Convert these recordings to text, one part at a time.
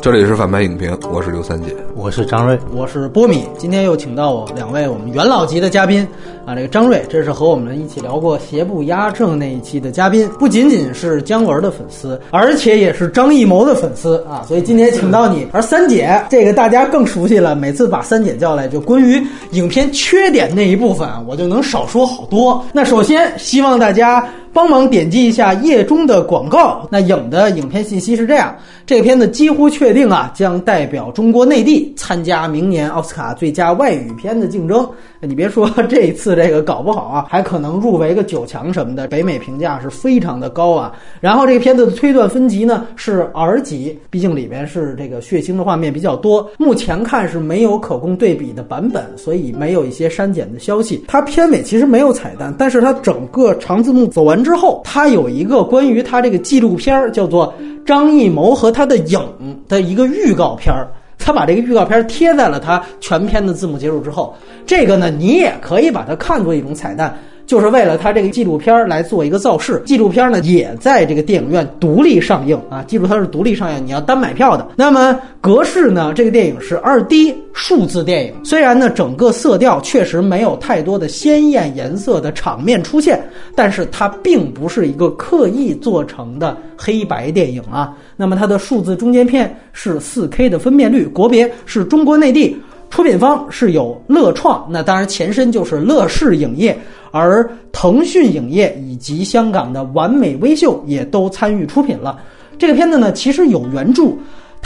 这里是反派影评，我是刘三姐，我是张瑞，我是波米。今天又请到我两位我们元老级的嘉宾啊，这个张瑞，这是和我们一起聊过邪不压正那一期的嘉宾，不仅仅是姜文的粉丝，而且也是张艺谋的粉丝啊，所以今天请到你。而三姐这个大家更熟悉了，每次把三姐叫来，就关于影片缺点那一部分，我就能少说好多。那首先希望大家。帮忙点击一下页中的广告。那影的影片信息是这样：这个片子几乎确定啊，将代表中国内地参加明年奥斯卡最佳外语片的竞争。你别说这一次这个搞不好啊，还可能入围个九强什么的。北美评价是非常的高啊。然后这个片子的推断分级呢是 R 级，毕竟里面是这个血腥的画面比较多。目前看是没有可供对比的版本，所以没有一些删减的消息。它片尾其实没有彩蛋，但是它整个长字幕走完。之后，他有一个关于他这个纪录片儿，叫做张艺谋和他的影的一个预告片儿。他把这个预告片儿贴在了他全片的字幕结束之后。这个呢，你也可以把它看作一种彩蛋。就是为了他这个纪录片来做一个造势，纪录片呢也在这个电影院独立上映啊，记住它是独立上映，你要单买票的。那么格式呢，这个电影是二 D 数字电影，虽然呢整个色调确实没有太多的鲜艳颜色的场面出现，但是它并不是一个刻意做成的黑白电影啊。那么它的数字中间片是四 K 的分辨率，国别是中国内地。出品方是有乐创，那当然前身就是乐视影业，而腾讯影业以及香港的完美微秀也都参与出品了。这个片子呢，其实有原著。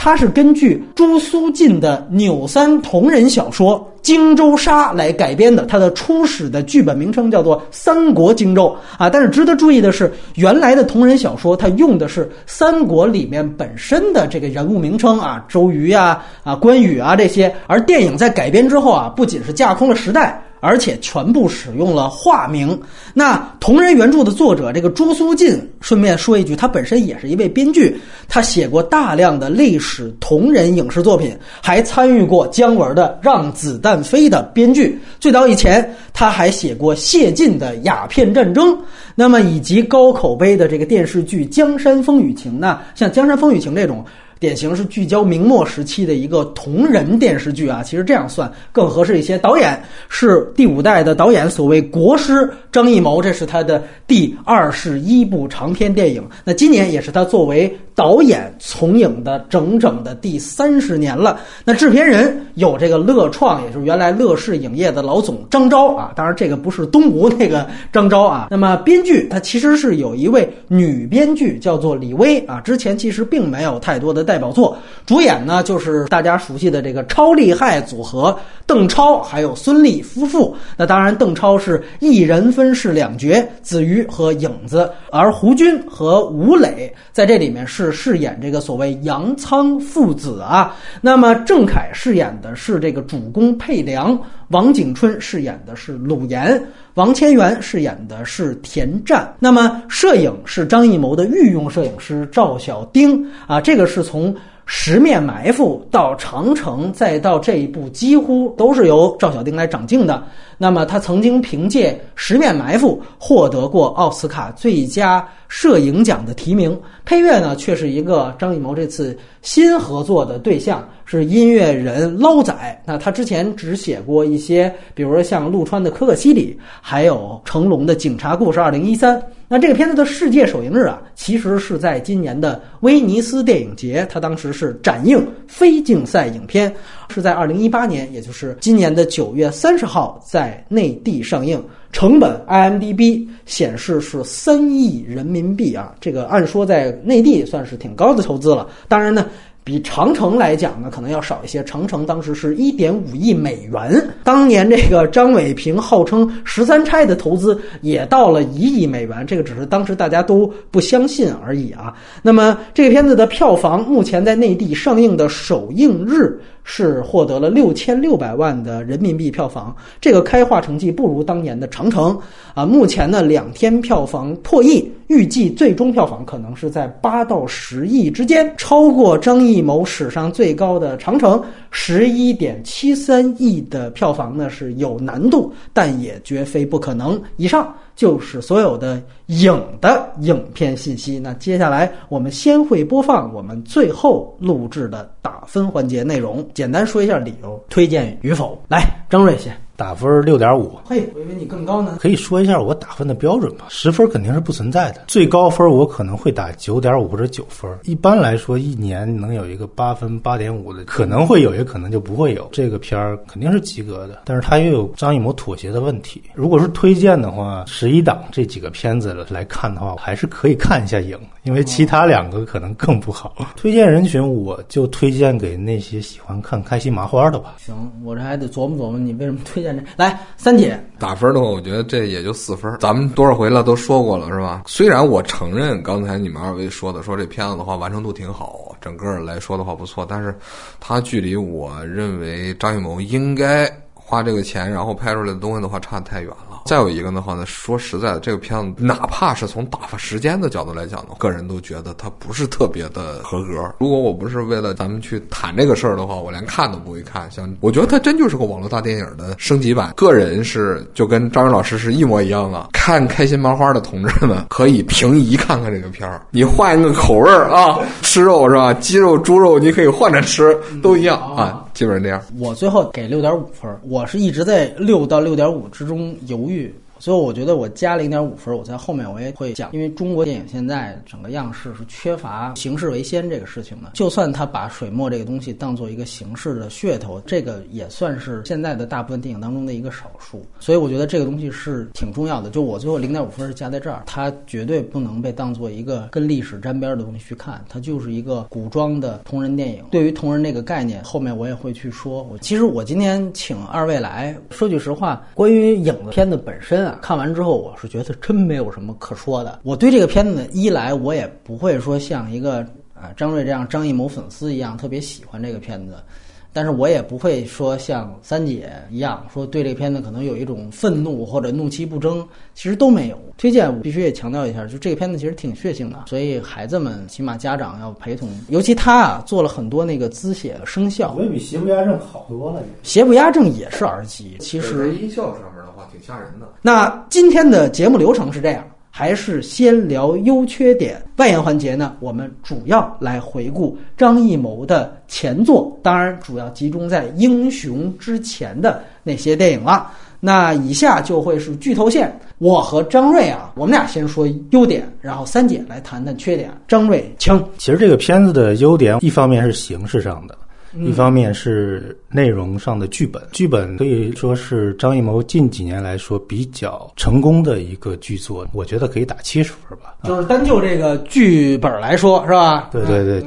它是根据朱苏进的纽三同人小说《荆州杀》来改编的，它的初始的剧本名称叫做《三国荆州》啊。但是值得注意的是，原来的同人小说它用的是三国里面本身的这个人物名称啊，周瑜啊、啊关羽啊这些，而电影在改编之后啊，不仅是架空了时代。而且全部使用了化名。那同人原著的作者这个朱苏进，顺便说一句，他本身也是一位编剧，他写过大量的历史同人影视作品，还参与过姜文的《让子弹飞》的编剧。最早以前，他还写过谢晋的《鸦片战争》，那么以及高口碑的这个电视剧《江山风雨情》呢？像《江山风雨情》这种。典型是聚焦明末时期的一个同人电视剧啊，其实这样算更合适一些。导演是第五代的导演，所谓国师张艺谋，这是他的第二十一部长篇电影。那今年也是他作为导演从影的整整的第三十年了。那制片人有这个乐创，也就是原来乐视影业的老总张昭啊，当然这个不是东吴那个张昭啊。那么编剧他其实是有一位女编剧叫做李薇啊，之前其实并没有太多的。代表作主演呢，就是大家熟悉的这个超厉害组合邓超还有孙俪夫妇。那当然，邓超是一人分饰两角，子瑜和影子，而胡军和吴磊在这里面是饰演这个所谓杨仓父子啊。那么郑恺饰演的是这个主公佩良，王景春饰演的是鲁岩。王千源饰演的是田战，那么摄影是张艺谋的御用摄影师赵小丁啊，这个是从。十面埋伏到长城，再到这一步，几乎都是由赵小丁来掌镜的。那么他曾经凭借《十面埋伏》获得过奥斯卡最佳摄影奖的提名。配乐呢，却是一个张艺谋这次新合作的对象，是音乐人捞仔。那他之前只写过一些，比如说像陆川的《可可西里》，还有成龙的《警察故事二零一三》。那这个片子的世界首映日啊，其实是在今年的威尼斯电影节，它当时是展映非竞赛影片，是在二零一八年，也就是今年的九月三十号在内地上映，成本 IMDB 显示是三亿人民币啊，这个按说在内地算是挺高的投资了，当然呢。比长城来讲呢，可能要少一些。长城当时是一点五亿美元，当年这个张伟平号称十三钗的投资也到了一亿美元，这个只是当时大家都不相信而已啊。那么这个片子的票房目前在内地上映的首映日。是获得了六千六百万的人民币票房，这个开画成绩不如当年的长城啊。目前呢，两天票房破亿，预计最终票房可能是在八到十亿之间，超过张艺谋史上最高的长城十一点七三亿的票房呢是有难度，但也绝非不可能。以上。就是所有的影的影片信息。那接下来我们先会播放我们最后录制的打分环节内容，简单说一下理由，推荐与否。来，张瑞先。打分六点五，嘿，我以为你更高呢。可以说一下我打分的标准吧？十分肯定是不存在的，最高分我可能会打九点五或者九分。一般来说，一年能有一个八分、八点五的，可能会有，也可能就不会有。这个片儿肯定是及格的，但是它也有张艺谋妥协的问题。如果是推荐的话，十一档这几个片子来看的话，还是可以看一下影，因为其他两个可能更不好。推荐人群，我就推荐给那些喜欢看开心麻花的吧。行，我这还得琢磨琢磨，你为什么推荐来，三姐打分的话，我觉得这也就四分。咱们多少回了都说过了，是吧？虽然我承认刚才你们二位说的，说这片子的话完成度挺好，整个来说的话不错，但是它距离我认为张艺谋应该花这个钱然后拍出来的东西的话差太远了。再有一个的话呢，说实在的，这个片子哪怕是从打发时间的角度来讲呢，个人都觉得它不是特别的合格。如果我不是为了咱们去谈这个事儿的话，我连看都不会看。像我觉得它真就是个网络大电影的升级版。个人是就跟张云老师是一模一样的。看开心麻花的同志们可以平移看看这个片儿，你换一个口味儿啊，吃肉是吧？鸡肉、猪肉你可以换着吃，都一样啊，基本上这样。我最后给六点五分，我是一直在六到六点五之中犹豫。所以我觉得我加零点五分，我在后面我也会讲，因为中国电影现在整个样式是缺乏形式为先这个事情的。就算他把水墨这个东西当做一个形式的噱头，这个也算是现在的大部分电影当中的一个少数。所以我觉得这个东西是挺重要的。就我最后零点五分是加在这儿，它绝对不能被当做一个跟历史沾边的东西去看，它就是一个古装的同人电影。对于同人这个概念，后面我也会去说。其实我今天请二位来说句实话，关于影片子本身啊。看完之后，我是觉得真没有什么可说的。我对这个片子一来，我也不会说像一个啊张瑞这样张艺谋粉丝一样特别喜欢这个片子。但是我也不会说像三姐一样说对这个片子可能有一种愤怒或者怒其不争，其实都没有。推荐我必须也强调一下，就这个片子其实挺血腥的，所以孩子们起码家长要陪同。尤其他啊做了很多那个滋血的声效，我觉得比邪不压正好多了。邪不压正也是 R 级，其实音效上面的话挺吓人的。那今天的节目流程是这样。还是先聊优缺点，外延环节呢？我们主要来回顾张艺谋的前作，当然主要集中在《英雄》之前的那些电影了。那以下就会是剧透线，我和张瑞啊，我们俩先说优点，然后三姐来谈谈缺点。张瑞，请。其实这个片子的优点，一方面是形式上的。一方面是内容上的剧本，剧本可以说是张艺谋近几年来说比较成功的一个剧作，我觉得可以打七十分吧。就是单就这个剧本来说，是吧？对对对，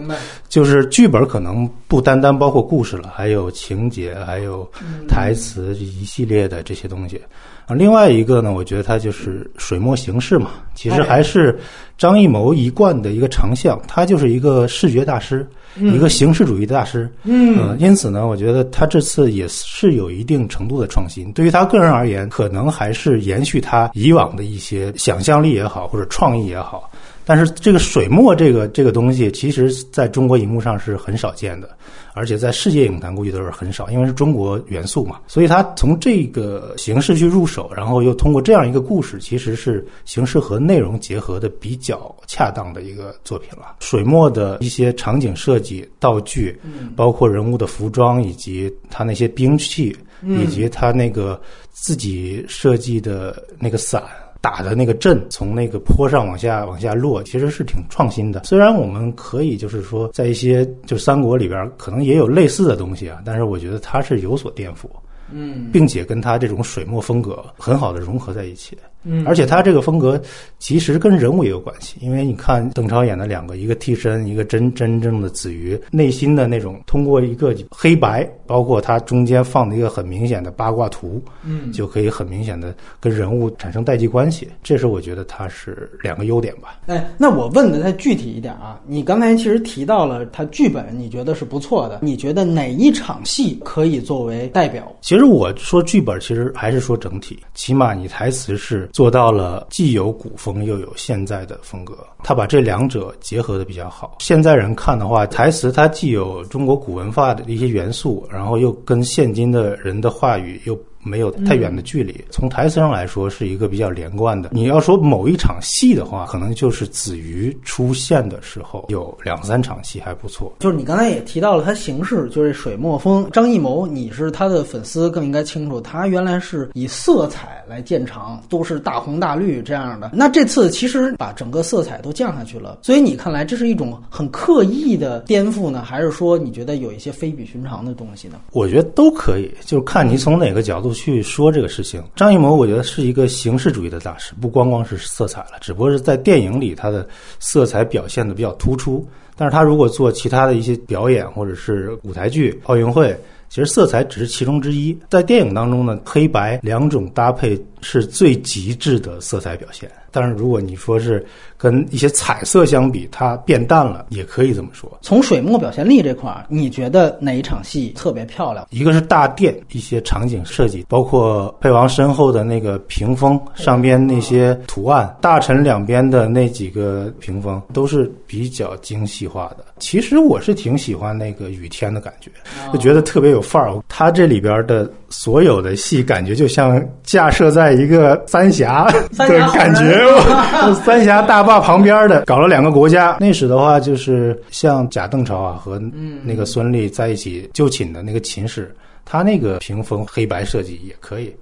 就是剧本可能不单单包括故事了，还有情节，还有台词一系列的这些东西。啊，另外一个呢，我觉得它就是水墨形式嘛，其实还是张艺谋一贯的一个长项，他就是一个视觉大师，一个形式主义的大师。嗯，因此呢，我觉得他这次也是有一定程度的创新。对于他个人而言，可能还是延续他以往的一些想象力也好，或者创意也好。但是这个水墨这个这个东西，其实在中国荧幕上是很少见的。而且在世界影坛估计都是很少，因为是中国元素嘛，所以他从这个形式去入手，然后又通过这样一个故事，其实是形式和内容结合的比较恰当的一个作品了。水墨的一些场景设计、道具，包括人物的服装，以及他那些兵器，以及他那个自己设计的那个伞。打的那个阵从那个坡上往下往下落，其实是挺创新的。虽然我们可以就是说，在一些就三国里边可能也有类似的东西啊，但是我觉得它是有所颠覆，嗯，并且跟它这种水墨风格很好的融合在一起。嗯，而且他这个风格其实跟人物也有关系，因为你看邓超演的两个，一个替身，一个真真正的子瑜，内心的那种通过一个黑白，包括他中间放的一个很明显的八卦图，嗯，就可以很明显的跟人物产生代际关系，这是我觉得他是两个优点吧。哎，那我问的再具体一点啊，你刚才其实提到了他剧本，你觉得是不错的，你觉得哪一场戏可以作为代表？其实我说剧本，其实还是说整体，起码你台词是。做到了既有古风又有现在的风格，他把这两者结合的比较好。现在人看的话，台词它既有中国古文化的一些元素，然后又跟现今的人的话语又没有太远的距离。从台词上来说，是一个比较连贯的。你要说某一场戏的话，可能就是子瑜出现的时候有两三场戏还不错。就是你刚才也提到了他形式，就是水墨风。张艺谋，你是他的粉丝，更应该清楚，他原来是以色彩来见长，都是大红大绿这样的。那这次其实把整个色彩都降下去了，所以你看来这是一种很刻意的颠覆呢，还是说你觉得有一些非比寻常的东西呢？我觉得都可以，就是看你从哪个角度去说这个事情。张艺谋，我觉得是一个形式主义的大师，不光光是色彩了，只不过是在电影里他的色彩表现的比较突出。但是他如果做其他的一些表演或者是舞台剧、奥运会，其实色彩只是其中之一。在电影当中呢，黑白两种搭配是最极致的色彩表现。但是如果你说是跟一些彩色相比，它变淡了，也可以这么说。从水墨表现力这块儿，你觉得哪一场戏特别漂亮？一个是大殿一些场景设计，包括佩王身后的那个屏风上边那些图案，大臣两边的那几个屏风都是比较精细化的。其实我是挺喜欢那个雨天的感觉，就觉得特别有范儿。它这里边的所有的戏，感觉就像架设在一个三峡的感觉。三峡大坝旁边的搞了两个国家，那时的话就是像贾邓超啊和那个孙俪在一起就寝的那个寝室，他那个屏风黑白设计也可以。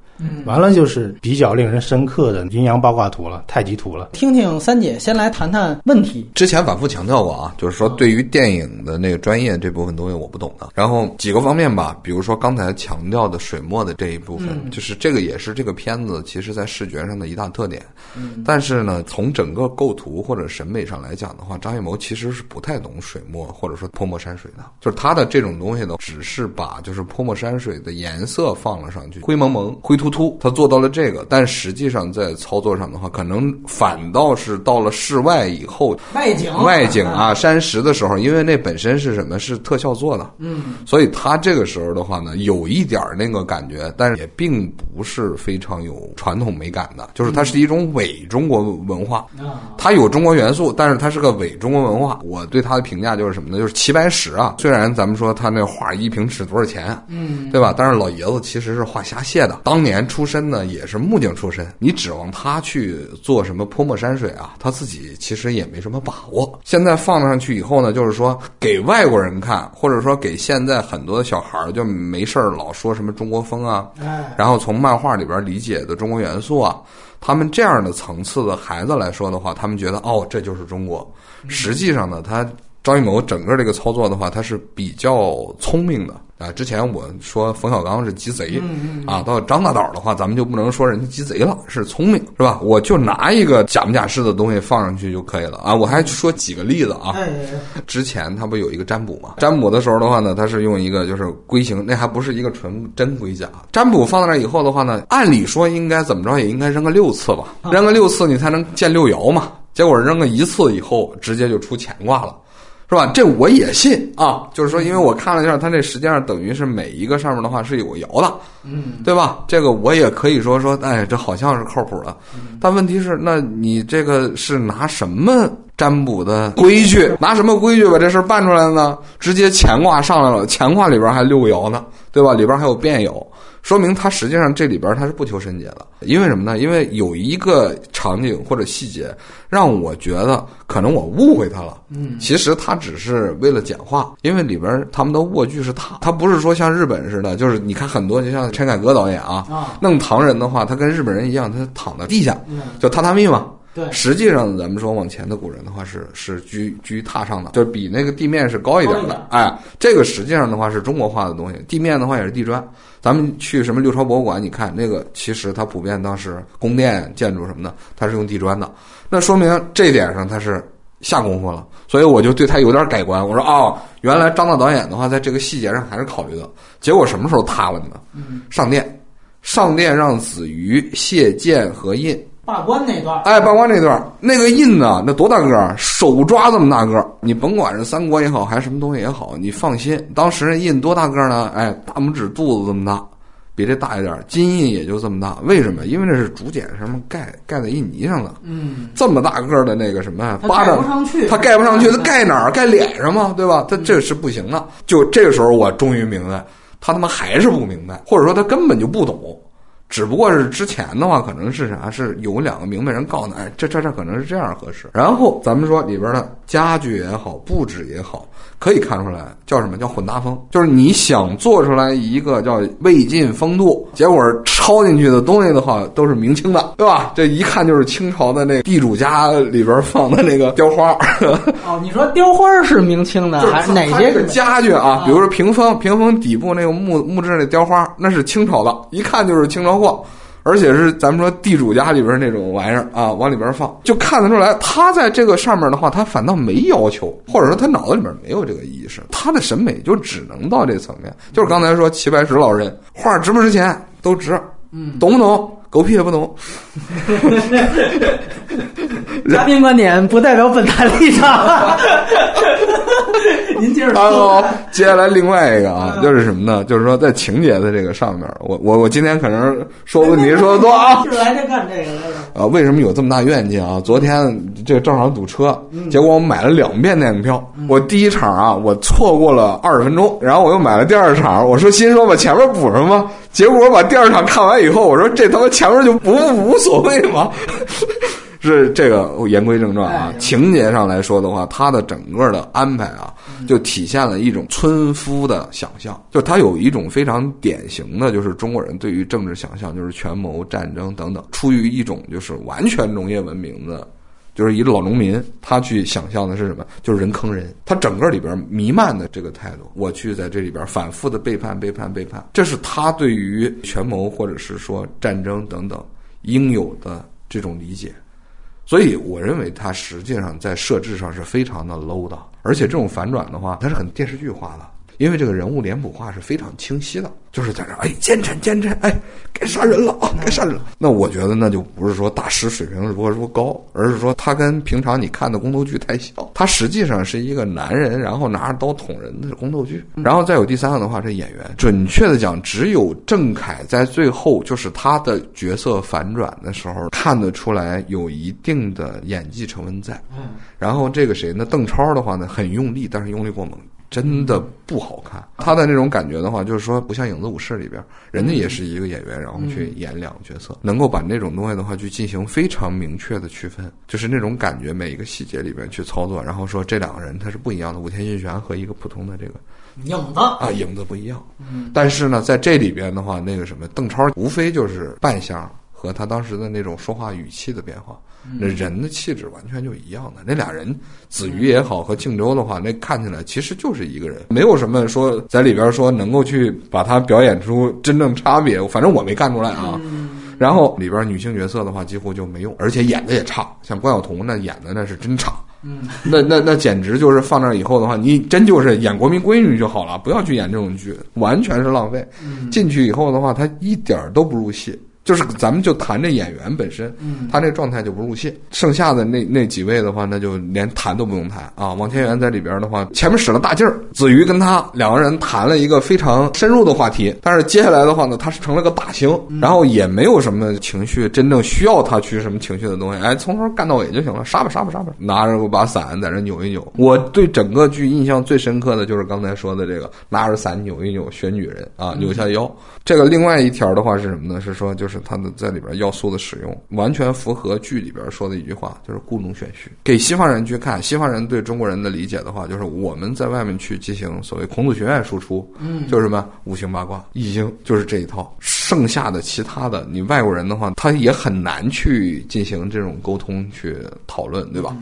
完了就是比较令人深刻的阴阳八卦图了，太极图了。听听三姐先来谈谈问题。之前反复强调过啊，就是说对于电影的那个专业这部分东西我不懂的。然后几个方面吧，比如说刚才强调的水墨的这一部分，就是这个也是这个片子其实在视觉上的一大特点。嗯但是呢，从整个构图或者审美上来讲的话，张艺谋其实是不太懂水墨或者说泼墨山水的。就是他的这种东西呢，只是把就是泼墨山水的颜色放了上去，灰蒙蒙、灰突突，他做到了这个。但实际上在操作上的话，可能反倒是到了室外以后，外景外景啊山石的时候，因为那本身是什么？是特效做的，嗯，所以他这个时候的话呢，有一点那个感觉，但是也并不是非常有传统美感的，就是它是一种伪中国文化，它有中国元素，但是它是个伪中国文化。我对它的评价就是什么呢？就是齐白石啊，虽然咱们说他那画一平尺多少钱，嗯，对吧？但是老爷子其实是画虾蟹的，当年出身呢也是木匠出身，你指望他去做什么泼墨山水啊？他自己其实也没什么把握。现在放上去以后呢，就是说给外国人看，或者说给现在很多的小孩儿就没事儿老说什么中国风啊，哎，然后从漫画里边理解的中国元素啊，他们这样的层次的孩子来说的话，他们觉得哦，这就是中国。实际上呢，他张艺谋整个这个操作的话，他是比较聪明的啊。之前我说冯小刚是鸡贼啊，到张大导的话，咱们就不能说人家鸡贼了，是聪明是吧？我就拿一个假模假式的东西放上去就可以了啊。我还说几个例子啊。哎，之前他不有一个占卜嘛？占卜的时候的话呢，他是用一个就是龟形，那还不是一个纯真龟甲。占卜放在那以后的话呢，按理说应该怎么着也应该扔个六次吧，扔个六次你才能见六爻嘛。结果扔个一次以后，直接就出乾卦了。是吧？这我也信啊，就是说，因为我看了一下，它这实际上等于是每一个上面的话是有爻的，嗯，对吧？这个我也可以说说，哎，这好像是靠谱的。但问题是，那你这个是拿什么占卜的规矩，拿什么规矩把这事儿办出来的呢？直接乾卦上来了，乾卦里边还六个爻呢，对吧？里边还有变爻。说明他实际上这里边他是不求甚解的，因为什么呢？因为有一个场景或者细节让我觉得可能我误会他了。嗯，其实他只是为了简化，因为里边他们的卧具是榻，他不是说像日本似的，就是你看很多就像陈凯歌导演啊，啊弄唐人的话，他跟日本人一样，他躺在地下，嗯就榻榻米嘛。对实际上咱们说往前的古人的话是是居居榻上的，就是比那个地面是高一点的。哎，这个实际上的话是中国化的东西，地面的话也是地砖。咱们去什么六朝博物馆，你看那个，其实它普遍当时宫殿建筑什么的，它是用地砖的，那说明这一点上它是下功夫了。所以我就对他有点改观，我说哦，原来张大导演的话在这个细节上还是考虑的。结果什么时候塌了呢？上殿，上殿让子瑜谢剑和印。罢官那段儿，哎，罢官那段儿那个印呢，那多大个儿？手抓这么大个儿，你甭管是三国也好，还是什么东西也好，你放心，当时那印多大个儿呢？哎，大拇指肚子这么大，比这大一点儿，金印也就这么大。为什么？因为这是竹简上面盖盖在印泥上的，嗯，这么大个儿的那个什么它盖巴掌不上去，它盖不上去，它盖哪儿？盖脸上嘛，对吧？它这是不行的。就这个时候，我终于明白，他他妈还是不明白，或者说他根本就不懂。只不过是之前的话，可能是啥？是有两个明白人告诉他，哎，这这这可能是这样合适。然后咱们说里边的家具也好，布置也好，可以看出来叫什么叫混搭风，就是你想做出来一个叫魏晋风度，结果抄进去的东西的话都是明清的，对吧？这一看就是清朝的那个地主家里边放的那个雕花。哦，你说雕花是明清的，还是哪些是家具啊？比如说屏风，屏风底部那个木木质那雕花，那是清朝的，一看就是清朝货，而且是咱们说地主家里边那种玩意儿啊，往里边放，就看得出来，他在这个上面的话，他反倒没要求，或者说他脑子里面没有这个意识，他的审美就只能到这层面。就是刚才说齐白石老人画值不值钱都值，嗯，懂不懂？狗屁也不懂。嘉宾观点不代表本台立场。您接着说。接下来另外一个啊，就是什么呢？就是说在情节的这个上面，我我我今天可能说问题说的多啊。是来这干这个来的。啊，为什么有这么大怨气啊？昨天这正好堵车，结果我买了两遍电影票。我第一场啊，我错过了二十分钟，然后我又买了第二场。我说心说把前面补上吧。结果我把第二场看完以后，我说这他妈前面就不无所谓吗？是这个言归正传啊，情节上来说的话，他的整个的安排啊，就体现了一种村夫的想象，就他有一种非常典型的，就是中国人对于政治想象，就是权谋、战争等等，出于一种就是完全农业文明的，就是一个老农民，他去想象的是什么？就是人坑人，他整个里边弥漫的这个态度，我去在这里边反复的背叛、背叛、背叛，这是他对于权谋或者是说战争等等应有的这种理解。所以，我认为它实际上在设置上是非常的 low 的，而且这种反转的话，它是很电视剧化的。因为这个人物脸谱化是非常清晰的，就是在这哎奸臣奸臣哎该杀人了啊该杀人了。那我觉得那就不是说大师水平如何如何高，而是说他跟平常你看的宫斗剧太像。他实际上是一个男人，然后拿着刀捅人的宫斗剧。然后再有第三个的话，这演员准确的讲，只有郑恺在最后就是他的角色反转的时候看得出来有一定的演技成分在。嗯。然后这个谁呢？邓超的话呢，很用力，但是用力过猛。真的不好看，他的那种感觉的话，就是说不像《影子武士》里边，人家也是一个演员，然后去演两个角色，能够把那种东西的话去进行非常明确的区分，就是那种感觉，每一个细节里边去操作，然后说这两个人他是不一样的，武田信玄和一个普通的这个影子。啊，影子不一样。但是呢，在这里边的话，那个什么邓超无非就是扮相和他当时的那种说话语气的变化。那人的气质完全就一样的，那俩人子瑜也好和靖州的话，那看起来其实就是一个人，没有什么说在里边说能够去把他表演出真正差别，反正我没看出来啊。然后里边女性角色的话几乎就没用，而且演的也差，像关晓彤那演的那是真差，那那那简直就是放那以后的话，你真就是演国民闺女就好了，不要去演这种剧，完全是浪费。进去以后的话，她一点都不入戏。就是咱们就谈这演员本身，他那状态就不入戏。剩下的那那几位的话，那就连谈都不用谈啊。王千源在里边的话，前面使了大劲儿，子瑜跟他两个人谈了一个非常深入的话题。但是接下来的话呢，他是成了个大星，然后也没有什么情绪，真正需要他去什么情绪的东西，哎，从头干到尾就行了，杀吧杀吧杀吧，拿着把伞在那扭一扭。我对整个剧印象最深刻的就是刚才说的这个拿着伞扭一扭选女人啊，扭下腰。这个另外一条的话是什么呢？是说就是。是他的在里边要素的使用，完全符合剧里边说的一句话，就是故弄玄虚。给西方人去看，西方人对中国人的理解的话，就是我们在外面去进行所谓孔子学院输出，嗯，就是什么五行八卦、易经，就是这一套。剩下的其他的，你外国人的话，他也很难去进行这种沟通去讨论，对吧？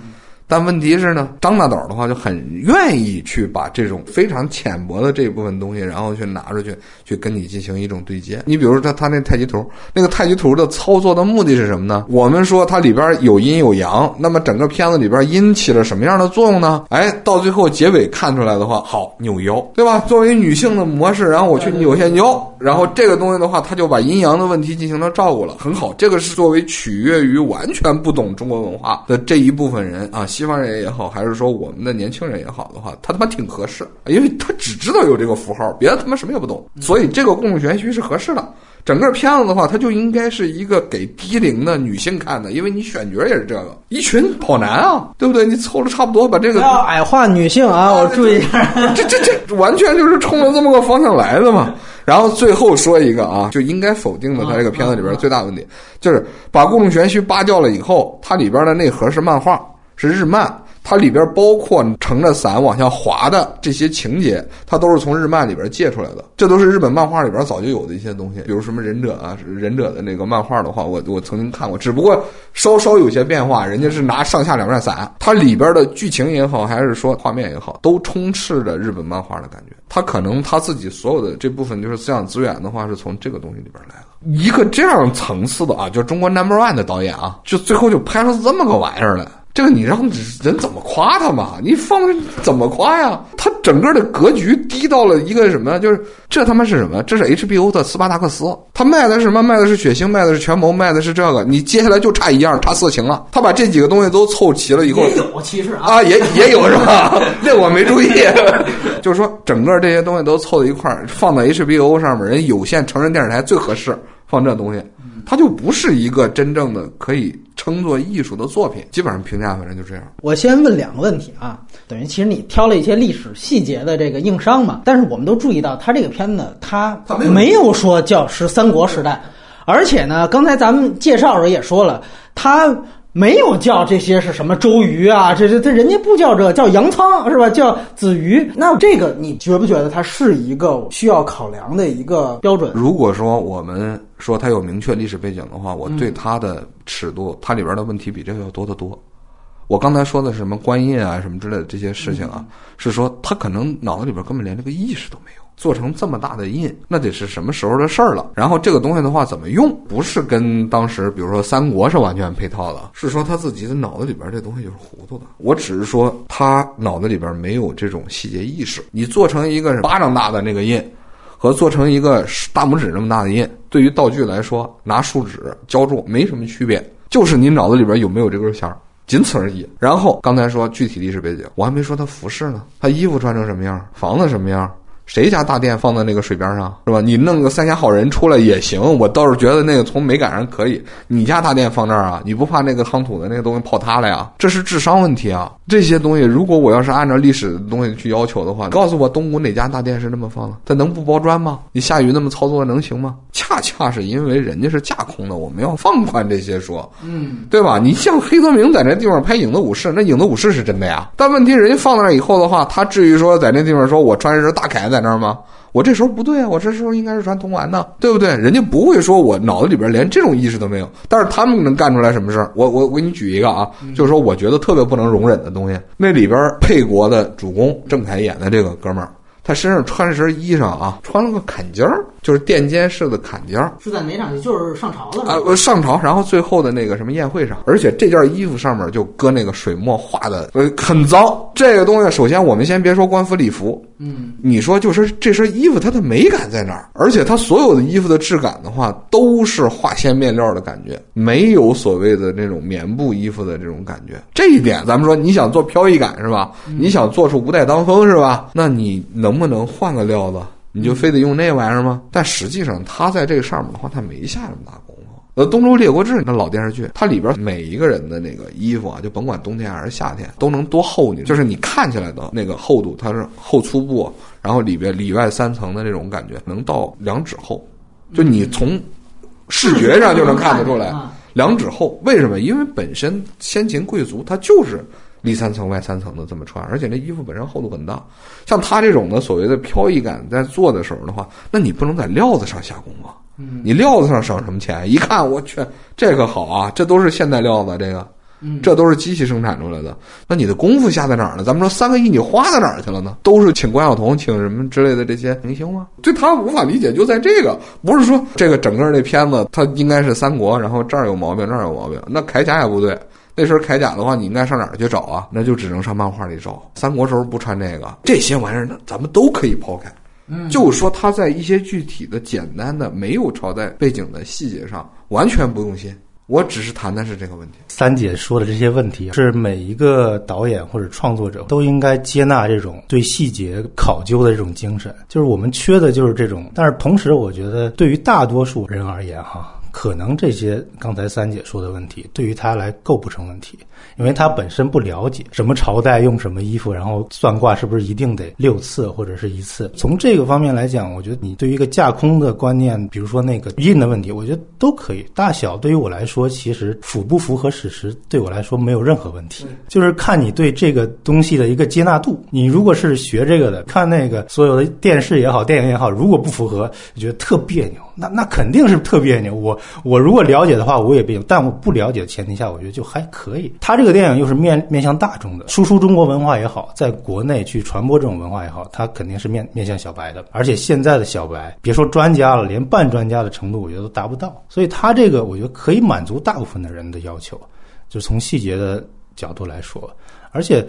但问题是呢，张大导的话就很愿意去把这种非常浅薄的这一部分东西，然后去拿出去，去跟你进行一种对接。你比如说他他那太极图，那个太极图的操作的目的是什么呢？我们说它里边有阴有阳，那么整个片子里边阴起了什么样的作用呢？哎，到最后结尾看出来的话，好扭腰，对吧？作为女性的模式，然后我去扭下腰，然后这个东西的话，他就把阴阳的问题进行了照顾了，很好。这个是作为取悦于完全不懂中国文化的这一部分人啊。西方人也好，还是说我们的年轻人也好的话，他他妈挺合适，因为他只知道有这个符号，别的他妈什么也不懂，所以这个共用玄虚是合适的。整个片子的话，它就应该是一个给低龄的女性看的，因为你选角也是这个一群跑男啊，对不对？你凑的差不多，把这个要矮化女性啊，我注意一下，这这这完全就是冲着这么个方向来的嘛。然后最后说一个啊，就应该否定的，他这个片子里边最大问题就是把故弄玄虚扒掉了以后，它里边的内核是漫画，是日漫。它里边包括撑着伞往下滑的这些情节，它都是从日漫里边借出来的。这都是日本漫画里边早就有的一些东西，比如什么忍者啊，忍者的那个漫画的话，我我曾经看过，只不过稍稍有些变化。人家是拿上下两面伞，它里边的剧情也好，还是说画面也好，都充斥着日本漫画的感觉。他可能他自己所有的这部分就是思想资源的话，是从这个东西里边来的。一个这样层次的啊，就中国 number one 的导演啊，就最后就拍出这么个玩意儿来。这个你让人怎么夸他嘛？你放怎么夸呀？他整个的格局低到了一个什么？就是这他妈是什么？这是 HBO 的斯巴达克斯，他卖的是什么？卖的是血腥，卖的是权谋，卖的是这个。你接下来就差一样，差色情了。他把这几个东西都凑齐了以后，有其实啊，啊也也有是吧？那我没注意。就是说，整个这些东西都凑在一块儿，放到 HBO 上面，人有线成人电视台最合适放这东西。它就不是一个真正的可以称作艺术的作品，基本上评价反正就这样。我先问两个问题啊，等于其实你挑了一些历史细节的这个硬伤嘛，但是我们都注意到，它这个片子它没有说叫是三国时代，而且呢，刚才咱们介绍的时候也说了，它。没有叫这些是什么周瑜啊？这这这人家不叫这叫杨仓是吧？叫子瑜。那这个你觉不觉得它是一个需要考量的一个标准？如果说我们说它有明确历史背景的话，我对它的尺度，它里边的问题比这个要多得多。我刚才说的什么观印啊，什么之类的这些事情啊，是说他可能脑子里边根本连这个意识都没有。做成这么大的印，那得是什么时候的事儿了？然后这个东西的话怎么用？不是跟当时比如说三国是完全配套的，是说他自己的脑子里边这东西就是糊涂的。我只是说他脑子里边没有这种细节意识。你做成一个巴掌大的那个印，和做成一个大拇指那么大的印，对于道具来说，拿树脂浇筑没什么区别，就是你脑子里边有没有这根弦儿，仅此而已。然后刚才说具体历史背景，我还没说他服饰呢，他衣服穿成什么样，房子什么样。谁家大殿放在那个水边上是吧？你弄个三峡好人出来也行，我倒是觉得那个从美感上可以。你家大殿放那儿啊？你不怕那个夯土的那个东西泡塌了呀？这是智商问题啊！这些东西，如果我要是按照历史的东西去要求的话，告诉我东吴哪家大殿是那么放的？它能不包砖吗？你下雨那么操作能行吗？恰恰是因为人家是架空的，我们要放宽这些说，嗯，对吧？你像黑泽明在那地方拍《影子武士》，那《影子武士》是真的呀。但问题人家放在那以后的话，他至于说在那地方说我穿一身大铠在那儿吗？我这时候不对啊，我这时候应该是传铜丸呢，对不对？人家不会说我脑子里边连这种意识都没有，但是他们能干出来什么事儿？我我我给你举一个啊，就是说我觉得特别不能容忍的东西，那里边沛国的主公郑恺演的这个哥们儿。他身上穿了身衣裳啊，穿了个坎肩儿，就是垫肩式的坎肩儿。是在哪场戏？就是上朝了啊，上朝，然后最后的那个什么宴会上，而且这件衣服上面就搁那个水墨画的，呃，很脏。这个东西，首先我们先别说官服礼服，嗯，你说就是这身衣服它的美感在哪儿？而且它所有的衣服的质感的话，都是化纤面料的感觉，没有所谓的那种棉布衣服的这种感觉。这一点，咱们说你想做飘逸感是吧？你想做出无带当风是吧？那你能。不能换个料子，你就非得用那玩意儿吗？但实际上，他在这个上面的话，他没下什么大功夫。呃，《东周列国志》那老电视剧，它里边每一个人的那个衣服啊，就甭管冬天还是夏天，都能多厚呢？就是你看起来的那个厚度，它是厚粗布，然后里边里外三层的那种感觉，能到两指厚。就你从视觉上就能看得出来，两指厚。为什么？因为本身先秦贵族他就是。里三层外三层的这么穿，而且那衣服本身厚度很大。像他这种的所谓的飘逸感，在做的时候的话，那你不能在料子上下功夫。嗯，你料子上省什么钱？一看我去，这个好啊，这都是现代料子，这个，嗯，这都是机器生产出来的。那你的功夫下在哪儿呢？咱们说三个亿你花到哪儿去了呢？都是请关晓彤，请什么之类的这些明星吗？对他无法理解就在这个，不是说这个整个这片子它应该是三国，然后这儿有毛病，那儿有毛病，那铠甲也不对。那身铠甲的话，你应该上哪儿去找啊？那就只能上漫画里找。三国时候不穿这个，这些玩意儿呢，咱们都可以抛开。嗯，就是说他在一些具体的、简单的、没有朝代背景的细节上，完全不用心。我只是谈的是这个问题。三姐说的这些问题，是每一个导演或者创作者都应该接纳这种对细节考究的这种精神。就是我们缺的就是这种。但是同时，我觉得对于大多数人而言，哈。可能这些刚才三姐说的问题对于他来构不成问题，因为他本身不了解什么朝代用什么衣服，然后算卦是不是一定得六次或者是一次。从这个方面来讲，我觉得你对于一个架空的观念，比如说那个印的问题，我觉得都可以。大小对于我来说，其实符不符合史实对我来说没有任何问题，就是看你对这个东西的一个接纳度。你如果是学这个的，看那个所有的电视也好，电影也好，如果不符合，觉得特别扭，那那肯定是特别扭。我我如果了解的话，我也别扭，但我不了解的前提下，我觉得就还可以。他这个电影又是面面向大众的，输出中国文化也好，在国内去传播这种文化也好，它肯定是面面向小白的。而且现在的小白，别说专家了，连半专家的程度，我觉得都达不到。所以他这个，我觉得可以满足大部分的人的要求，就从细节的角度来说，而且。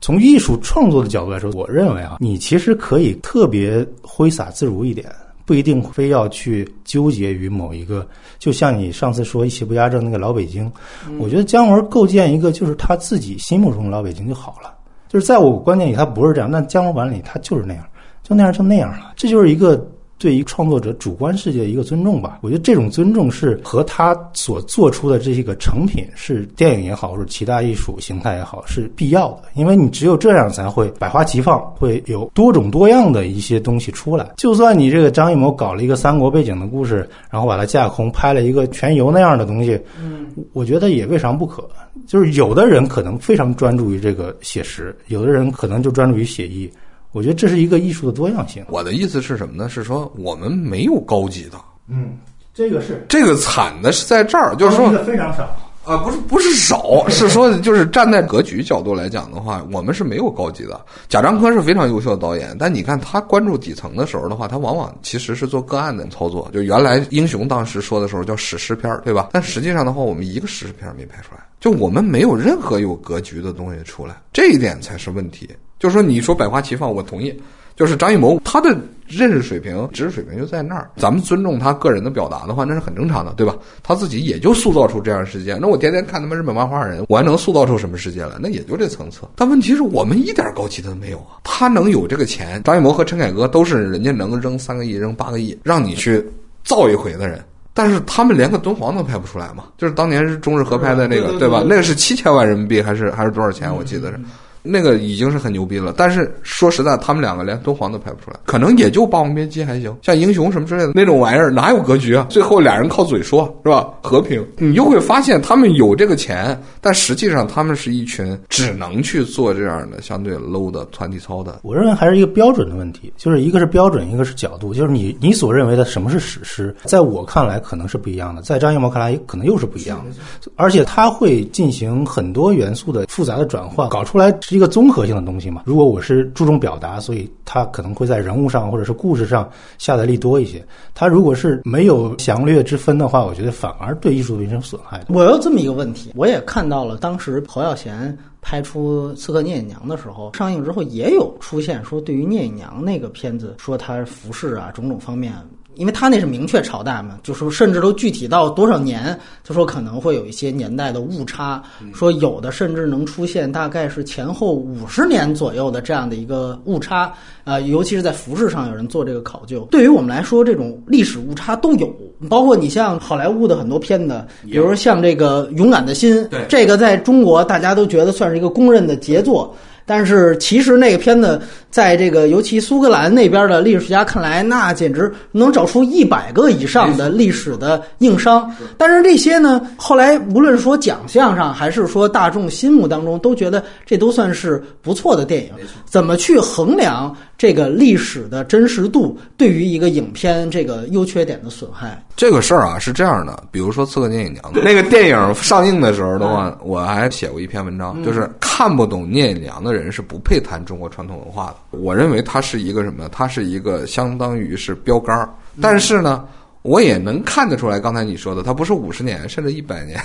从艺术创作的角度来说，我认为啊，你其实可以特别挥洒自如一点，不一定非要去纠结于某一个。就像你上次说“一邪不压正”那个老北京，我觉得姜文构建一个就是他自己心目中的老北京就好了。就是在我观念里，他不是这样，但姜文版里他就是那样，就那样就那样了。这就是一个。对于创作者主观世界的一个尊重吧，我觉得这种尊重是和他所做出的这些个成品，是电影也好，或者其他艺术形态也好，是必要的。因为你只有这样才会百花齐放，会有多种多样的一些东西出来。就算你这个张艺谋搞了一个三国背景的故事，然后把它架空拍了一个全游那样的东西，嗯，我觉得也未尝不可。就是有的人可能非常专注于这个写实，有的人可能就专注于写意。我觉得这是一个艺术的多样性。我的意思是什么呢？是说我们没有高级的。嗯，这个是这个惨的是在这儿，就是说非常少啊，不是不是少，是说就是站在格局角度来讲的话，我们是没有高级的。贾樟柯是非常优秀的导演，但你看他关注底层的时候的话，他往往其实是做个案的操作。就原来英雄当时说的时候叫史诗片对吧？但实际上的话，我们一个史诗片没拍出来，就我们没有任何有格局的东西出来，这一点才是问题。就是说，你说百花齐放，我同意。就是张艺谋，他的认识水平、知识水平就在那儿。咱们尊重他个人的表达的话，那是很正常的，对吧？他自己也就塑造出这样的世界。那我天天看他们日本漫画人，我还能塑造出什么世界来？那也就这层次。但问题是我们一点高级的都没有啊。他能有这个钱，张艺谋和陈凯歌都是人家能扔三个亿、扔八个亿让你去造一回的人，但是他们连个敦煌都拍不出来嘛？就是当年是中日合拍的那个，对吧？那个是七千万人民币还是还是多少钱？我记得是。那个已经是很牛逼了，但是说实在，他们两个连敦煌都拍不出来，可能也就《霸王别姬》还行，像英雄什么之类的那种玩意儿，哪有格局啊？最后俩人靠嘴说，是吧？和平，你就会发现他们有这个钱，但实际上他们是一群只能去做这样的相对 low 的团体操的。我认为还是一个标准的问题，就是一个是标准，一个是角度，就是你你所认为的什么是史诗，在我看来可能是不一样的，在张艺谋看来可能又是不一样的，而且他会进行很多元素的复杂的转换，搞出来。是一个综合性的东西嘛？如果我是注重表达，所以他可能会在人物上或者是故事上下的力多一些。他如果是没有详略之分的话，我觉得反而对艺术产生损害。我有这么一个问题，我也看到了，当时侯耀贤拍出《刺客聂隐娘》的时候，上映之后也有出现说，对于聂隐娘那个片子，说他服饰啊种种方面。因为他那是明确朝代嘛，就说甚至都具体到多少年，就说可能会有一些年代的误差，说有的甚至能出现大概是前后五十年左右的这样的一个误差，呃，尤其是在服饰上有人做这个考究。对于我们来说，这种历史误差都有，包括你像好莱坞的很多片子，比如像这个《勇敢的心》，这个在中国大家都觉得算是一个公认的杰作。但是其实那个片子，在这个尤其苏格兰那边的历史学家看来，那简直能找出一百个以上的历史的硬伤。但是这些呢，后来无论说奖项上，还是说大众心目当中，都觉得这都算是不错的电影。怎么去衡量这个历史的真实度对于一个影片这个优缺点的损害？这个事儿啊是这样的，比如说《刺客聂隐娘》那个电影上映的时候的话，我还写过一篇文章，就是看不懂聂隐娘的人。是不配谈中国传统文化的。我认为它是一个什么？它是一个相当于是标杆儿。但是呢，我也能看得出来，刚才你说的，它不是五十年，甚至一百年，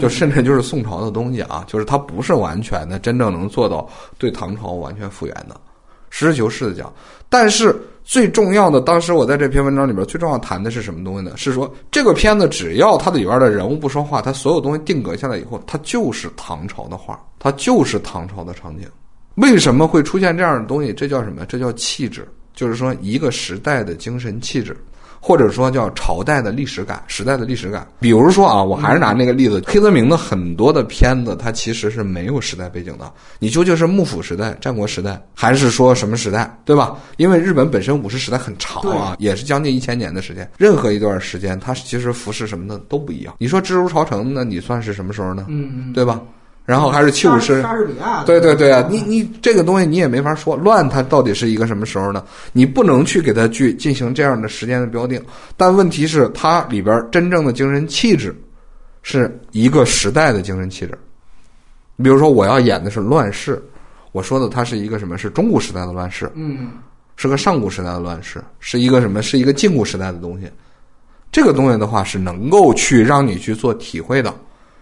就甚至就是宋朝的东西啊，就是它不是完全的，真正能做到对唐朝完全复原的。实事求是的讲，但是最重要的，当时我在这篇文章里边最重要谈的是什么东西呢？是说这个片子只要它里边的人物不说话，它所有东西定格下来以后，它就是唐朝的画，它就是唐朝的场景。为什么会出现这样的东西？这叫什么？这叫气质，就是说一个时代的精神气质，或者说叫朝代的历史感、时代的历史感。比如说啊，我还是拿那个例子，黑泽明的很多的片子，它其实是没有时代背景的。你究竟是幕府时代、战国时代，还是说什么时代，对吧？因为日本本身武士时代很长啊，也是将近一千年的时间。任何一段时间，它其实服饰什么的都不一样。你说蜘蛛朝城，那你算是什么时候呢？嗯嗯，对吧？然后还是七武士，莎士比亚，对对对啊，你你这个东西你也没法说乱，它到底是一个什么时候呢？你不能去给它去进行这样的时间的标定。但问题是，它里边真正的精神气质，是一个时代的精神气质。比如说，我要演的是乱世，我说的它是一个什么？是中古时代的乱世，嗯，是个上古时代的乱世，是一个什么？是一个近古时代的东西。这个东西的话，是能够去让你去做体会的。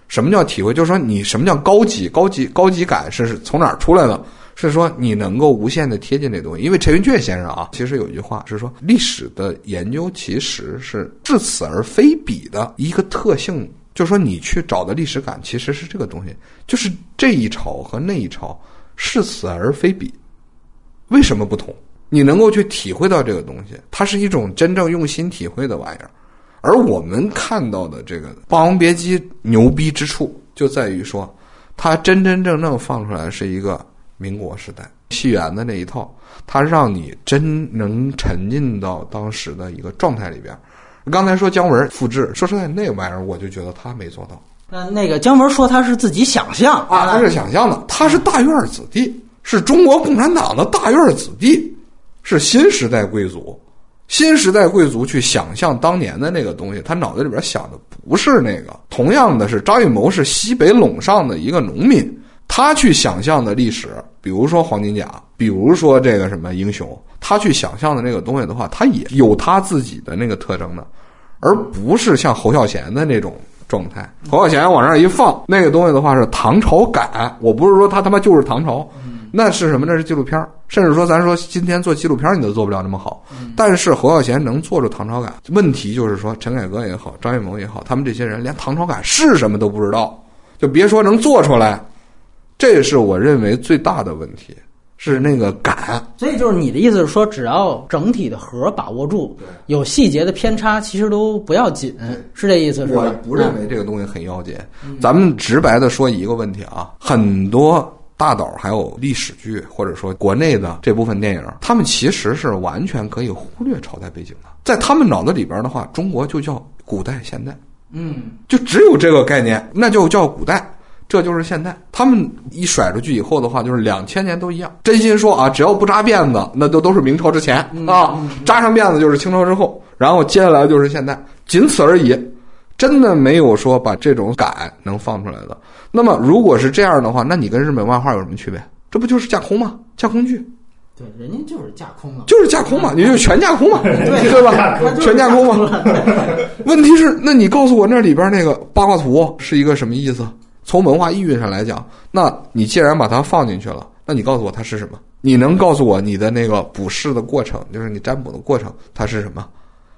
什么叫体会？就是说，你什么叫高级、高级、高级感是从哪儿出来的？是说你能够无限的贴近这东西。因为陈寅恪先生啊，其实有一句话是说，历史的研究其实是至此而非彼的一个特性。就是说，你去找的历史感其实是这个东西，就是这一朝和那一朝是此而非彼。为什么不同？你能够去体会到这个东西，它是一种真正用心体会的玩意儿。而我们看到的这个《霸王别姬》牛逼之处，就在于说，它真真正正放出来是一个民国时代戏园的那一套，它让你真能沉浸到当时的一个状态里边。刚才说姜文复制，说实在那玩意儿，我就觉得他没做到。那那个姜文说他是自己想象啊，他是想象的，他是大院子弟，是中国共产党的大院子弟，是新时代贵族。新时代贵族去想象当年的那个东西，他脑子里边想的不是那个。同样的是，张艺谋是西北陇上的一个农民，他去想象的历史，比如说黄金甲，比如说这个什么英雄，他去想象的那个东西的话，他也有他自己的那个特征的，而不是像侯孝贤的那种状态。侯孝贤往那儿一放，那个东西的话是唐朝感，我不是说他他妈就是唐朝。那是什么？那是纪录片甚至说，咱说今天做纪录片你都做不了那么好。但是侯孝贤能做出唐朝感，问题就是说，陈凯歌也好，张艺谋也好，他们这些人连唐朝感是什么都不知道，就别说能做出来。这是我认为最大的问题，是那个感。所以就是你的意思是说，只要整体的核把握住，有细节的偏差其实都不要紧，是这意思？是吧？我不认为这个东西很要紧。咱们直白的说一个问题啊，很多。大导还有历史剧，或者说国内的这部分电影，他们其实是完全可以忽略朝代背景的。在他们脑子里边的话，中国就叫古代现代，嗯，就只有这个概念，那就叫古代，这就是现代。他们一甩出去以后的话，就是两千年都一样。真心说啊，只要不扎辫子，那都都是明朝之前啊；扎上辫子就是清朝之后，然后接下来就是现代，仅此而已。真的没有说把这种感能放出来的。那么，如果是这样的话，那你跟日本漫画有什么区别？这不就是架空吗？架空剧。对，人家就是架空嘛，就是架空嘛，你就全架空嘛，对对吧？全架空嘛。问题是，那你告诉我那里边那个八卦图是一个什么意思？从文化意蕴上来讲，那你既然把它放进去了，那你告诉我它是什么？你能告诉我你的那个卜筮的过程，就是你占卜的过程，它是什么？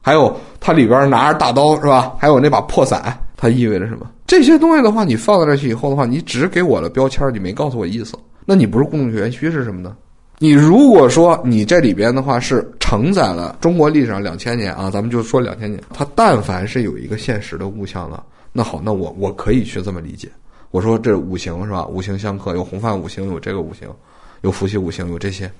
还有它里边拿着大刀是吧？还有那把破伞，它意味着什么？这些东西的话，你放在这去以后的话，你只给我了标签，你没告诉我意思。那你不是故弄玄虚是什么呢？你如果说你这里边的话是承载了中国历史上两千年啊，咱们就说两千年，它但凡是有一个现实的物象了，那好，那我我可以去这么理解。我说这五行是吧？五行相克，有红范五行，有这个五行，有伏羲五行，有这些，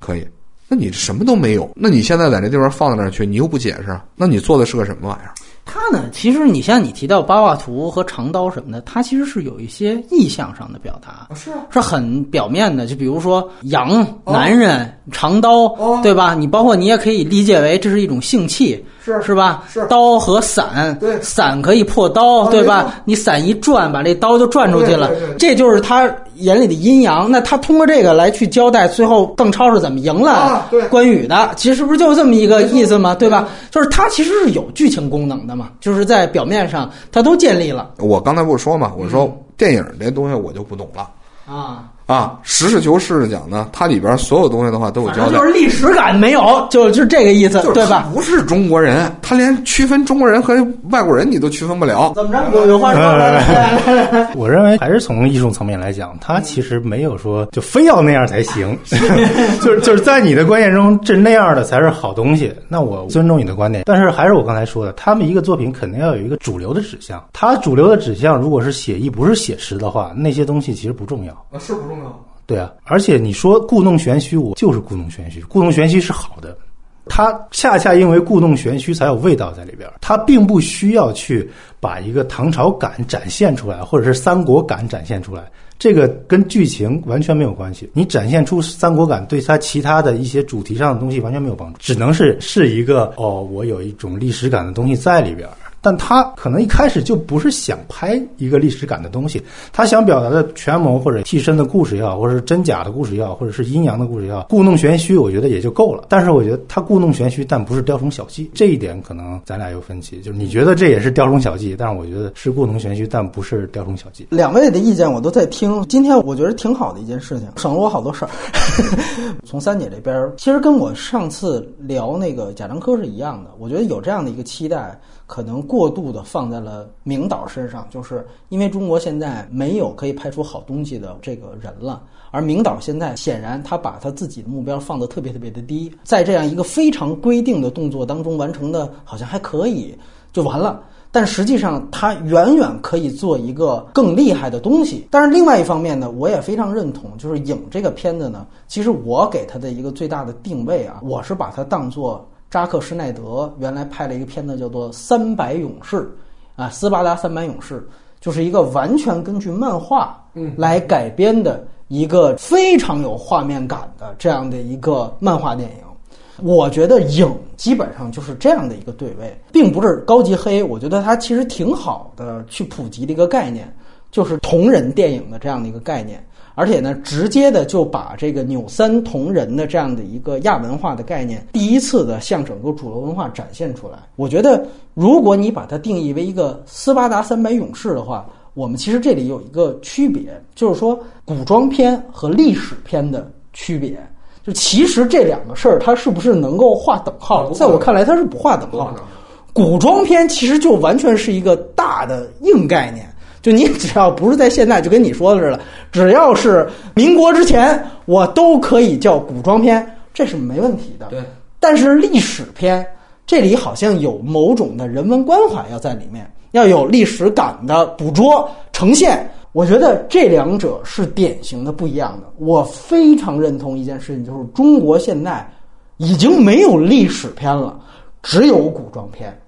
可以。那你什么都没有，那你现在在那地方放在那儿去，你又不解释，那你做的是个什么玩意儿？它呢？其实你像你提到八卦图和长刀什么的，它其实是有一些意象上的表达，是是很表面的。就比如说羊男人长刀，对吧？你包括你也可以理解为这是一种性气，是是吧？是刀和伞，对，伞可以破刀，对吧？你伞一转，把这刀就转出去了，这就是他眼里的阴阳。那他通过这个来去交代，最后邓超是怎么赢了关羽的？其实不是就这么一个意思吗？对吧？就是他其实是有剧情功能的。嘛，就是在表面上，他都建立了。我刚才不是说嘛，我说电影这东西我就不懂了啊。啊，实事求是的讲呢，它里边所有东西的话都有交代就。是历史感没有，就就这个意思，就是对吧？他不是中国人，他连区分中国人和外国人你都区分不了。怎么着？有有话说，来来来来来，我认为还是从艺术层面来讲，他其实没有说就非要那样才行，就是就是在你的观念中，这那样的才是好东西。那我尊重你的观点，但是还是我刚才说的，他们一个作品肯定要有一个主流的指向。它主流的指向如果是写意，不是写实的话，那些东西其实不重要。啊，是不重要。对啊，而且你说故弄玄虚，我就是故弄玄虚，故弄玄虚是好的。它恰恰因为故弄玄虚才有味道在里边儿，它并不需要去把一个唐朝感展现出来，或者是三国感展现出来，这个跟剧情完全没有关系。你展现出三国感，对它其他的一些主题上的东西完全没有帮助，只能是是一个哦，我有一种历史感的东西在里边儿。但他可能一开始就不是想拍一个历史感的东西，他想表达的权谋或者替身的故事也好，或者是真假的故事也好，或者是阴阳的故事也好，故弄玄虚，我觉得也就够了。但是我觉得他故弄玄虚，但不是雕虫小技，这一点可能咱俩有分歧。就是你觉得这也是雕虫小技，但是我觉得是故弄玄虚，但不是雕虫小技。两位的意见我都在听，今天我觉得挺好的一件事情，省了我好多事儿。从三姐这边儿，其实跟我上次聊那个贾樟柯是一样的，我觉得有这样的一个期待，可能过度的放在了明导身上，就是因为中国现在没有可以拍出好东西的这个人了。而明导现在显然他把他自己的目标放得特别特别的低，在这样一个非常规定的动作当中完成的，好像还可以就完了。但实际上，他远远可以做一个更厉害的东西。但是另外一方面呢，我也非常认同，就是影这个片子呢，其实我给他的一个最大的定位啊，我是把它当做扎克施耐德原来拍了一个片子叫做《三百勇士》，啊，斯巴达三百勇士，就是一个完全根据漫画来改编的一个非常有画面感的这样的一个漫画电影。我觉得影基本上就是这样的一个对位，并不是高级黑。我觉得它其实挺好的，去普及的一个概念，就是同人电影的这样的一个概念。而且呢，直接的就把这个纽三同人的这样的一个亚文化的概念，第一次的向整个主流文化展现出来。我觉得，如果你把它定义为一个斯巴达三百勇士的话，我们其实这里有一个区别，就是说古装片和历史片的区别。就其实这两个事儿，它是不是能够划等号？在我看来，它是不划等号的。古装片其实就完全是一个大的硬概念，就你只要不是在现在，就跟你说的似的，只要是民国之前，我都可以叫古装片，这是没问题的。对。但是历史片这里好像有某种的人文关怀要在里面，要有历史感的捕捉呈现。我觉得这两者是典型的不一样的。我非常认同一件事情，就是中国现在已经没有历史片了，只有古装片。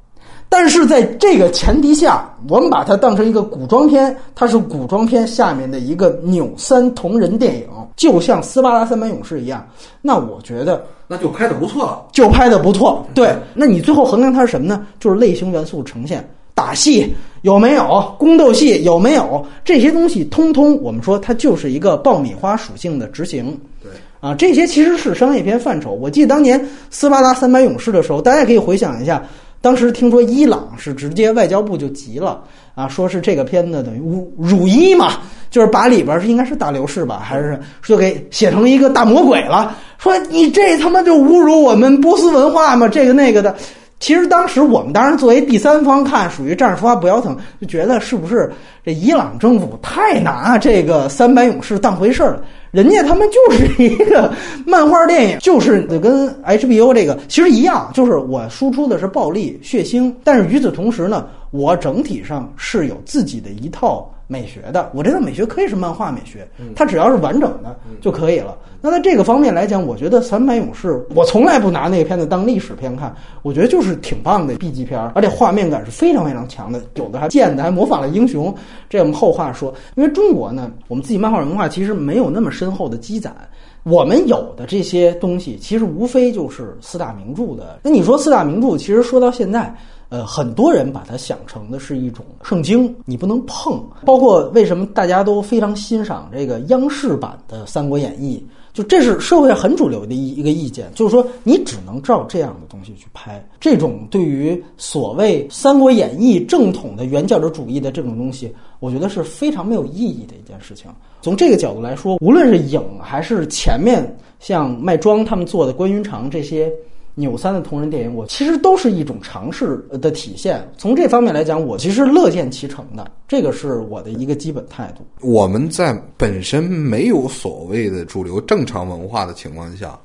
但是在这个前提下，我们把它当成一个古装片，它是古装片下面的一个扭三同人电影，就像《斯巴达三百勇士》一样。那我觉得那就拍的不错了。就拍的不错。对，那你最后衡量它是什么呢？就是类型元素呈现。打戏有没有？宫斗戏有没有？这些东西通通，我们说它就是一个爆米花属性的执行。对啊，这些其实是商业片范畴。我记得当年《斯巴达三百勇士》的时候，大家可以回想一下，当时听说伊朗是直接外交部就急了啊，说是这个片子等于侮辱伊嘛，就是把里边是应该是大流士吧，还是就给写成一个大魔鬼了，说你这他妈就侮辱我们波斯文化嘛，这个那个的。其实当时我们当然作为第三方看，属于站着说话不腰疼，就觉得是不是这伊朗政府太拿这个三百勇士当回事了？人家他们就是一个漫画电影，就是跟 HBO 这个其实一样，就是我输出的是暴力血腥，但是与此同时呢，我整体上是有自己的一套美学的。我这套美学可以是漫画美学，它只要是完整的就可以了。那在这个方面来讲，我觉得《三百勇士》，我从来不拿那个片子当历史片看，我觉得就是挺棒的 B 级片儿，而且画面感是非常非常强的，有的还贱的还模仿了英雄。这我们后话说，因为中国呢，我们自己漫画文化其实没有那么深厚的积攒。我们有的这些东西，其实无非就是四大名著的。那你说四大名著，其实说到现在，呃，很多人把它想成的是一种圣经，你不能碰。包括为什么大家都非常欣赏这个央视版的《三国演义》。就这是社会很主流的一一个意见，就是说你只能照这样的东西去拍。这种对于所谓《三国演义》正统的原教旨主义的这种东西，我觉得是非常没有意义的一件事情。从这个角度来说，无论是影还是前面像麦庄他们做的关云长这些。纽三的同人电影，我其实都是一种尝试的体现。从这方面来讲，我其实乐见其成的，这个是我的一个基本态度。我们在本身没有所谓的主流正常文化的情况下。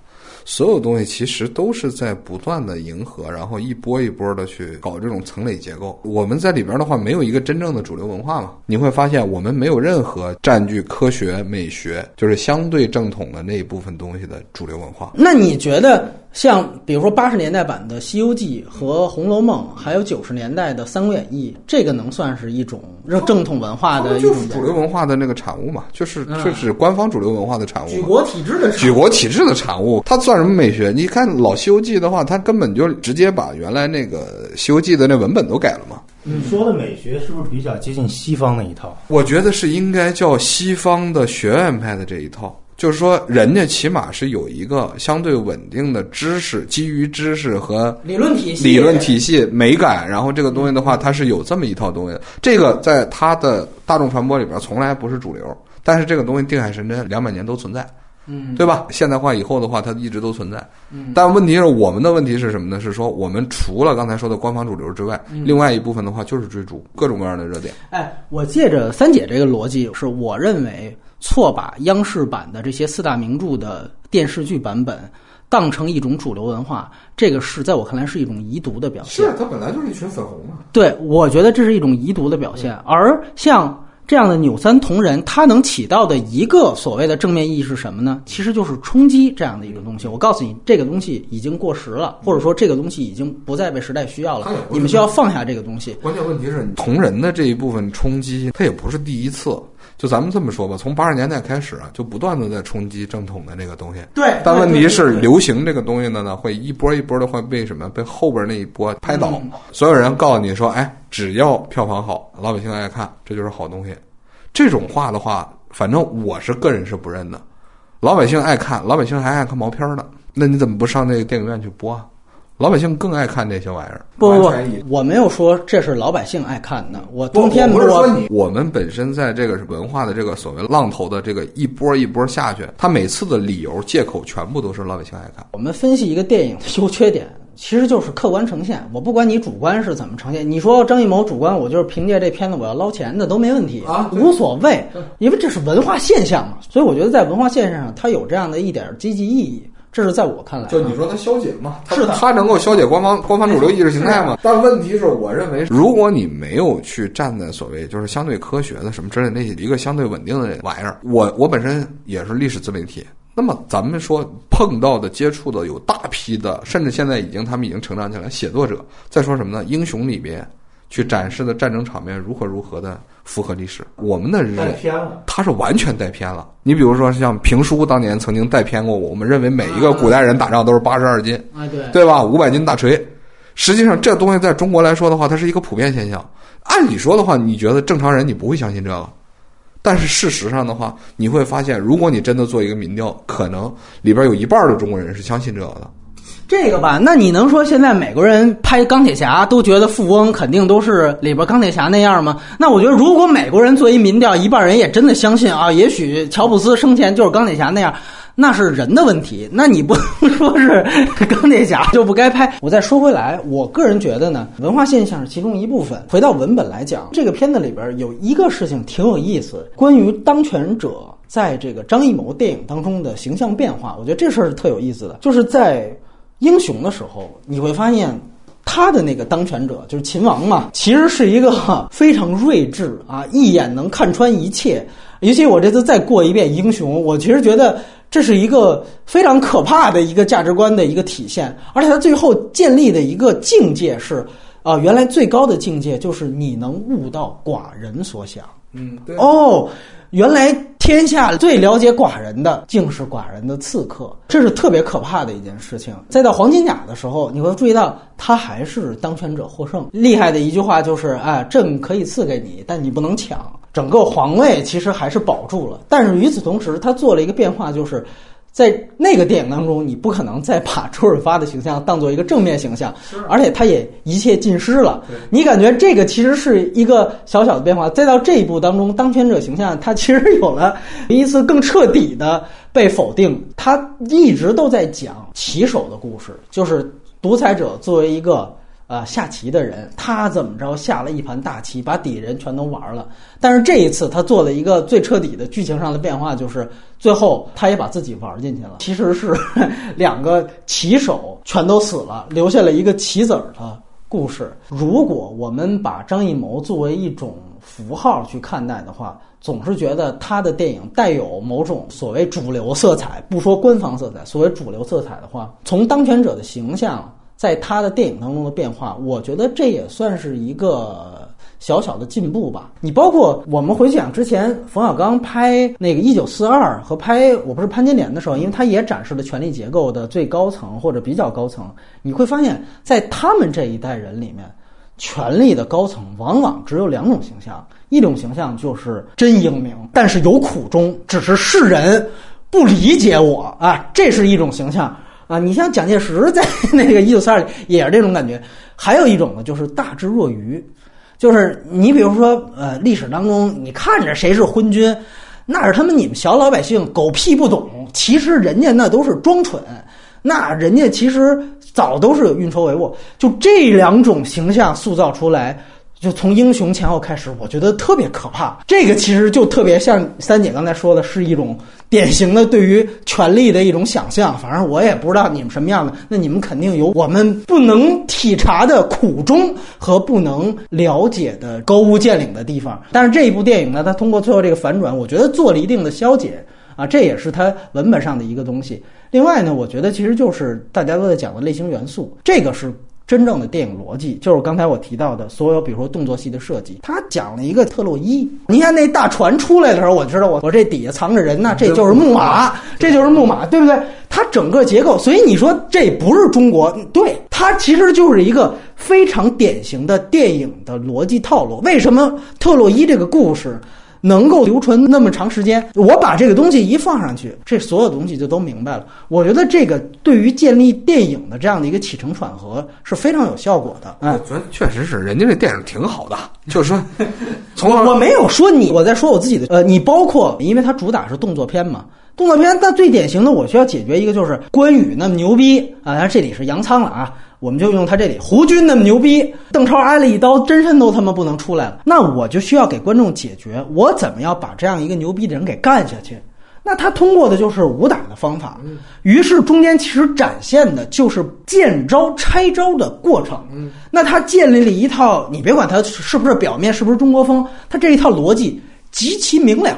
所有东西其实都是在不断的迎合，然后一波一波的去搞这种层累结构。我们在里边的话，没有一个真正的主流文化嘛？你会发现，我们没有任何占据科学美学，就是相对正统的那一部分东西的主流文化。那你觉得，像比如说八十年代版的《西游记》和《红楼梦》，还有九十年代的《三国演义》，这个能算是一种正统文化的一种主流文化的那个产物嘛？就是就是官方主流文化的产物，举国体制的举国体制的产物，它算什么美学？你看老《西游记》的话，它根本就直接把原来那个《西游记》的那文本都改了嘛。你说的美学是不是比较接近西方那一套？我觉得是应该叫西方的学院派的这一套，就是说人家起码是有一个相对稳定的知识，基于知识和理论体系、理论体系、美感，然后这个东西的话，它是有这么一套东西。这个在它的大众传播里边从来不是主流，但是这个东西定海神针，两百年都存在。嗯，对吧？现代化以后的话，它一直都存在。嗯，但问题是，我们的问题是什么呢？是说，我们除了刚才说的官方主流之外，另外一部分的话，就是追逐各种各样的热点。哎，我借着三姐这个逻辑，是我认为错把央视版的这些四大名著的电视剧版本当成一种主流文化，这个是在我看来是一种遗毒的表现。是，它本来就是一群粉红嘛。对，我觉得这是一种遗毒的表现，而像。这样的纽三同人，它能起到的一个所谓的正面意义是什么呢？其实就是冲击这样的一个东西。我告诉你，这个东西已经过时了，或者说这个东西已经不再被时代需要了。你们需要放下这个东西。关键问题是，同人的这一部分冲击，它也不是第一次。就咱们这么说吧，从八十年代开始啊，就不断的在冲击正统的这个东西。对。但问题是，流行这个东西的呢，会一波一波的会被什么？被后边那一波拍倒。所有人告诉你说，哎，只要票房好，老百姓爱看，这就是好东西。这种话的话，反正我是个人是不认的。老百姓爱看，老百姓还爱看毛片呢，那你怎么不上那个电影院去播啊？老百姓更爱看这些玩意儿。不不不，我没有说这是老百姓爱看的。我冬天不是说你，我们本身在这个文化的这个所谓浪头的这个一波一波下去，他每次的理由借口全部都是老百姓爱看。我们分析一个电影的优缺点。其实就是客观呈现，我不管你主观是怎么呈现。你说张艺谋主观，我就是凭借这片子我要捞钱的都没问题啊，无所谓，因为这是文化现象嘛。所以我觉得在文化现象上，它有这样的一点积极意义，这是在我看来。就你说它消解嘛？是的，它能够消解官方 官方主流意识形态嘛？但问题是我认为，如果你没有去站在所谓就是相对科学的什么之类那些一个相对稳定的玩意儿，我我本身也是历史自媒体。那么咱们说碰到的、接触的有大批的，甚至现在已经他们已经成长起来写作者。再说什么呢？英雄里边去展示的战争场面如何如何的符合历史。我们的带偏了，他是完全带偏了。你比如说像评书当年曾经带偏过我，我们认为每一个古代人打仗都是八十二斤，啊对，对吧？五百斤大锤。实际上这东西在中国来说的话，它是一个普遍现象。按理说的话，你觉得正常人你不会相信这个？但是事实上的话，你会发现，如果你真的做一个民调，可能里边有一半的中国人是相信这个的。这个吧，那你能说现在美国人拍钢铁侠都觉得富翁肯定都是里边钢铁侠那样吗？那我觉得，如果美国人做一民调，一半人也真的相信啊，也许乔布斯生前就是钢铁侠那样。那是人的问题，那你不能说是钢铁侠就不该拍。我再说回来，我个人觉得呢，文化现象是其中一部分。回到文本来讲，这个片子里边有一个事情挺有意思，关于当权者在这个张艺谋电影当中的形象变化，我觉得这事儿是特有意思的。就是在英雄的时候，你会发现他的那个当权者就是秦王嘛，其实是一个非常睿智啊，一眼能看穿一切。尤其我这次再过一遍英雄，我其实觉得。这是一个非常可怕的一个价值观的一个体现，而且他最后建立的一个境界是，啊，原来最高的境界就是你能悟到寡人所想。嗯，对哦，原来天下最了解寡人的，竟是寡人的刺客，这是特别可怕的一件事情。再到黄金甲的时候，你会注意到他还是当权者获胜。厉害的一句话就是：啊，朕可以赐给你，但你不能抢。整个皇位其实还是保住了，但是与此同时，他做了一个变化，就是。在那个电影当中，你不可能再把周润发的形象当做一个正面形象，而且他也一切尽失了。你感觉这个其实是一个小小的变化。再到这一步当中，当权者形象他其实有了一次更彻底的被否定。他一直都在讲骑手的故事，就是独裁者作为一个。呃，下棋的人，他怎么着下了一盘大棋，把底人全都玩了。但是这一次，他做了一个最彻底的剧情上的变化，就是最后他也把自己玩进去了。其实是 两个棋手全都死了，留下了一个棋子儿的故事。如果我们把张艺谋作为一种符号去看待的话，总是觉得他的电影带有某种所谓主流色彩，不说官方色彩，所谓主流色彩的话，从当权者的形象。在他的电影当中的变化，我觉得这也算是一个小小的进步吧。你包括我们回想之前冯小刚拍那个《一九四二》和拍《我不是潘金莲》的时候，因为他也展示了权力结构的最高层或者比较高层，你会发现在他们这一代人里面，权力的高层往往只有两种形象，一种形象就是真英明，但是有苦衷，只是世人不理解我啊，这是一种形象。啊，你像蒋介石在 那个《一九四二》里也是这种感觉。还有一种呢，就是大智若愚，就是你比如说，呃，历史当中你看着谁是昏君，那是他们你们小老百姓狗屁不懂，其实人家那都是装蠢，那人家其实早都是有运筹帷幄。就这两种形象塑造出来。就从英雄前后开始，我觉得特别可怕。这个其实就特别像三姐刚才说的，是一种典型的对于权力的一种想象。反正我也不知道你们什么样的，那你们肯定有我们不能体察的苦衷和不能了解的高屋建瓴的地方。但是这一部电影呢，它通过最后这个反转，我觉得做了一定的消解啊，这也是它文本上的一个东西。另外呢，我觉得其实就是大家都在讲的类型元素，这个是。真正的电影逻辑就是刚才我提到的所有，比如说动作戏的设计。他讲了一个特洛伊，你看那大船出来的时候，我知道我我这底下藏着人呢，这就是木马，这就是木马，对不对？它整个结构，所以你说这不是中国，对，它其实就是一个非常典型的电影的逻辑套路。为什么特洛伊这个故事？能够流传那么长时间，我把这个东西一放上去，这所有东西就都明白了。我觉得这个对于建立电影的这样的一个起承转合是非常有效果的。我觉得确实是，人家这电影挺好的。就是说，从我没有说你，我在说我自己的。呃，你包括，因为它主打是动作片嘛，动作片，但最典型的，我需要解决一个就是关羽那么牛逼啊，他这里是杨仓了啊。我们就用他这里，胡军那么牛逼，邓超挨了一刀，真身都他妈不能出来了。那我就需要给观众解决，我怎么样把这样一个牛逼的人给干下去？那他通过的就是武打的方法。于是中间其实展现的就是见招拆招的过程。那他建立了一套，你别管他是不是表面是不是中国风，他这一套逻辑极其明了。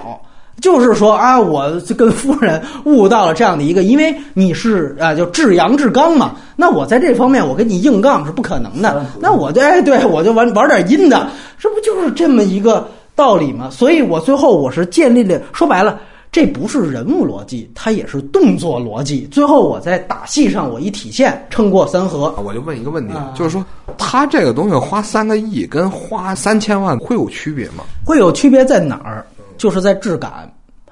就是说啊，我跟夫人悟到了这样的一个，因为你是啊，就至阳至刚嘛。那我在这方面，我跟你硬杠是不可能的。那我就哎，对我就玩玩点阴的，这不就是这么一个道理吗？所以我最后我是建立了，说白了，这不是人物逻辑，它也是动作逻辑。最后我在打戏上我一体现，撑过三合。我就问一个问题，就是说，他这个东西花三个亿跟花三千万会有区别吗？会有区别在哪儿？就是在质感，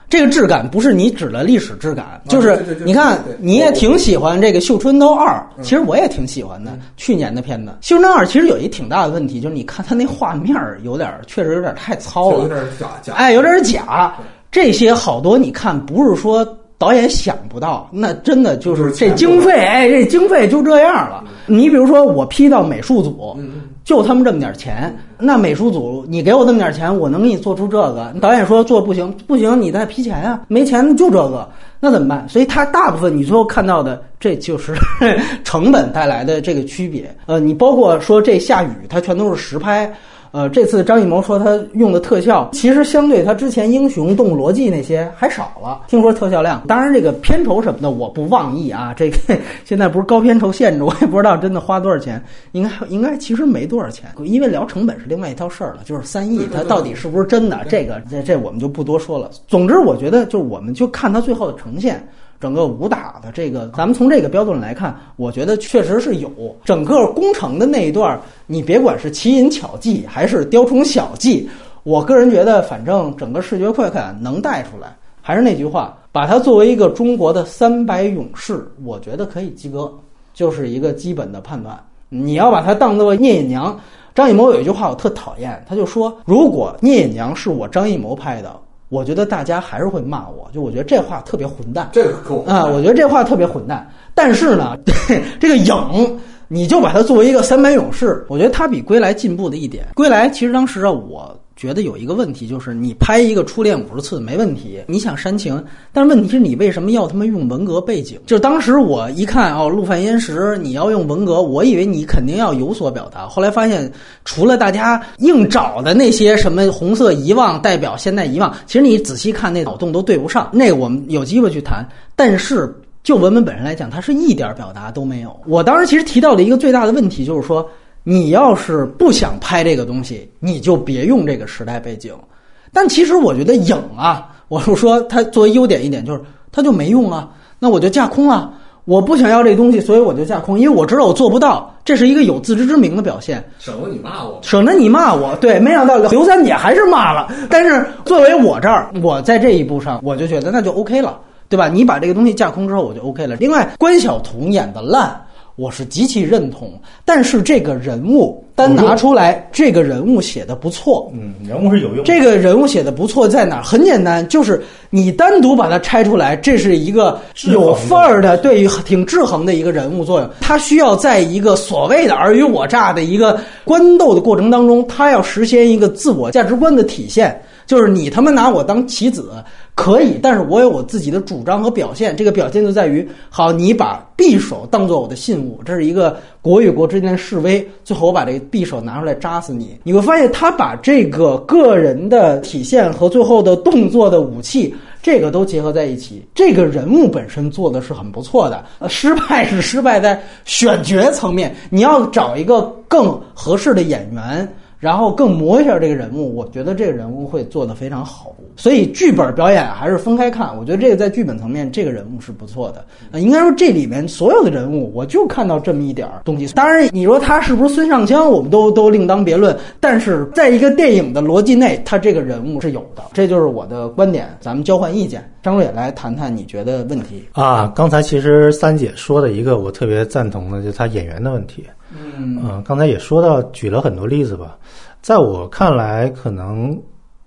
这个质感不是你指的历史质感，就是你看你也挺喜欢这个《绣春刀二》，其实我也挺喜欢的。去年的片子《绣春刀二》其实有一挺大的问题，就是你看它那画面有点，确实有点太糙了，有点假假，哎，有点假。这些好多你看不是说。导演想不到，那真的就是这经费，哎，这经费就这样了。你比如说，我批到美术组，就他们这么点钱，那美术组你给我这么点钱，我能给你做出这个？导演说做不行，不行，你再批钱呀，没钱就这个，那怎么办？所以他大部分你最后看到的，这就是 成本带来的这个区别。呃，你包括说这下雨，它全都是实拍。呃，这次张艺谋说他用的特效，其实相对他之前英雄动物逻辑那些还少了。听说特效量，当然这个片酬什么的我不妄议啊。这个 现在不是高片酬限制，我也不知道真的花多少钱，应该应该其实没多少钱，因为聊成本是另外一套事儿了。就是三亿，它到底是不是真的？这个这这我们就不多说了。总之，我觉得就是我们就看它最后的呈现。整个武打的这个，咱们从这个标准来看，我觉得确实是有整个工程的那一段，你别管是奇淫巧技还是雕虫小技，我个人觉得，反正整个视觉快感能带出来。还是那句话，把它作为一个中国的三百勇士，我觉得可以及格，就是一个基本的判断。你要把它当做聂隐娘，张艺谋有一句话我特讨厌，他就说，如果聂隐娘是我张艺谋拍的。我觉得大家还是会骂我，就我觉得这话特别混蛋。这个够啊！我觉得这话特别混蛋。但是呢，这个影，你就把它作为一个三百勇士，我觉得他比归来进步的一点。归来其实当时啊，我。觉得有一个问题，就是你拍一个初恋五十次没问题，你想煽情，但问题是你为什么要他妈用文革背景？就当时我一看哦，陆犯焉识，你要用文革，我以为你肯定要有所表达，后来发现除了大家硬找的那些什么红色遗忘代表现代遗忘，其实你仔细看那脑洞都对不上。那我们有机会去谈，但是就文本本身来讲，它是一点表达都没有。我当时其实提到了一个最大的问题，就是说。你要是不想拍这个东西，你就别用这个时代背景。但其实我觉得影啊，我是说它作为优点一点就是它就没用啊。那我就架空啊，我不想要这东西，所以我就架空，因为我知道我做不到，这是一个有自知之明的表现。省得你骂我，省得你骂我。对，没想到刘三姐还是骂了。但是作为我这儿，我在这一步上，我就觉得那就 OK 了，对吧？你把这个东西架空之后，我就 OK 了。另外，关晓彤演的烂。我是极其认同，但是这个人物单拿出来，这个人物写的不错。嗯，人物是有用。这个人物写的不错在哪儿？很简单，就是你单独把它拆出来，这是一个有范儿的，对于挺制衡的一个人物作用。他需要在一个所谓的尔虞我诈的一个官斗的过程当中，他要实现一个自我价值观的体现。就是你他妈拿我当棋子可以，但是我有我自己的主张和表现。这个表现就在于，好，你把匕首当做我的信物，这是一个国与国之间的示威。最后我把这个匕首拿出来扎死你。你会发现，他把这个个人的体现和最后的动作的武器，这个都结合在一起。这个人物本身做的是很不错的。呃，失败是失败在选角层面，你要找一个更合适的演员。然后更磨一下这个人物，我觉得这个人物会做得非常好。所以剧本表演还是分开看。我觉得这个在剧本层面，这个人物是不错的。呃，应该说这里面所有的人物，我就看到这么一点儿东西。当然，你说他是不是孙尚香，我们都都另当别论。但是在一个电影的逻辑内，他这个人物是有的。这就是我的观点，咱们交换意见。张瑞来谈谈你觉得问题啊？刚才其实三姐说的一个我特别赞同的，就是他演员的问题。嗯，刚才也说到，举了很多例子吧。在我看来，可能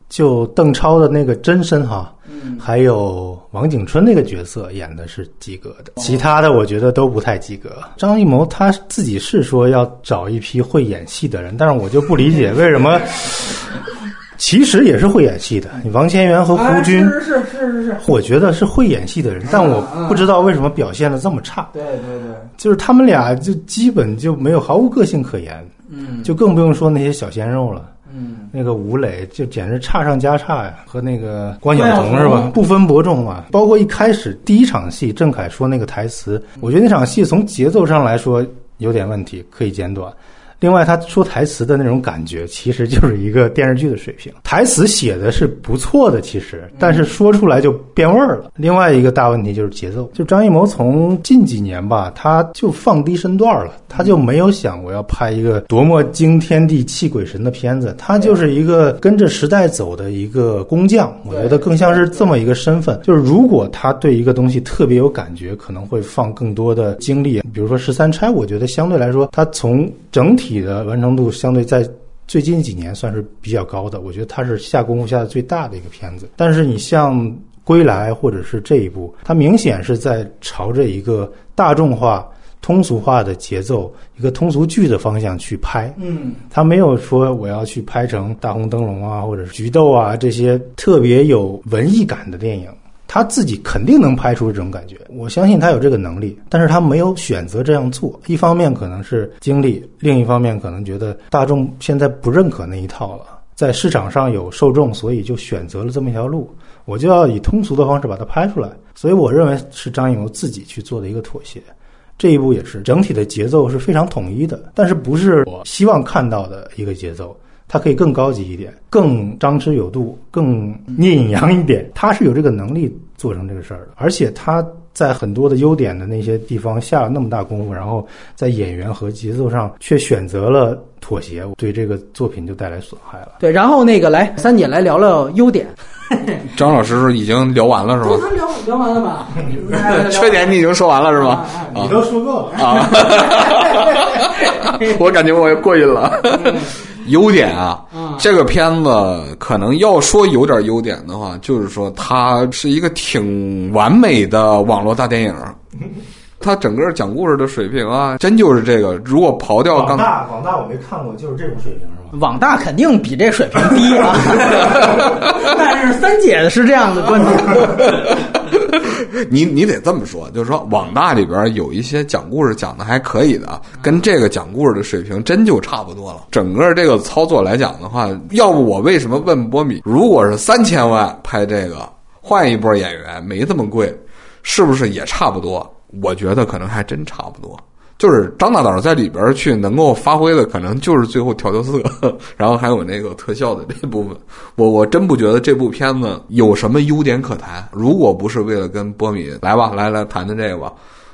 就邓超的那个真身哈，还有王景春那个角色演的是及格的，其他的我觉得都不太及格。张艺谋他自己是说要找一批会演戏的人，但是我就不理解为什么，其实也是会演戏的，王千源和胡军是是是是是，我觉得是会演戏的人，但我不知道为什么表现的这么差。对对对，就是他们俩就基本就没有毫无个性可言。嗯，就更不用说那些小鲜肉了。嗯，那个吴磊就简直差上加差呀，和那个关晓彤是吧？不分伯仲啊。包括一开始第一场戏，郑恺说那个台词，我觉得那场戏从节奏上来说有点问题，可以剪短。另外，他说台词的那种感觉，其实就是一个电视剧的水平。台词写的是不错的，其实，但是说出来就变味儿了。另外一个大问题就是节奏，就张艺谋从近几年吧，他就放低身段了，他就没有想我要拍一个多么惊天地泣鬼神的片子，他就是一个跟着时代走的一个工匠。我觉得更像是这么一个身份。就是如果他对一个东西特别有感觉，可能会放更多的精力。比如说《十三钗》，我觉得相对来说，他从整体。体的完成度相对在最近几年算是比较高的，我觉得它是下功夫下的最大的一个片子。但是你像《归来》或者是这一部，它明显是在朝着一个大众化、通俗化的节奏、一个通俗剧的方向去拍。嗯，他没有说我要去拍成《大红灯笼》啊，或者是《菊豆》啊这些特别有文艺感的电影。他自己肯定能拍出这种感觉，我相信他有这个能力，但是他没有选择这样做。一方面可能是精力，另一方面可能觉得大众现在不认可那一套了，在市场上有受众，所以就选择了这么一条路。我就要以通俗的方式把它拍出来，所以我认为是张艺谋自己去做的一个妥协。这一步也是整体的节奏是非常统一的，但是不是我希望看到的一个节奏。它可以更高级一点，更张弛有度，更聂隐扬一点。他是有这个能力做成这个事儿的，而且他在很多的优点的那些地方下了那么大功夫，然后在演员和节奏上却选择了妥协，对这个作品就带来损害了。对，然后那个来三姐来聊聊优点。张老师已经聊完了是吧？聊聊完了吧？缺点你已经说完了是吧？你都说够了啊！我感觉我过瘾了。优点啊，这个片子可能要说有点优点的话，就是说它是一个挺完美的网络大电影。它整个讲故事的水平啊，真就是这个。如果刨掉网大，网大我没看过，就是这种水平是吧？网大肯定比这水平低啊。但是三姐是这样的观点。你你得这么说，就是说网大里边有一些讲故事讲的还可以的，跟这个讲故事的水平真就差不多了。整个这个操作来讲的话，要不我为什么问波米，如果是三千万拍这个，换一波演员没这么贵，是不是也差不多？我觉得可能还真差不多。就是张大导在里边去能够发挥的，可能就是最后调调色，然后还有那个特效的这部分。我我真不觉得这部片子有什么优点可谈。如果不是为了跟波米来吧，来来谈谈这个吧，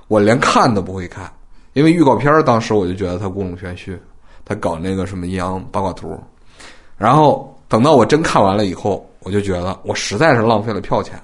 我连看都不会看，因为预告片当时我就觉得他故弄玄虚，他搞那个什么阴阳八卦图。然后等到我真看完了以后，我就觉得我实在是浪费了票钱。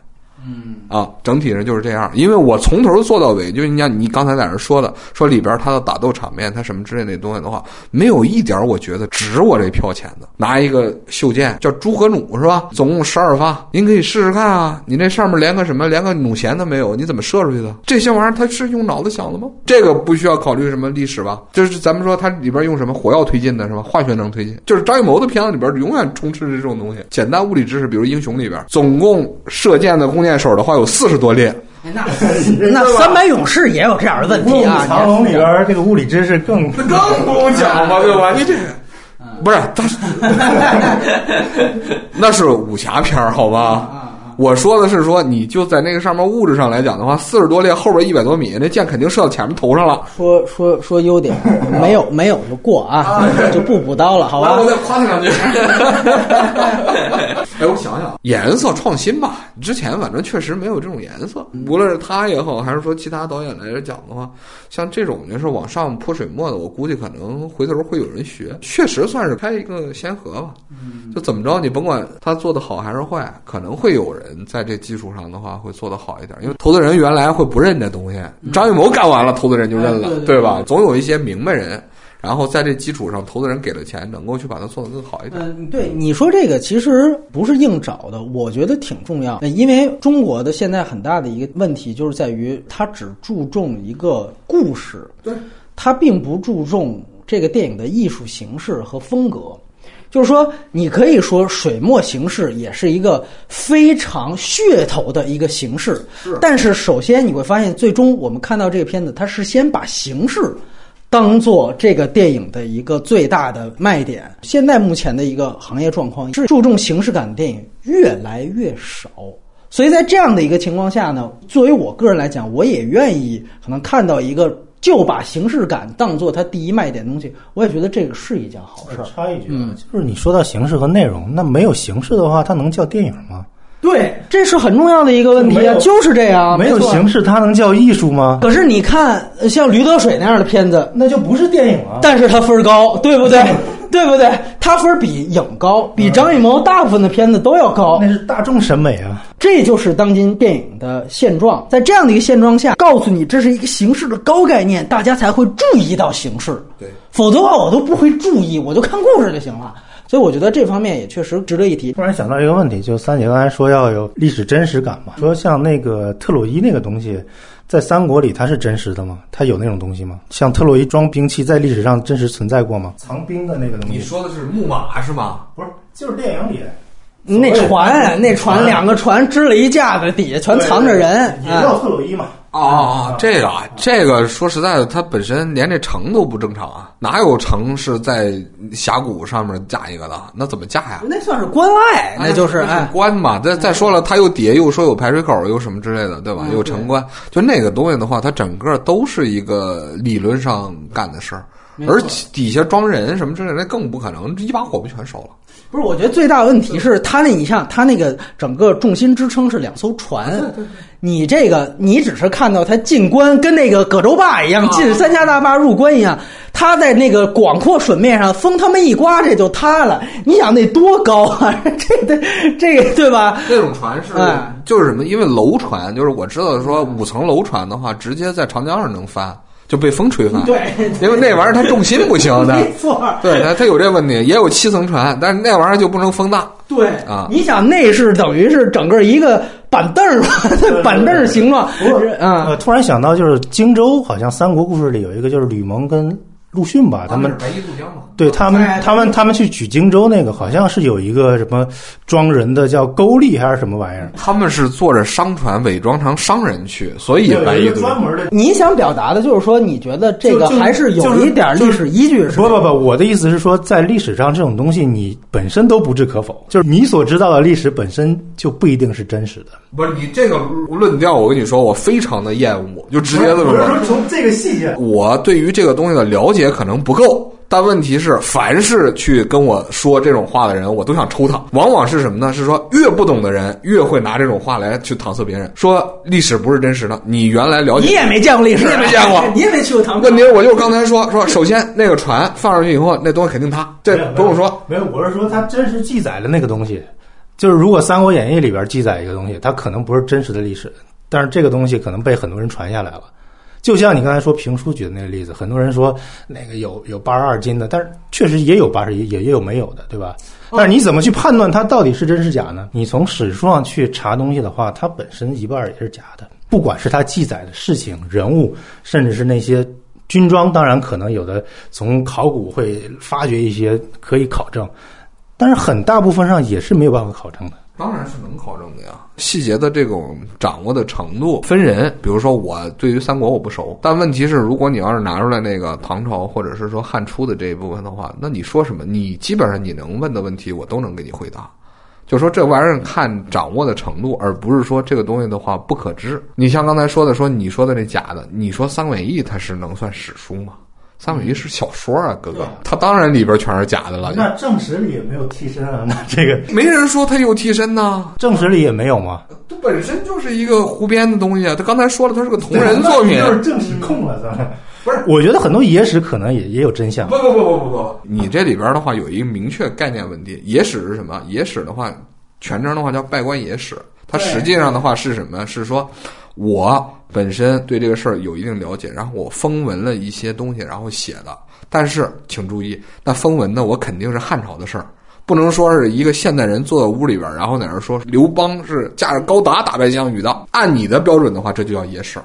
嗯啊，整体上就是这样，因为我从头做到尾，就你像你刚才在那说的，说里边他的打斗场面，他什么之类那东西的话，没有一点我觉得值我这票钱的。拿一个袖剑叫朱和弩是吧？总共十二发，您可以试试看啊。你那上面连个什么，连个弩弦都没有，你怎么射出去的？这些玩意儿它是用脑子想的吗？这个不需要考虑什么历史吧？就是咱们说它里边用什么火药推进的是吧？化学能推进，就是张艺谋的片子里边永远充斥着这种东西。简单物理知识，比如《英雄》里边，总共射箭的弓箭手的话有四十多列，那 那三百勇士也有这样的问题啊！长龙里边这个物理知识更更不用讲嘛，对吧？你这不是他，那是武侠片好吧？我说的是说，你就在那个上面物质上来讲的话，四十多列后边一百多米，那箭肯定射到前面头上了。说说说优点，没有没有就过啊，就不补刀了，好吧？我再夸他两句。哎，我想想，颜色创新吧，之前反正确实没有这种颜色，无论是他也好，还是说其他导演来讲的话，像这种就是往上泼水墨的，我估计可能回头会有人学，确实算是开一个先河吧。就怎么着，你甭管他做的好还是坏，可能会有人。在这基础上的话，会做得好一点，因为投资人原来会不认这东西，张艺谋干完了，投资人就认了，对吧？总有一些明白人，然后在这基础上，投资人给了钱，能够去把它做得更好一点。嗯，对，你说这个其实不是硬找的，我觉得挺重要，因为中国的现在很大的一个问题就是在于，它只注重一个故事，对，它并不注重这个电影的艺术形式和风格。就是说，你可以说水墨形式也是一个非常噱头的一个形式，但是首先你会发现，最终我们看到这个片子，它是先把形式当做这个电影的一个最大的卖点。现在目前的一个行业状况是注重形式感的电影越来越少，所以在这样的一个情况下呢，作为我个人来讲，我也愿意可能看到一个。就把形式感当做它第一卖点东西，我也觉得这个是一件好事。插一句，嗯，就是你说到形式和内容，那没有形式的话，它能叫电影吗？对，这是很重要的一个问题啊，就是这样。没有形式，它能叫艺术吗？可是你看，像《驴得水》那样的片子，那就不是电影啊。但是它分高，对不对？对不对？它分比影高，比张艺谋大部分的片子都要高。那是大众审美啊，这就是当今电影的现状。在这样的一个现状下，告诉你这是一个形式的高概念，大家才会注意到形式。对，否则的话我都不会注意，我就看故事就行了。所以我觉得这方面也确实值得一提。突然想到一个问题，就三姐刚才说要有历史真实感嘛，说像那个特洛伊那个东西，在三国里它是真实的吗？它有那种东西吗？像特洛伊装兵器在历史上真实存在过吗？藏兵的那个东西。你说的是木马是吗？不是，就是电影里。那船，那船两个船支了一架子，底下全藏着人，也叫特洛伊嘛。哦，这个啊，这个说实在的，它本身连这城都不正常啊，哪有城是在峡谷上面架一个的？那怎么架呀？那算是关隘，那就是哎，关嘛。再再说了，它又底下又说有排水口，又什么之类的，对吧？有城关，就那个东西的话，它整个都是一个理论上干的事儿，而底下装人什么之类的，那更不可能，一把火不全烧了。不是，我觉得最大的问题是他那，你像他那个整个重心支撑是两艘船，你这个你只是看到他进关跟那个葛洲坝一样进三峡大坝入关一样，他在那个广阔水面上，风他妈一刮这就塌了。你想那多高啊？这这这个对吧？那种船是就是什么？因为楼船就是我知道说五层楼船的话，直接在长江上能翻。就被风吹翻，对，因为那玩意儿它重心不行的，没错，对它它有这问题，也有七层船，但是那玩意儿就不能风大，对啊，你想那是等于是整个一个板凳儿吧，板凳儿形状，不是啊，突然想到就是荆州，好像三国故事里有一个就是吕蒙跟。陆逊吧，他们白衣渡江嘛，对他们，他们他们去取荆州那个，好像是有一个什么装人的叫勾吏还是什么玩意儿？他们是坐着商船伪装成商人去，所以白衣渡专门的。你想表达的就是说，你觉得这个还是有一点历史依据是？不不不，我的意思是说，在历史上这种东西你本身都不置可否，就是你所知道的历史本身就不一定是真实的。不是你这个论调，我跟你说，我非常的厌恶，就直接这么说，从这个细节，我对于这个东西的了解可能不够，但问题是，凡是去跟我说这种话的人，我都想抽他。往往是什么呢？是说越不懂的人越会拿这种话来去搪塞别人，说历史不是真实的。你原来了解，你也没见过历史，你也没见过，你也没去过唐。问题我就刚才说说，首先那个船放上去以后，那东西肯定塌，这不用说。没有，我是说它真实记载的那个东西。就是如果《三国演义》里边记载一个东西，它可能不是真实的历史，但是这个东西可能被很多人传下来了。就像你刚才说评书举的那个例子，很多人说那个有有八十二斤的，但是确实也有八十一，也也有没有的，对吧？但是你怎么去判断它到底是真是假呢？你从史书上去查东西的话，它本身一半也是假的，不管是它记载的事情、人物，甚至是那些军装，当然可能有的从考古会发掘一些可以考证。但是很大部分上也是没有办法考证的，当然是能考证的呀。细节的这种掌握的程度分人，比如说我对于三国我不熟，但问题是，如果你要是拿出来那个唐朝或者是说汉初的这一部分的话，那你说什么，你基本上你能问的问题我都能给你回答。就说这玩意儿看掌握的程度，而不是说这个东西的话不可知。你像刚才说的，说你说的那假的，你说《三国演义》它是能算史书吗？三国演义是小说啊，哥哥，他当然里边全是假的了。那正史里也没有替身啊，那这个没人说他有替身呢。正史里也没有吗？它本身就是一个胡编的东西啊。他刚才说了，他是个同人作品，就是正史控了，咱们不是？我觉得很多野史可能也也有真相。不不不不不不，你这里边的话有一个明确概念问题。野史是什么？野史的话，全称的话叫拜官野史。它实际上的话是什么？是说我。本身对这个事儿有一定了解，然后我封文了一些东西，然后写的。但是请注意，那封文呢，我肯定是汉朝的事儿，不能说是一个现代人坐在屋里边，然后在那说刘邦是驾着高达打败项羽的。按你的标准的话，这就叫野史。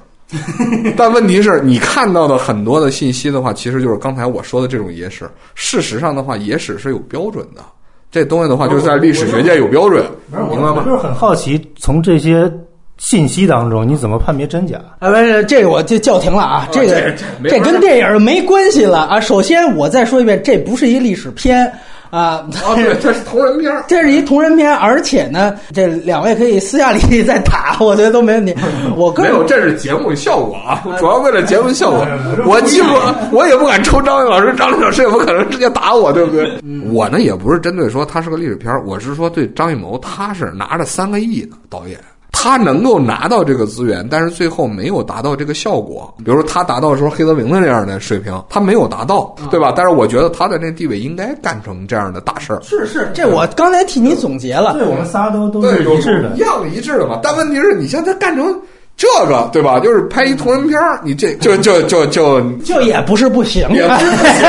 但问题是你看到的很多的信息的话，其实就是刚才我说的这种野史。事实上的话，野史是有标准的，这东西的话就是在历史学界有标准，明白吗？就是很好奇，从这些。信息当中你怎么判别真假？啊，不是这个我就叫停了啊，这个这跟电影没关系了啊。首先我再说一遍，这不是一历史片啊，对，这是同人片，这是一同人片，而且呢，这两位可以私下里再打，我觉得都没问题。我没有，这是节目效果啊，主要为了节目效果。我既不，我也不敢抽张宇老师，张宇老师也不可能直接打我，对不对？我呢也不是针对说他是个历史片，我是说对张艺谋，他是拿着三个亿的导演。他能够拿到这个资源，但是最后没有达到这个效果。比如说，他达到说黑泽明的那样的水平，他没有达到，对吧？但是我觉得他的那地位应该干成这样的大事儿。是是，这我刚才替你总结了。对，我们仨都都是一致的，一样一致的嘛。但问题是你现在干成这个，对吧？就是拍一同人片儿，你这就就就就 就也不是不行也不是不行。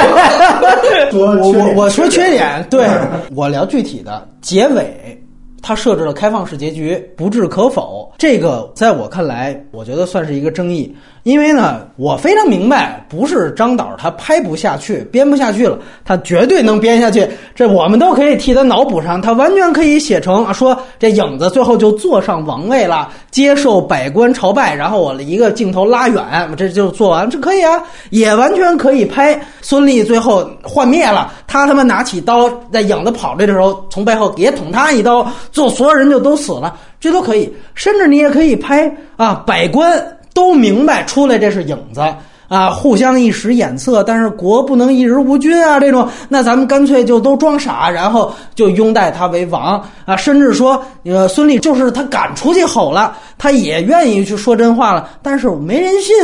我我我说缺点，对我聊具体的结尾。他设置了开放式结局，不置可否。这个在我看来，我觉得算是一个争议。因为呢，我非常明白，不是张导他拍不下去、编不下去了，他绝对能编下去。这我们都可以替他脑补上，他完全可以写成啊说这影子最后就坐上王位了，接受百官朝拜，然后我一个镜头拉远，这就做完，这可以啊，也完全可以拍孙俪最后幻灭了，他他妈拿起刀在影子跑来的时候，从背后也捅他一刀，最后所有人就都死了，这都可以。甚至你也可以拍啊，百官。都明白出来这是影子啊，互相一时眼色，但是国不能一日无君啊，这种那咱们干脆就都装傻，然后就拥戴他为王啊，甚至说呃孙俪就是他敢出去吼了，他也愿意去说真话了，但是没人信。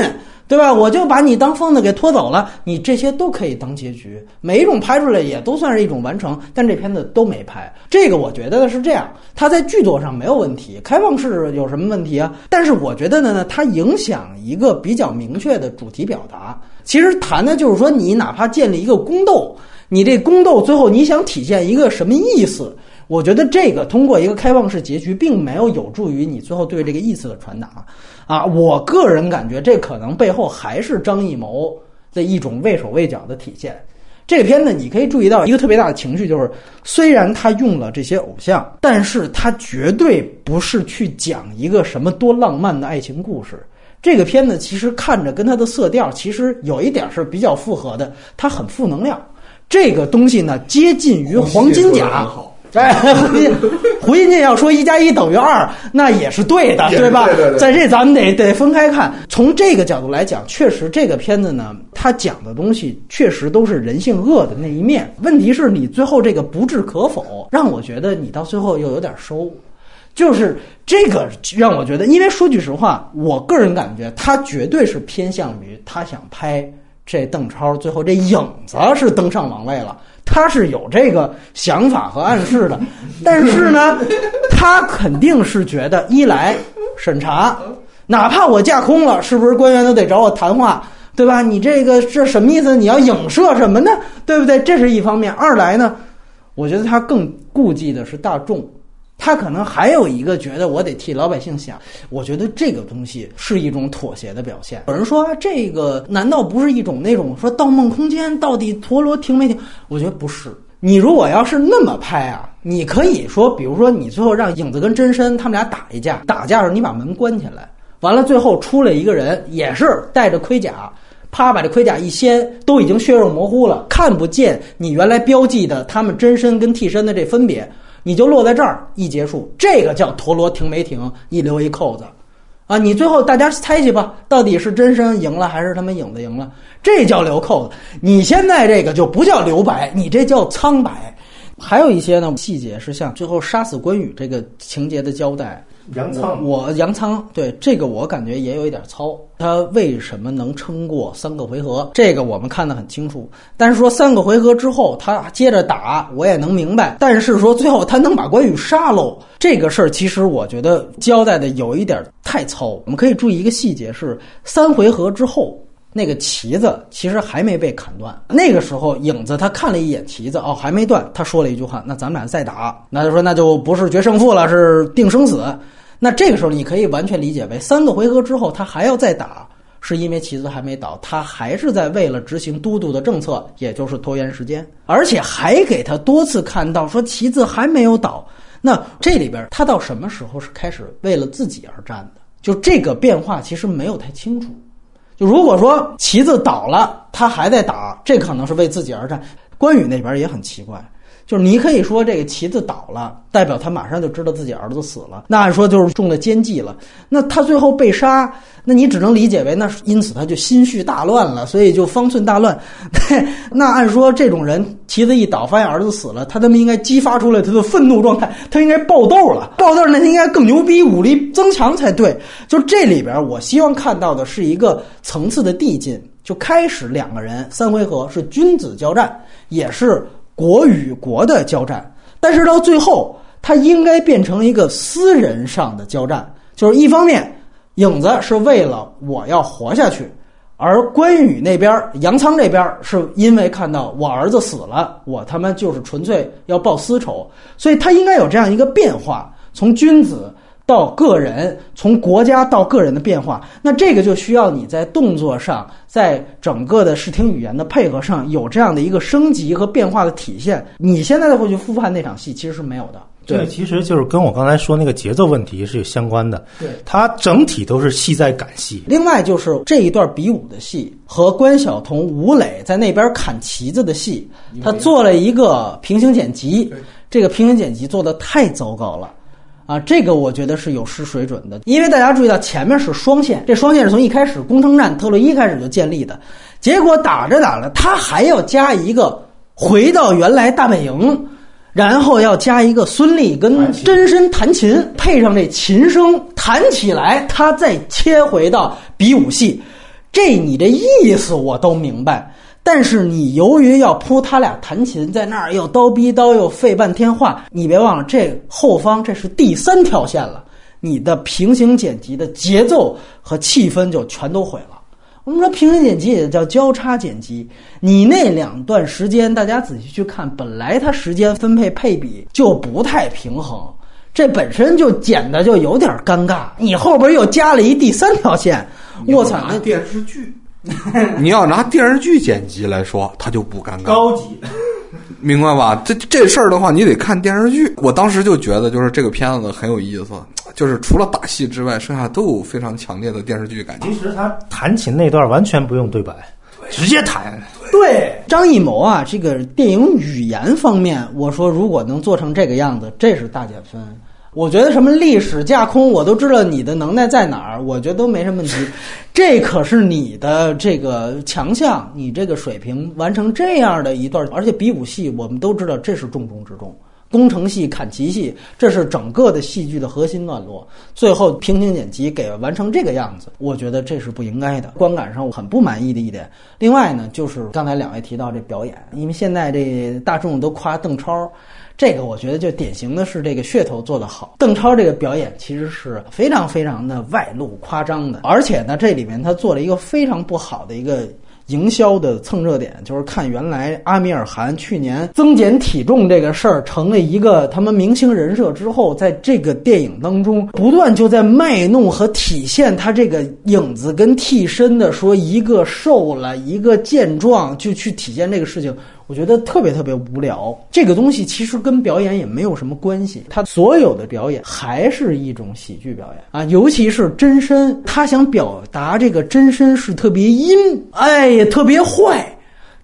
对吧？我就把你当疯子给拖走了，你这些都可以当结局，每一种拍出来也都算是一种完成。但这片子都没拍，这个我觉得是这样，它在剧作上没有问题，开放式有什么问题啊？但是我觉得呢，它影响一个比较明确的主题表达。其实谈的就是说，你哪怕建立一个宫斗，你这宫斗最后你想体现一个什么意思？我觉得这个通过一个开放式结局，并没有有助于你最后对这个意思的传达。啊，我个人感觉这可能背后还是张艺谋的一种畏手畏脚的体现。这个片子你可以注意到一个特别大的情绪，就是虽然他用了这些偶像，但是他绝对不是去讲一个什么多浪漫的爱情故事。这个片子其实看着跟它的色调其实有一点是比较复合的，它很负能量。这个东西呢，接近于黄金甲。哎，胡金胡金进要说一加一等于二，那也是对的，对吧？在这咱们得得分开看。从这个角度来讲，确实这个片子呢，它讲的东西确实都是人性恶的那一面。问题是你最后这个不置可否，让我觉得你到最后又有点收，就是这个让我觉得，因为说句实话，我个人感觉他绝对是偏向于他想拍这邓超最后这影子是登上王位了。他是有这个想法和暗示的，但是呢，他肯定是觉得一来审查，哪怕我架空了，是不是官员都得找我谈话，对吧？你这个这什么意思？你要影射什么呢？对不对？这是一方面。二来呢，我觉得他更顾忌的是大众。他可能还有一个觉得我得替老百姓想，我觉得这个东西是一种妥协的表现。有人说这个难道不是一种那种说《盗梦空间》到底陀螺停没停？我觉得不是。你如果要是那么拍啊，你可以说，比如说你最后让影子跟真身他们俩打一架，打架的时候你把门关起来，完了最后出来一个人也是带着盔甲，啪把这盔甲一掀，都已经血肉模糊了，看不见你原来标记的他们真身跟替身的这分别。你就落在这儿一结束，这个叫陀螺停没停？一留一扣子，啊，你最后大家猜去吧，到底是真身赢了还是他们影子赢了？这叫留扣子。你现在这个就不叫留白，你这叫苍白。还有一些呢细节是像最后杀死关羽这个情节的交代。杨仓，我杨仓对这个我感觉也有一点糙。他为什么能撑过三个回合？这个我们看得很清楚。但是说三个回合之后他接着打，我也能明白。但是说最后他能把关羽杀喽，这个事儿其实我觉得交代的有一点太糙。我们可以注意一个细节是三回合之后。那个旗子其实还没被砍断。那个时候，影子他看了一眼旗子，哦，还没断。他说了一句话：“那咱们俩再打。”那就说那就不是决胜负了，是定生死。那这个时候，你可以完全理解为三个回合之后他还要再打，是因为旗子还没倒，他还是在为了执行都督的政策，也就是拖延时间，而且还给他多次看到说旗子还没有倒。那这里边他到什么时候是开始为了自己而战的？就这个变化其实没有太清楚。就如果说旗子倒了，他还在打，这可能是为自己而战。关羽那边也很奇怪，就是你可以说这个旗子倒了，代表他马上就知道自己儿子死了，那按说就是中了奸计了。那他最后被杀。那你只能理解为，那因此他就心绪大乱了，所以就方寸大乱。那按说这种人旗子一倒，发现儿子死了，他他妈应该激发出来他的愤怒状态，他应该爆豆了，爆豆那他应该更牛逼，武力增强才对。就这里边，我希望看到的是一个层次的递进，就开始两个人三回合是君子交战，也是国与国的交战，但是到最后，他应该变成一个私人上的交战，就是一方面。影子是为了我要活下去，而关羽那边杨仓这边是因为看到我儿子死了，我他妈就是纯粹要报私仇，所以他应该有这样一个变化，从君子到个人，从国家到个人的变化，那这个就需要你在动作上，在整个的视听语言的配合上有这样的一个升级和变化的体现。你现在再回去复盘那场戏，其实是没有的。这个其实就是跟我刚才说那个节奏问题是有相关的。对，它整体都是戏在赶戏。另外就是这一段比武的戏和关晓彤、吴磊在那边砍旗子的戏，他做了一个平行剪辑，这个平行剪辑做的太糟糕了。啊，这个我觉得是有失水准的，因为大家注意到前面是双线，这双线是从一开始攻城战特洛伊开始就建立的，结果打着打着，他还要加一个回到原来大本营。然后要加一个孙俪跟真身弹琴，配上这琴声弹起来，他再切回到比武戏，这你这意思我都明白。但是你由于要铺他俩弹琴，在那儿又叨逼叨又费半天话，你别忘了这后方这是第三条线了，你的平行剪辑的节奏和气氛就全都毁了。我们说平行剪辑也叫交叉剪辑，你那两段时间，大家仔细去看，本来它时间分配配比就不太平衡，这本身就剪的就有点尴尬。你后边又加了一第三条线，我操！那电视剧，你要拿电视剧剪辑来说，它就不尴尬。高级。明白吧？这这事儿的话，你得看电视剧。我当时就觉得，就是这个片子很有意思，就是除了打戏之外，剩下都有非常强烈的电视剧感觉。其实他弹琴那段完全不用对白，直接弹。对，张艺谋啊，这个电影语言方面，我说如果能做成这个样子，这是大减分。我觉得什么历史架空，我都知道你的能耐在哪儿，我觉得都没什么问题。这可是你的这个强项，你这个水平完成这样的一段，而且比武戏，我们都知道这是重中之重。工程戏、砍旗戏，这是整个的戏剧的核心段落。最后平行剪辑给完成这个样子，我觉得这是不应该的。观感上我很不满意的一点。另外呢，就是刚才两位提到这表演，因为现在这大众都夸邓超。这个我觉得就典型的是这个噱头做得好。邓超这个表演其实是非常非常的外露夸张的，而且呢，这里面他做了一个非常不好的一个营销的蹭热点，就是看原来阿米尔汗去年增减体重这个事儿成了一个他们明星人设之后，在这个电影当中不断就在卖弄和体现他这个影子跟替身的说一个瘦了一个健壮，就去体现这个事情。我觉得特别特别无聊，这个东西其实跟表演也没有什么关系。他所有的表演还是一种喜剧表演啊，尤其是真身，他想表达这个真身是特别阴，哎呀，特别坏。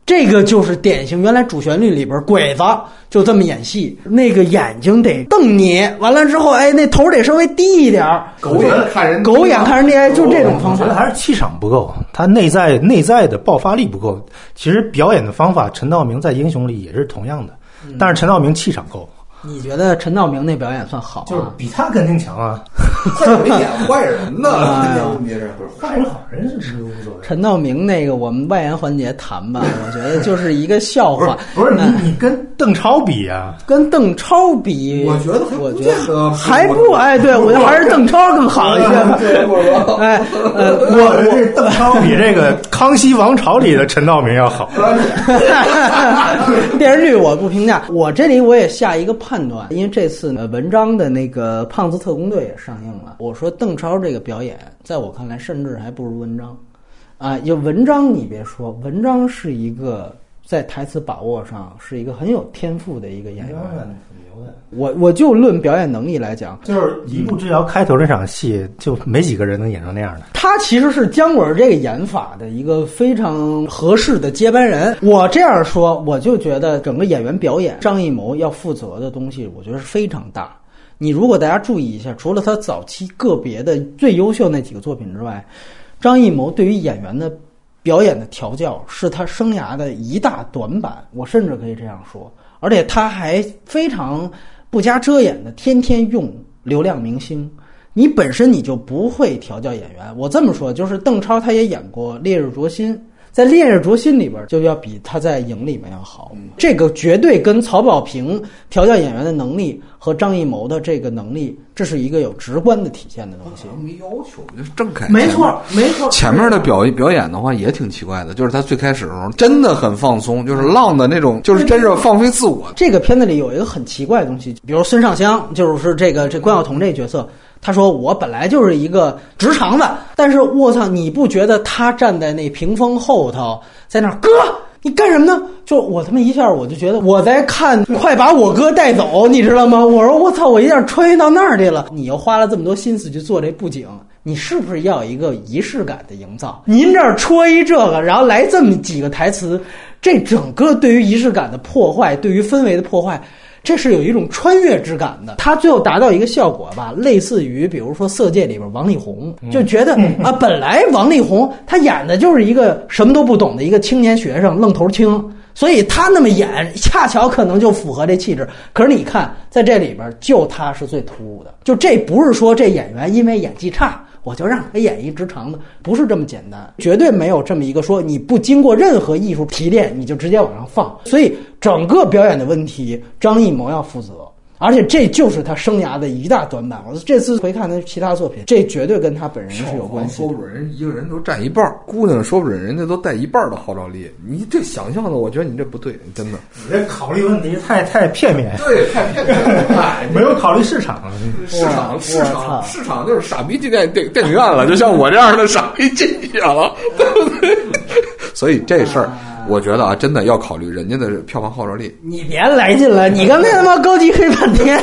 这个就是典型，原来主旋律里边鬼子就这么演戏，那个眼睛得瞪你，完了之后，哎，那头得稍微低一点儿狗眼看人，狗眼看人低，哎，就这种方法。还是气场不够，他内在内在的爆发力不够。其实表演的方法，陈道明在《英雄》里也是同样的，但是陈道明气场够。你觉得陈道明那表演算好？就是比他肯定强啊！没演坏人呢，问题是坏人好人是无所谓。陈道明那个，我们外延环节谈吧。我觉得就是一个笑话。不是你，你跟邓超比啊？跟邓超比，我觉得，我觉得还不哎，对我觉得还是邓超更好一些。哎，呃，我我邓超比这个《康熙王朝》里的陈道明要好。电视剧我不评价，我这里我也下一个判。判断，因为这次呢，文章的那个《胖子特工队》也上映了。我说邓超这个表演，在我看来，甚至还不如文章。啊，有文章你别说，文章是一个在台词把握上是一个很有天赋的一个演员。我我就论表演能力来讲，就是《一步之遥》开头那场戏，就没几个人能演成那样的。他其实是姜文这个演法的一个非常合适的接班人。我这样说，我就觉得整个演员表演，张艺谋要负责的东西，我觉得是非常大。你如果大家注意一下，除了他早期个别的最优秀那几个作品之外，张艺谋对于演员的表演的调教，是他生涯的一大短板。我甚至可以这样说。而且他还非常不加遮掩的天天用流量明星，你本身你就不会调教演员。我这么说，就是邓超他也演过《烈日灼心》。在《烈日灼心》里边，就要比他在《影》里面要好。这个绝对跟曹保平调教演员的能力和张艺谋的这个能力，这是一个有直观的体现的东西。没要求，就是郑恺。没错，没错。前面的表表演的话也挺奇怪的，就是他最开始的时候真的很放松，就是浪的那种，就是真是放飞自我。这个片子里有一个很奇怪的东西，比如孙尚香，就是这个这关晓彤这个角色。他说我本来就是一个直肠子，但是我操，你不觉得他站在那屏风后头，在那哥？你干什么呢？就我他妈一下，我就觉得我在看，快把我哥带走，你知道吗？我说我操，我一下穿越到那儿去了。你又花了这么多心思去做这布景，你是不是要一个仪式感的营造？您这儿戳一这个，然后来这么几个台词，这整个对于仪式感的破坏，对于氛围的破坏。这是有一种穿越之感的，他最后达到一个效果吧，类似于比如说《色戒》里边王力宏，就觉得 啊，本来王力宏他演的就是一个什么都不懂的一个青年学生，愣头青，所以他那么演，恰巧可能就符合这气质。可是你看，在这里边，就他是最突兀的，就这不是说这演员因为演技差。我就让他演一直肠子，不是这么简单，绝对没有这么一个说你不经过任何艺术提炼你就直接往上放，所以整个表演的问题，张艺谋要负责。而且这就是他生涯的一大短板。我这次回看他其他作品，这绝对跟他本人是有关系。说不准人一个人都占一半姑娘说不准人家都带一半的号召力。你这想象的，我觉得你这不对，真的。你这考虑问题太太片面。对，太片面，没有考虑市场。市场，市场，市场就是傻逼进电电电影院了，就像我这样的傻逼进去了，对不对？所以这事儿。我觉得啊，真的要考虑人家的票房号召力。你别来劲了，你刚才他妈高级黑半天。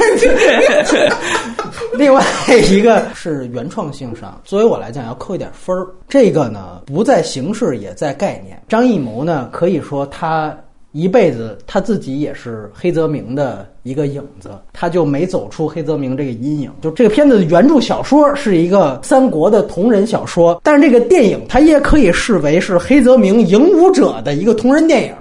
另外一个是原创性上，作为我来讲要扣一点分儿。这个呢，不在形式，也在概念。张艺谋呢，可以说他。一辈子他自己也是黑泽明的一个影子，他就没走出黑泽明这个阴影。就这个片子的原著小说是一个三国的同人小说，但是这个电影它也可以视为是黑泽明《影武者》的一个同人电影。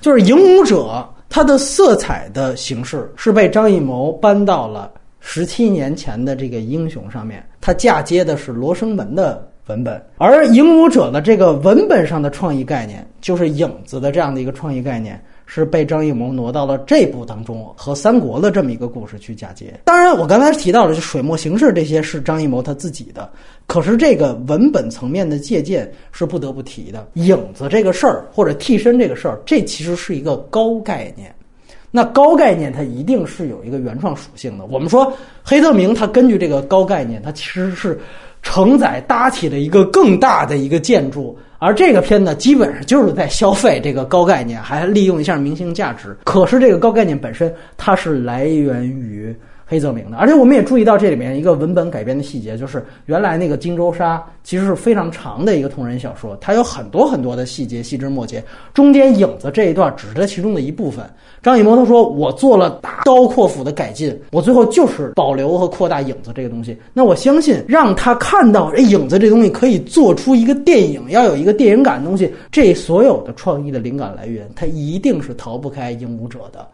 就是《影武者》，它的色彩的形式是被张艺谋搬到了十七年前的这个英雄上面，他嫁接的是罗生门的。文本，而《影武者》的这个文本上的创意概念，就是影子的这样的一个创意概念，是被张艺谋挪到了这部当中，和三国的这么一个故事去嫁接。当然，我刚才提到的就水墨形式这些是张艺谋他自己的，可是这个文本层面的借鉴是不得不提的。影子这个事儿，或者替身这个事儿，这其实是一个高概念。那高概念它一定是有一个原创属性的。我们说黑泽明他根据这个高概念，他其实是。承载搭起了一个更大的一个建筑，而这个片呢，基本上就是在消费这个高概念，还利用一下明星价值。可是这个高概念本身，它是来源于。黑泽明的，而且我们也注意到这里面一个文本改编的细节，就是原来那个《荆州杀》其实是非常长的一个同人小说，它有很多很多的细节，细枝末节，中间影子这一段只是它其中的一部分。张艺谋他说：“我做了大刀阔斧的改进，我最后就是保留和扩大影子这个东西。”那我相信，让他看到这影子这东西可以做出一个电影，要有一个电影感的东西，这所有的创意的灵感来源，它一定是逃不开《影武者》的。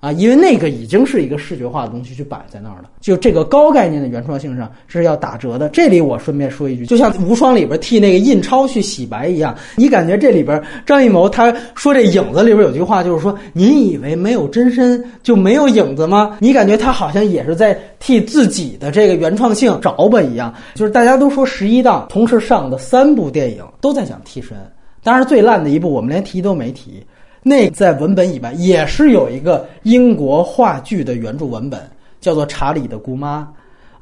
啊，因为那个已经是一个视觉化的东西去摆在那儿了，就这个高概念的原创性上是要打折的。这里我顺便说一句，就像无双里边替那个印钞去洗白一样，你感觉这里边张艺谋他说这影子里边有句话，就是说您以为没有真身就没有影子吗？你感觉他好像也是在替自己的这个原创性找吧一样。就是大家都说十一档同时上的三部电影都在讲替身，当然最烂的一部我们连提都没提。那在文本以外也是有一个英国话剧的原著文本，叫做《查理的姑妈》，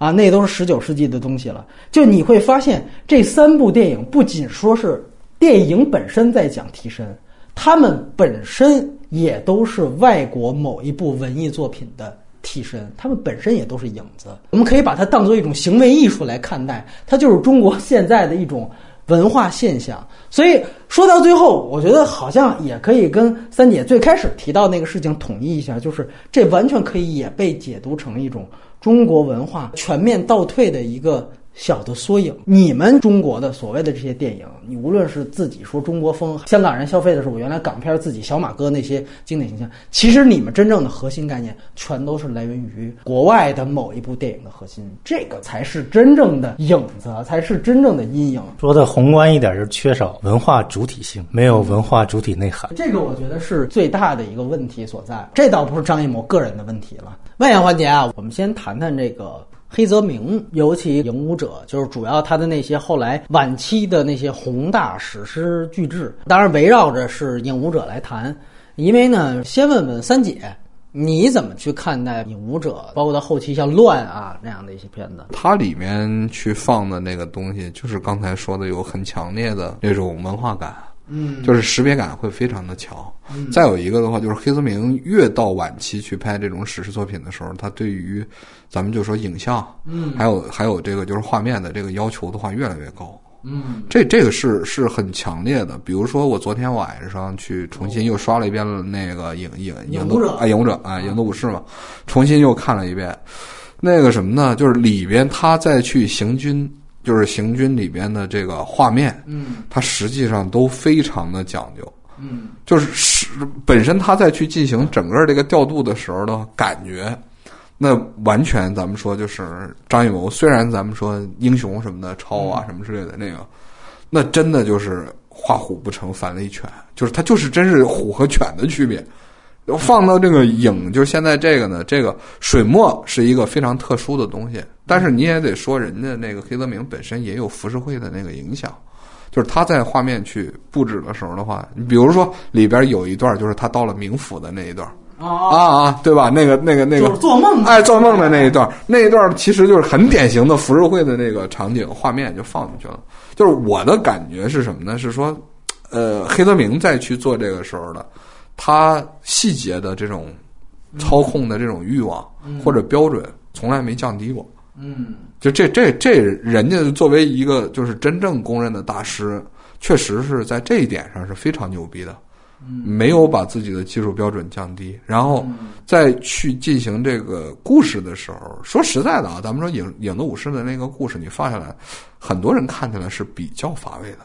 啊，那都是十九世纪的东西了。就你会发现，这三部电影不仅说是电影本身在讲替身，他们本身也都是外国某一部文艺作品的替身，他们本身也都是影子。我们可以把它当做一种行为艺术来看待，它就是中国现在的一种。文化现象，所以说到最后，我觉得好像也可以跟三姐最开始提到那个事情统一一下，就是这完全可以也被解读成一种中国文化全面倒退的一个。小的缩影，你们中国的所谓的这些电影，你无论是自己说中国风，香港人消费的是我原来港片自己小马哥那些经典形象，其实你们真正的核心概念，全都是来源于国外的某一部电影的核心，这个才是真正的影子，才是真正的阴影。说的宏观一点，就是缺少文化主体性，没有文化主体内涵，这个我觉得是最大的一个问题所在。这倒不是张艺谋个人的问题了。外延环节啊，我们先谈谈这个。黑泽明，尤其《影武者》，就是主要他的那些后来晚期的那些宏大史诗巨制，当然围绕着是《影武者》来谈。因为呢，先问问三姐，你怎么去看待《影武者》，包括到后期像《乱》啊那样的一些片子？它里面去放的那个东西，就是刚才说的有很强烈的那种文化感，嗯就是识别感会非常的强。再有一个的话，就是黑泽明越到晚期去拍这种史诗作品的时候，他对于咱们就说影像，嗯还有还有这个就是画面的这个要求的话越来越高。嗯这这个是是很强烈的。比如说，我昨天晚上去重新又刷了一遍了那个影影影影武者啊影武者啊影的武士嘛，重新又看了一遍。那个什么呢？就是里边他再去行军，就是行军里边的这个画面，嗯它实际上都非常的讲究。嗯就是是本身他在去进行整个这个调度的时候的感觉，那完全咱们说就是张艺谋，虽然咱们说英雄什么的超啊什么之类的那个，那真的就是画虎不成反类犬，就是他就是真是虎和犬的区别。放到这个影，就是现在这个呢，这个水墨是一个非常特殊的东西，但是你也得说，人家那个黑泽明本身也有浮世绘的那个影响，就是他在画面去布置的时候的话，你比如说里边有一段就是他到了冥府的那一段啊，啊啊，对吧？那个那个那个就是做梦的哎，做梦的那一段，那一段其实就是很典型的浮世绘的那个场景画面就放进去了。就是我的感觉是什么呢？是说，呃，黑泽明在去做这个时候的，他细节的这种操控的这种欲望、或者标准从来没降低过。嗯。就这这这，人家作为一个就是真正公认的大师，确实是在这一点上是非常牛逼的，没有把自己的技术标准降低，然后再去进行这个故事的时候，说实在的啊，咱们说影影子武士的那个故事，你放下来，很多人看起来是比较乏味的，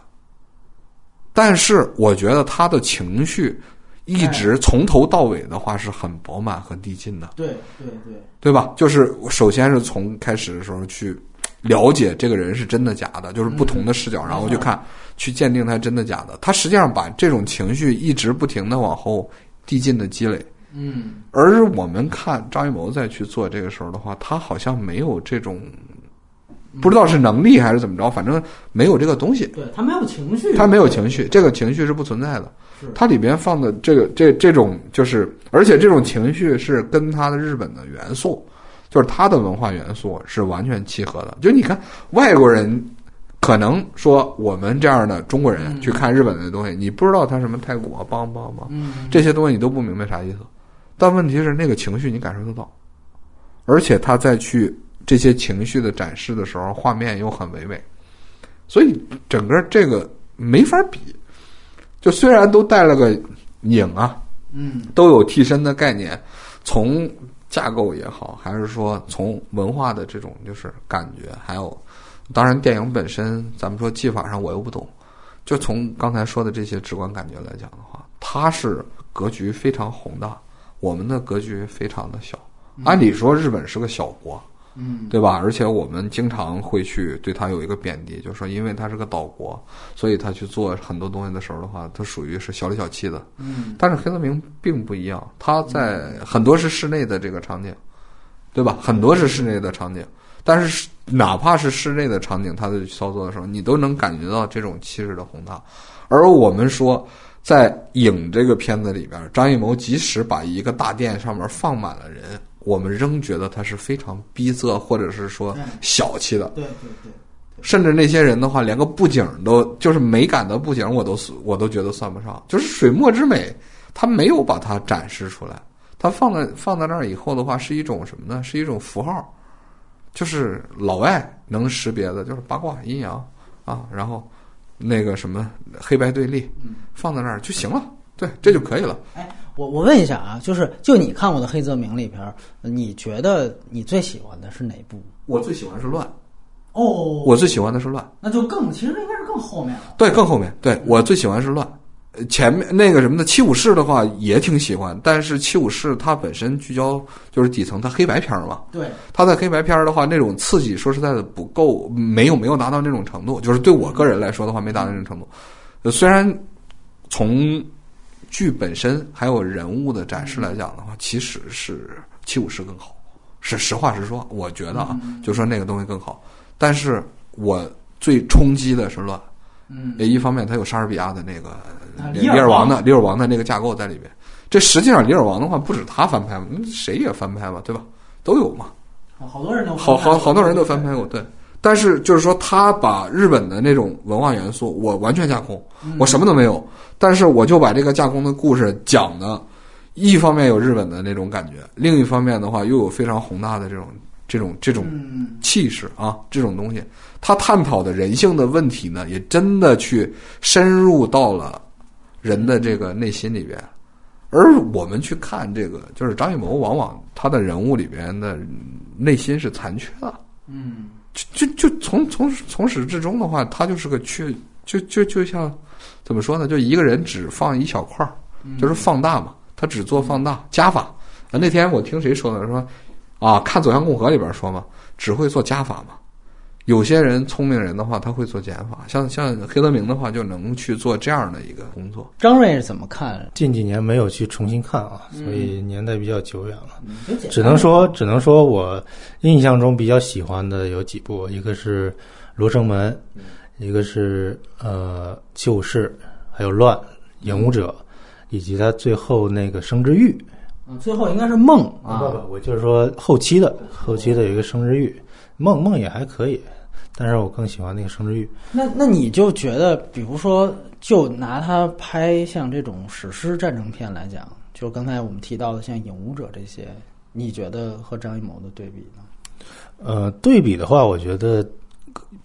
但是我觉得他的情绪一直从头到尾的话是很饱满和递进的。对对对，对吧？就是首先是从开始的时候去了解这个人是真的假的，就是不同的视角，然后去看，去鉴定他真的假的。他实际上把这种情绪一直不停的往后递进的积累。嗯而我们看张艺谋再去做这个时候的话，他好像没有这种，不知道是能力还是怎么着，反正没有这个东西。对他没有情绪，他没有情绪，这个情绪是不存在的。它里边放的这个这这种就是，而且这种情绪是跟他的日本的元素，就是他的文化元素是完全契合的。就你看外国人。可能说我们这样的中国人去看日本的东西，你不知道他什么泰国啊、梆梆梆，嗯这些东西你都不明白啥意思。但问题是那个情绪你感受得到，而且他再去这些情绪的展示的时候，画面又很唯美，所以整个这个没法比。就虽然都带了个影啊，嗯都有替身的概念，从架构也好，还是说从文化的这种就是感觉，还有当然电影本身，咱们说技法上我又不懂，就从刚才说的这些直观感觉来讲的话，它是格局非常宏大，我们的格局非常的小。按理说日本是个小国，嗯对吧？而且我们经常会去对他有一个贬低，就是说因为他是个岛国，所以他去做很多东西的时候的话，他属于是小里小气的。嗯但是黑泽明并不一样，他在很多是室内的这个场景，对吧？很多是室内的场景，但是哪怕是室内的场景，他在操作的时候，你都能感觉到这种气势的宏大。而我们说，在《影》这个片子里边，张艺谋即使把一个大殿上面放满了人，我们仍觉得他是非常逼仄或者是说小气的。对对对，甚至那些人的话，连个布景都就是美感的布景，我都我都觉得算不上。就是水墨之美，他没有把它展示出来。它放在放在那儿以后的话，是一种什么呢？是一种符号，就是老外能识别的，就是八卦阴阳啊，然后那个什么黑白对立，放在那儿就行了。对，这就可以了。我我问一下啊，就是就你看过的黑泽明里边儿，你觉得你最喜欢的是哪部？我最喜欢是乱，哦，我最喜欢的是乱。那就更其实应该是更后面了。对，更后面，对我最喜欢是乱。呃前面那个什么的七武士的话也挺喜欢，但是七武士它本身聚焦就是底层，它黑白片儿嘛，对，它在黑白片儿的话，那种刺激说实在的不够，没有没有达到那种程度，就是对我个人来说的话，没达到那种程度。呃，虽然从剧本身还有人物的展示来讲的话，其实是七五式更好，是实话实说，我觉得啊，就说那个东西更好。但是我最冲击的是乱。嗯，一方面它有莎士比亚的那个啊李李尔王的李尔王的那个架构在里边，这实际上《李尔王》的话，不止他翻拍嘛，嗯谁也翻拍嘛，对吧？都有嘛。好多人都好好好多人都翻拍过，对。但是就是说，他把日本的那种文化元素，我完全架空，我什么都没有。但是我就把这个架空的故事讲的，一方面有日本的那种感觉，另一方面的话又有非常宏大的这种这种这种嗯气势啊，这种东西。他探讨的人性的问题呢，也真的去深入到了人的这个内心里边。而我们去看这个，就是张艺谋，往往他的人物里边的内心是残缺的。嗯就就就从从从始至终的话，他就是个缺，就就就像怎么说呢？就一个人只放一小块儿，就是放大嘛，他只做放大加法。啊，那天我听谁说的？说啊，看《走向共和》里边说嘛，只会做加法嘛。有些人聪明人的话，他会做减法，像像黑泽明的话，就能去做这样的一个工作。张瑞是怎么看？近几年没有去重新看啊，所以年代比较久远了。只能说，只能说我印象中比较喜欢的有几部，一个是《罗生门》，一个是呃《旧事》，还有《乱》《影武者》，以及他最后那个《生之欲嗯最后应该是梦》啊。不不，我就是说后期的，后期的有一个《生之欲》，梦梦也还可以，但是我更喜欢那个《生之欲》。那那你就觉得，比如说，就拿他拍像这种史诗战争片来讲，就刚才我们提到的像《影武者》这些，你觉得和张艺谋的对比呢？呃，对比的话，我觉得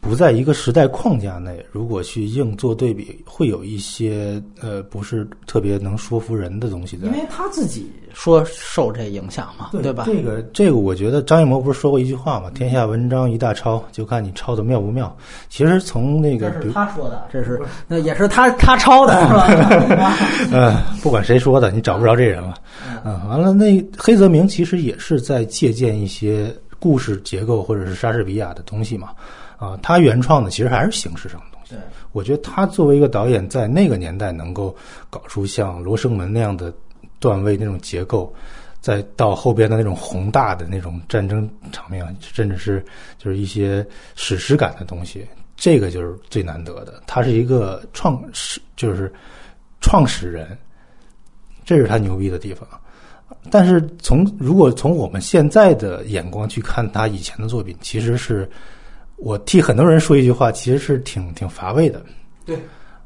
不在一个时代框架内，如果去硬做对比，会有一些呃不是特别能说服人的东西在因。为他自己说受这影响嘛，对吧？这个这个，我觉得张艺谋不是说过一句话吗？天下文章一大抄，就看你抄的妙不妙。其实从那个，这是他说的，这是那也是他他抄的，是吧？呃，不管谁说的，你找不着这人了。嗯，完了，那黑泽明其实也是在借鉴一些故事结构或者是莎士比亚的东西嘛。啊，他原创的其实还是形式上的东西。我觉得他作为一个导演，在那个年代能够搞出像《罗生门》那样的段位那种结构，再到后边的那种宏大的那种战争场面，甚至是就是一些史诗感的东西，这个就是最难得的。他是一个创始，就是创始人，这是他牛逼的地方。但是从如果从我们现在的眼光去看他以前的作品，其实是我替很多人说一句话，其实是挺挺乏味的。对，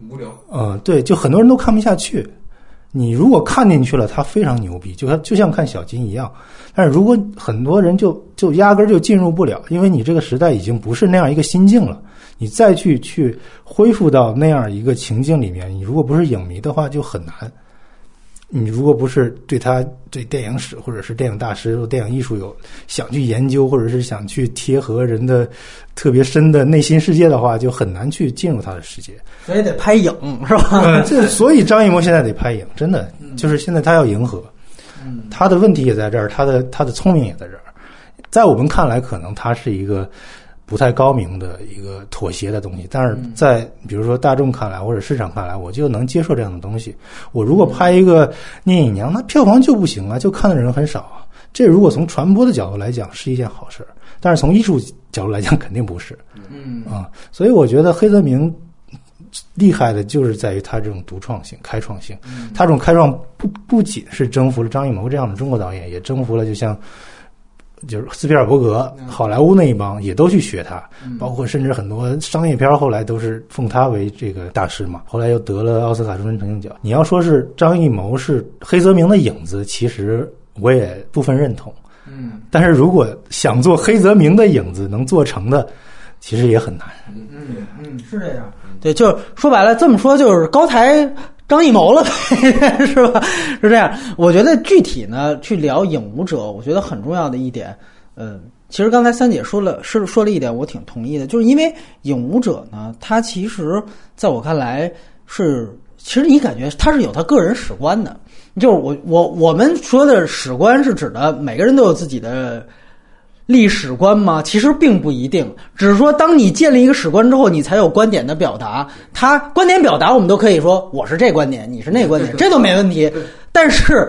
无聊。嗯，对，就很多人都看不下去。你如果看进去了，他非常牛逼，就像就像看小金一样。但是如果很多人就就压根儿就进入不了，因为你这个时代已经不是那样一个心境了，你再去去恢复到那样一个情境里面，你如果不是影迷的话，就很难。你如果不是对他对电影史或者是电影大师、电影艺术有想去研究，或者是想去贴合人的特别深的内心世界的话，就很难去进入他的世界。所以得拍影是吧？嗯，这所以张艺谋现在得拍影，真的就是现在他要迎合，他的问题也在这儿，他的他的聪明也在这儿。在我们看来，可能他是一个不太高明的一个妥协的东西，但是在比如说大众看来或者市场看来，我就能接受这样的东西。我如果拍一个聂隐娘，那票房就不行啊，就看的人很少啊。这如果从传播的角度来讲是一件好事儿，但是从艺术角度来讲肯定不是。嗯啊，所以我觉得黑泽明厉害的就是在于他这种独创性、开创性。他这种开创不不仅是征服了张艺谋这样的中国导演，也征服了就像就是斯皮尔伯格、好莱坞那一帮也都去学他，包括甚至很多商业片后来都是奉他为这个大师嘛。后来又得了奥斯卡终身成就奖。你要说是张艺谋是黑泽明的影子，其实我也部分认同。嗯但是如果想做黑泽明的影子能做成的，其实也很难。嗯嗯，是这样。对，就是说白了，这么说就是高抬张艺谋了呗，是吧？是这样。我觉得具体呢，去聊《影舞者》，我觉得很重要的一点，呃，其实刚才三姐说了，是说了一点，我挺同意的，就是因为《影舞者》呢，他其实在我看来是，其实你感觉他是有他个人史观的。就是我我我们说的史观是指的每个人都有自己的历史观吗？其实并不一定，只是说当你建立一个史观之后，你才有观点的表达。他观点表达，我们都可以说我是这观点，你是那观点，这都没问题。但是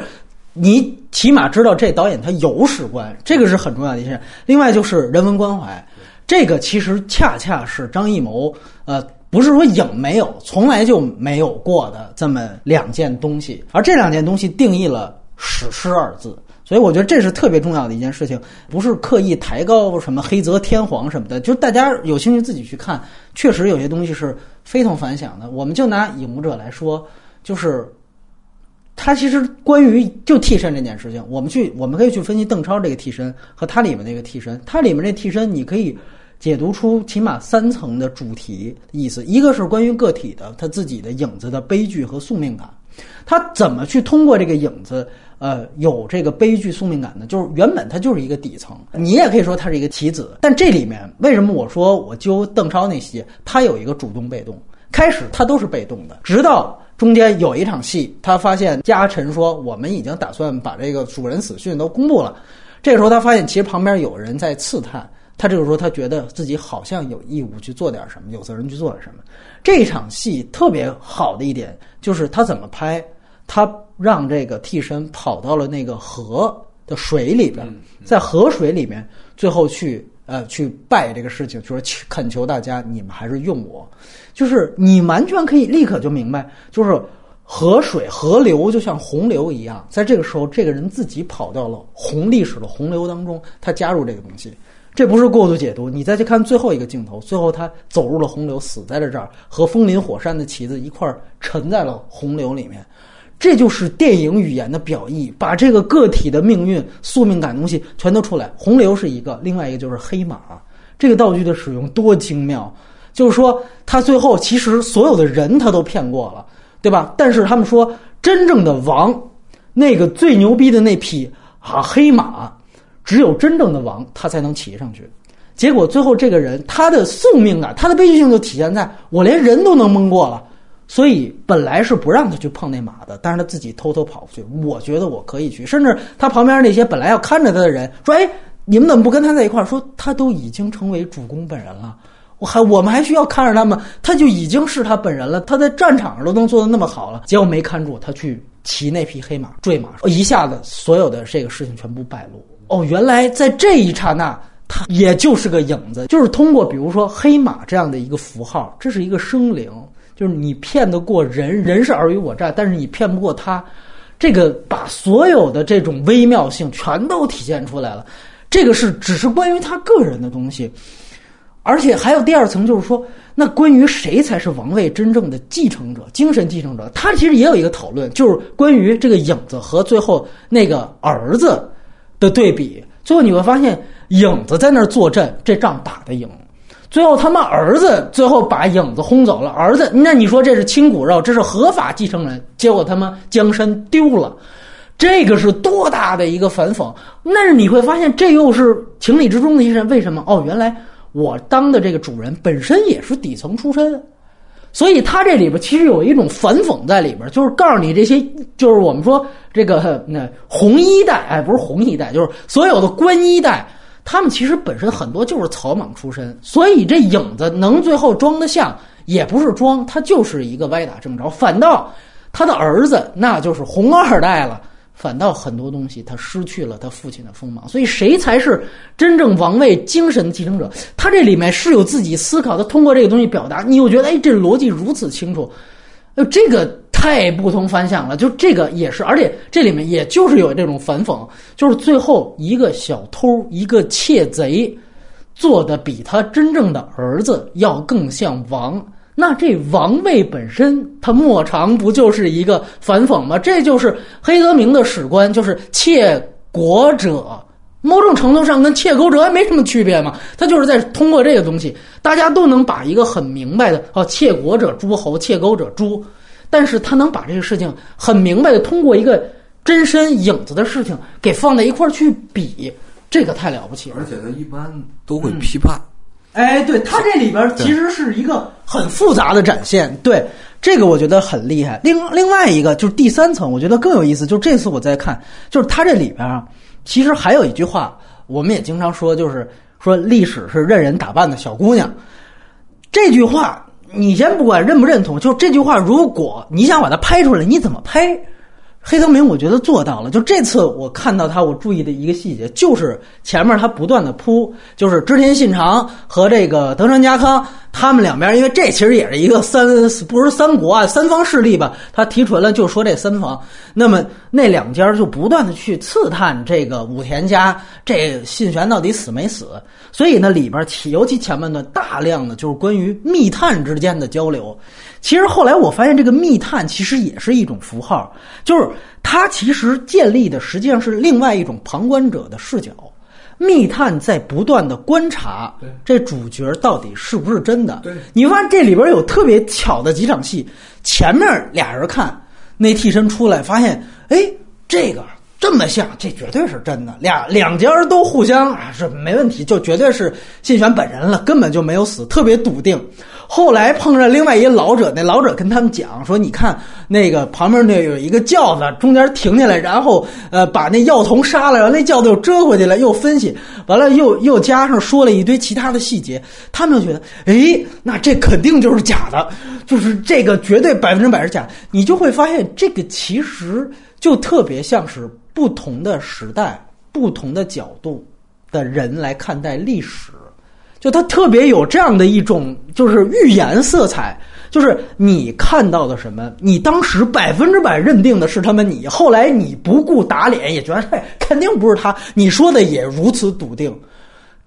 你起码知道这导演他有史观，这个是很重要的一件。另外就是人文关怀，这个其实恰恰是张艺谋呃不是说影没有，从来就没有过的这么两件东西，而这两件东西定义了“史诗”二字。所以我觉得这是特别重要的一件事情，不是刻意抬高什么黑泽天皇什么的，就是大家有兴趣自己去看，确实有些东西是非同凡响的。我们就拿《影武者》来说，就是他其实关于就替身这件事情，我们去我们可以去分析邓超这个替身和他里面那个替身，他里面这替身你可以解读出起码三层的主题意思，一个是关于个体的他自己的影子的悲剧和宿命感，他怎么去通过这个影子。呃，有这个悲剧宿命感呢，就是原本他就是一个底层，你也可以说他是一个棋子。但这里面为什么我说我揪邓超那些，他有一个主动被动，开始他都是被动的，直到中间有一场戏，他发现家臣说我们已经打算把这个主人死讯都公布了，这个时候他发现其实旁边有人在刺探，他这个时候他觉得自己好像有义务去做点什么，有责任去做点什么。这场戏特别好的一点就是他怎么拍。他让这个替身跑到了那个河的水里边，在河水里面，最后去呃去拜这个事情，就是恳求大家，你们还是用我，就是你完全可以立刻就明白，就是河水河流就像洪流一样，在这个时候，这个人自己跑到了洪历史的洪流当中，他加入这个东西，这不是过度解读。你再去看最后一个镜头，最后他走入了洪流，死在了这儿，和风林火山的旗子一块儿沉在了洪流里面。这就是电影语言的表意，把这个个体的命运、宿命感东西全都出来。洪流是一个，另外一个就是黑马，这个道具的使用多精妙。就是说，他最后其实所有的人他都骗过了，对吧？但是他们说，真正的王，那个最牛逼的那匹啊黑马，只有真正的王他才能骑上去。结果最后这个人他的宿命啊、他的悲剧性就体现在我连人都能蒙过了。所以本来是不让他去碰那马的，但是他自己偷偷跑去。我觉得我可以去，甚至他旁边那些本来要看着他的人说：“哎，你们怎么不跟他在一块儿？”说他都已经成为主公本人了，我还我们还需要看着他吗？他就已经是他本人了，他在战场上都能做的那么好了，结果没看住他去骑那匹黑马坠马，一下子所有的这个事情全部败露。哦，原来在这一刹那，他也就是个影子，就是通过比如说黑马这样的一个符号，这是一个生灵。就是你骗得过人，人是尔虞我诈，但是你骗不过他，这个把所有的这种微妙性全都体现出来了。这个是只是关于他个人的东西，而且还有第二层，就是说，那关于谁才是王位真正的继承者、精神继承者，他其实也有一个讨论，就是关于这个影子和最后那个儿子的对比。最后你会发现，影子在那儿坐镇，这仗打得赢。最后他妈儿子最后把影子轰走了，儿子那你说这是亲骨肉，这是合法继承人，结果他妈江山丢了，这个是多大的一个反讽？那是你会发现这又是情理之中的一事。为什么？哦，原来我当的这个主人本身也是底层出身，所以他这里边其实有一种反讽在里边，就是告诉你这些，就是我们说这个那红衣带，哎，不是红衣带，就是所有的官衣带。他们其实本身很多就是草莽出身，所以这影子能最后装得像，也不是装，他就是一个歪打正着。反倒他的儿子那就是红二代了，反倒很多东西他失去了他父亲的锋芒。所以谁才是真正王位精神的继承者？他这里面是有自己思考，他通过这个东西表达，你又觉得哎，这逻辑如此清楚，呃，这个。太不同凡响了，就这个也是，而且这里面也就是有这种反讽，就是最后一个小偷，一个窃贼，做的比他真正的儿子要更像王，那这王位本身，他莫尝不就是一个反讽吗？这就是黑泽明的史观，就是窃国者，某种程度上跟窃钩者没什么区别嘛，他就是在通过这个东西，大家都能把一个很明白的，哦，窃国者诸侯，窃钩者诛。但是他能把这个事情很明白的通过一个真身影子的事情给放在一块儿去比，这个太了不起了。而且他一般都会批判。哎，对他这里边其实是一个很复杂的展现。对这个我觉得很厉害。另另外一个就是第三层，我觉得更有意思。就这次我在看，就是他这里边啊，其实还有一句话，我们也经常说，就是说历史是任人打扮的小姑娘。这句话。你先不管认不认同，就这句话，如果你想把它拍出来，你怎么拍？黑泽明我觉得做到了。就这次我看到他，我注意的一个细节，就是前面他不断的铺，就是织田信长和这个德川家康他们两边，因为这其实也是一个三，不是三国啊，三方势力吧？他提纯了，就说这三方。那么那两家就不断的去刺探这个武田家这信玄到底死没死。所以呢，里边起尤其前半段大量的就是关于密探之间的交流。其实后来我发现，这个密探其实也是一种符号，就是它其实建立的实际上是另外一种旁观者的视角。密探在不断的观察这主角到底是不是真的。对，你发现这里边有特别巧的几场戏，前面俩人看那替身出来，发现哎，这个这么像，这绝对是真的。俩两家都互相啊是没问题，就绝对是信玄本人了，根本就没有死，特别笃定。后来碰上另外一个老者，那老者跟他们讲说：“你看那个旁边那有一个轿子，中间停下来，然后呃把那药童杀了，然后那轿子又折回去了，又分析完了，又又加上说了一堆其他的细节，他们就觉得，哎，那这肯定就是假的，就是这个绝对百分之百是假。你就会发现，这个其实就特别像是不同的时代、不同的角度的人来看待历史。”就他特别有这样的一种，就是预言色彩，就是你看到的什么，你当时百分之百认定的是他们，你后来你不顾打脸，也觉得哎，肯定不是他，你说的也如此笃定，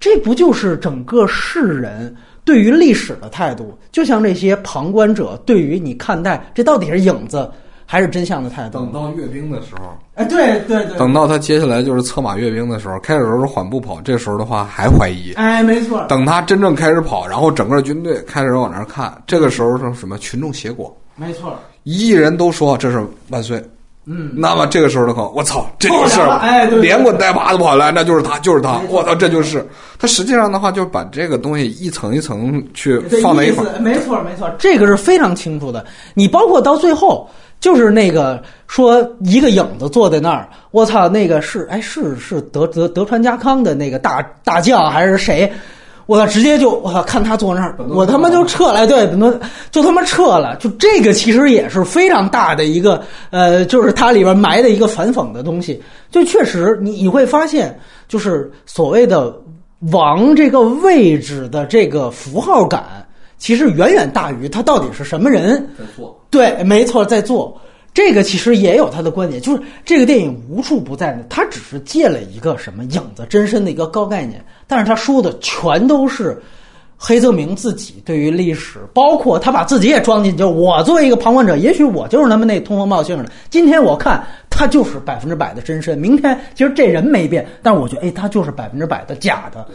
这不就是整个世人对于历史的态度？就像这些旁观者对于你看待这到底是影子。还是真相的态度。等到阅兵的时候，哎，对对对。等到他接下来就是策马阅兵的时候，开始时候是缓步跑，这时候的话还怀疑。哎，没错。等他真正开始跑，然后整个军队开始往那儿看，这个时候是什么？群众结果。没错。一亿人都说这是万岁。嗯。那么这个时候的话，我操，这就是，哎，连滚带爬的跑来，那就是他，就是他。我操，这就是。他实际上的话，就把这个东西一层一层去放在一块。没错，没错，这个是非常清楚的。你包括到最后。就是那个说一个影子坐在那儿，我操，那个是哎是是德德德川家康的那个大大将还是谁？我操，直接就我操，看他坐那儿，我他妈就撤了，对，就他妈撤了。就这个其实也是非常大的一个呃，就是它里边埋的一个反讽的东西。就确实你你会发现，就是所谓的王这个位置的这个符号感。其实远远大于他到底是什么人在做，对，没错，在做这个其实也有他的观点，就是这个电影无处不在呢，他只是借了一个什么影子真身的一个高概念，但是他说的全都是黑泽明自己对于历史，包括他把自己也装进去。就我作为一个旁观者，也许我就是他们那通风报信的。今天我看他就是百分之百的真身，明天其实这人没变，但是我觉得哎，他就是百分之百的假的。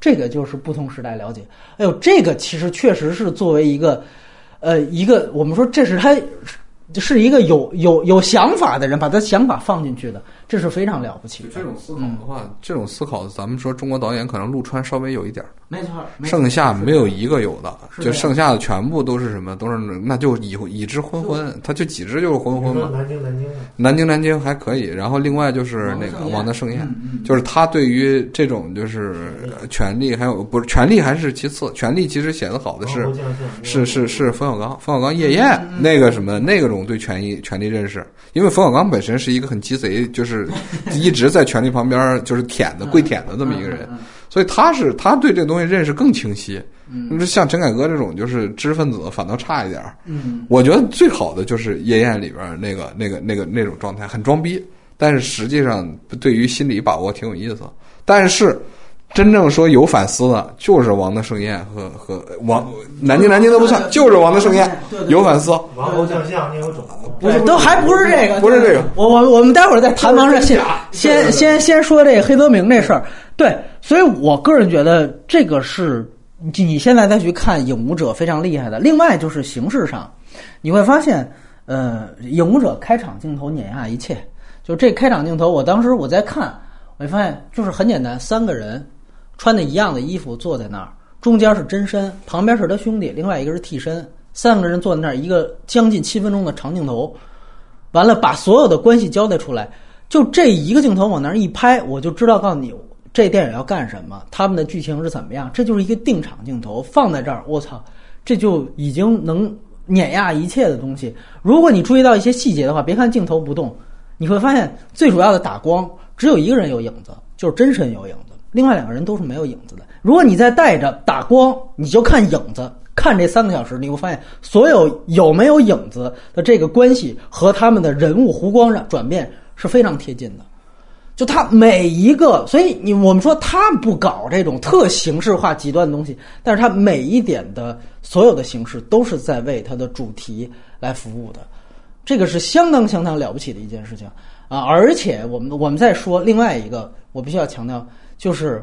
这个就是不同时代了解。哎呦，这个其实确实是作为一个，呃，一个我们说这是他。是一个有有有想法的人，把他想法放进去的，这是非常了不起。这种思考的话，这种思考，咱们说中国导演可能陆川稍微有一点没错。剩下没有一个有的，就剩下的全部都是什么？都是那就已已知昏昏，他就几只就是昏昏嘛。南京南京南京南京还可以，然后另外就是那个王的盛宴，就是他对于这种就是权力还有不是权力还是其次，权力其实写的好的是是是是冯小刚，冯小刚夜宴那个什么那个种。对权益权力认识，因为冯小刚本身是一个很鸡贼，就是一直在权力旁边就是舔的跪舔的这么一个人，所以他是他对这东西认识更清晰。嗯，像陈凯歌这种就是知识分子反倒差一点嗯，我觉得最好的就是《夜宴》里边那个那个那个那种状态，很装逼，但是实际上对于心理把握挺有意思。但是。真正说有反思的，就是王的盛宴和和王南京南京都不算，就是王的盛宴有反思。王侯将相宁有种？不是，都还不是这个，不是这个。我我我们待会儿再谈王盛先先先先说这个黑泽明这事儿。对，所以我个人觉得这个是你现在再去看《影武者》非常厉害的。另外就是形式上，你会发现，呃，《影武者》开场镜头碾压一切。就这开场镜头，我当时我在看，我发现就是很简单，三个人。穿的一样的衣服坐在那儿，中间是真身，旁边是他兄弟，另外一个是替身，三个人坐在那儿，一个将近七分钟的长镜头，完了把所有的关系交代出来，就这一个镜头往那儿一拍，我就知道告诉你这电影要干什么，他们的剧情是怎么样，这就是一个定场镜头放在这儿，我操，这就已经能碾压一切的东西。如果你注意到一些细节的话，别看镜头不动，你会发现最主要的打光只有一个人有影子，就是真身有影子。另外两个人都是没有影子的。如果你再带着打光，你就看影子，看这三个小时，你会发现所有有没有影子的这个关系和他们的人物弧光上转变是非常贴近的。就他每一个，所以你我们说他不搞这种特形式化极端的东西，但是他每一点的所有的形式都是在为他的主题来服务的，这个是相当相当了不起的一件事情啊！而且我们我们再说另外一个，我必须要强调，就是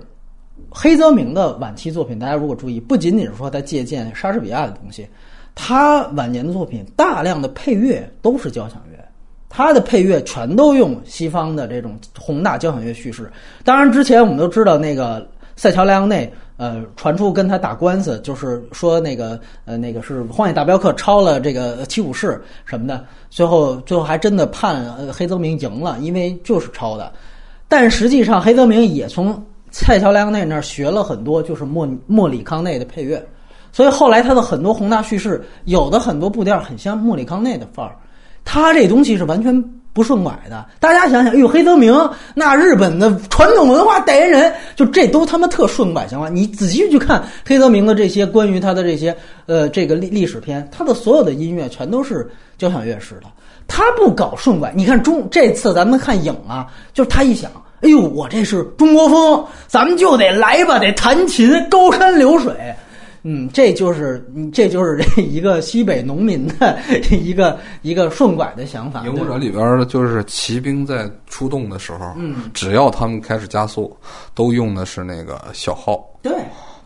黑泽明的晚期作品，大家如果注意，不仅仅是说他借鉴莎士比亚的东西，他晚年的作品大量的配乐都是交响乐。他的配乐全都用西方的这种宏大交响乐叙事。当然，之前我们都知道那个塞乔·莱昂内，呃，传出跟他打官司，就是说那个呃那个是《荒野大镖客》抄了这个七武士什么的。最后最后还真的判黑泽明赢了，因为就是抄的。但实际上，黑泽明也从蔡乔·莱昂内那儿学了很多，就是莫莫里康内的配乐。所以后来他的很多宏大叙事，有的很多步调很像莫里康内的范儿。他这东西是完全不顺拐的。大家想想，哎呦，黑泽明那日本的传统文化代言人，就这都他妈特顺拐行吗。你仔细去看黑泽明的这些关于他的这些呃这个历历史片，他的所有的音乐全都是交响乐式的，他不搞顺拐。你看中这次咱们看影啊，就是他一想，哎呦，我这是中国风，咱们就得来吧，得弹琴，高山流水。嗯，这就是这就是这一个西北农民的 一个一个顺拐的想法。影武者里边的就是骑兵在出动的时候，嗯，只要他们开始加速，都用的是那个小号，对。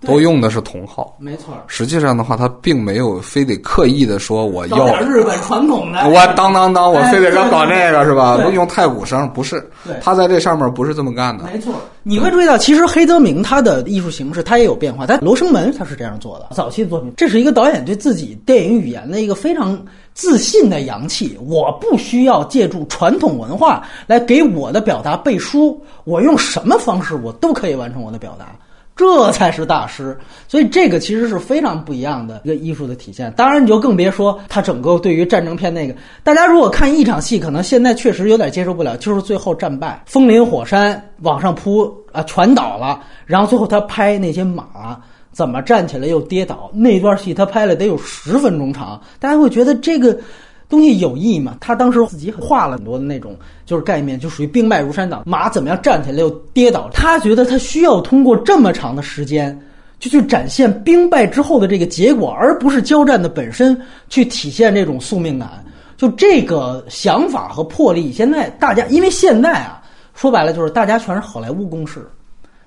都用的是同号，没错。实际上的话，他并没有非得刻意的说我要日本传统的，我当当当，我非得要搞那个是吧？不用太鼓声，不是。他在这上面不是这么干的。没错，你会注意到，其实黑泽明他的艺术形式他也有变化。但罗生门他是这样做的，早期的作品，这是一个导演对自己电影语言的一个非常自信的洋气。我不需要借助传统文化来给我的表达背书，我用什么方式我都可以完成我的表达。这才是大师，所以这个其实是非常不一样的一个艺术的体现。当然，你就更别说他整个对于战争片那个，大家如果看一场戏，可能现在确实有点接受不了，就是最后战败，风林火山往上扑啊，全倒了，然后最后他拍那些马怎么站起来又跌倒，那段戏他拍了得有十分钟长，大家会觉得这个。东西有意义吗？他当时自己画了很多的那种，就是概念，就属于兵败如山倒，马怎么样站起来又跌倒。他觉得他需要通过这么长的时间，就去展现兵败之后的这个结果，而不是交战的本身，去体现这种宿命感。就这个想法和魄力，现在大家因为现在啊，说白了就是大家全是好莱坞公式，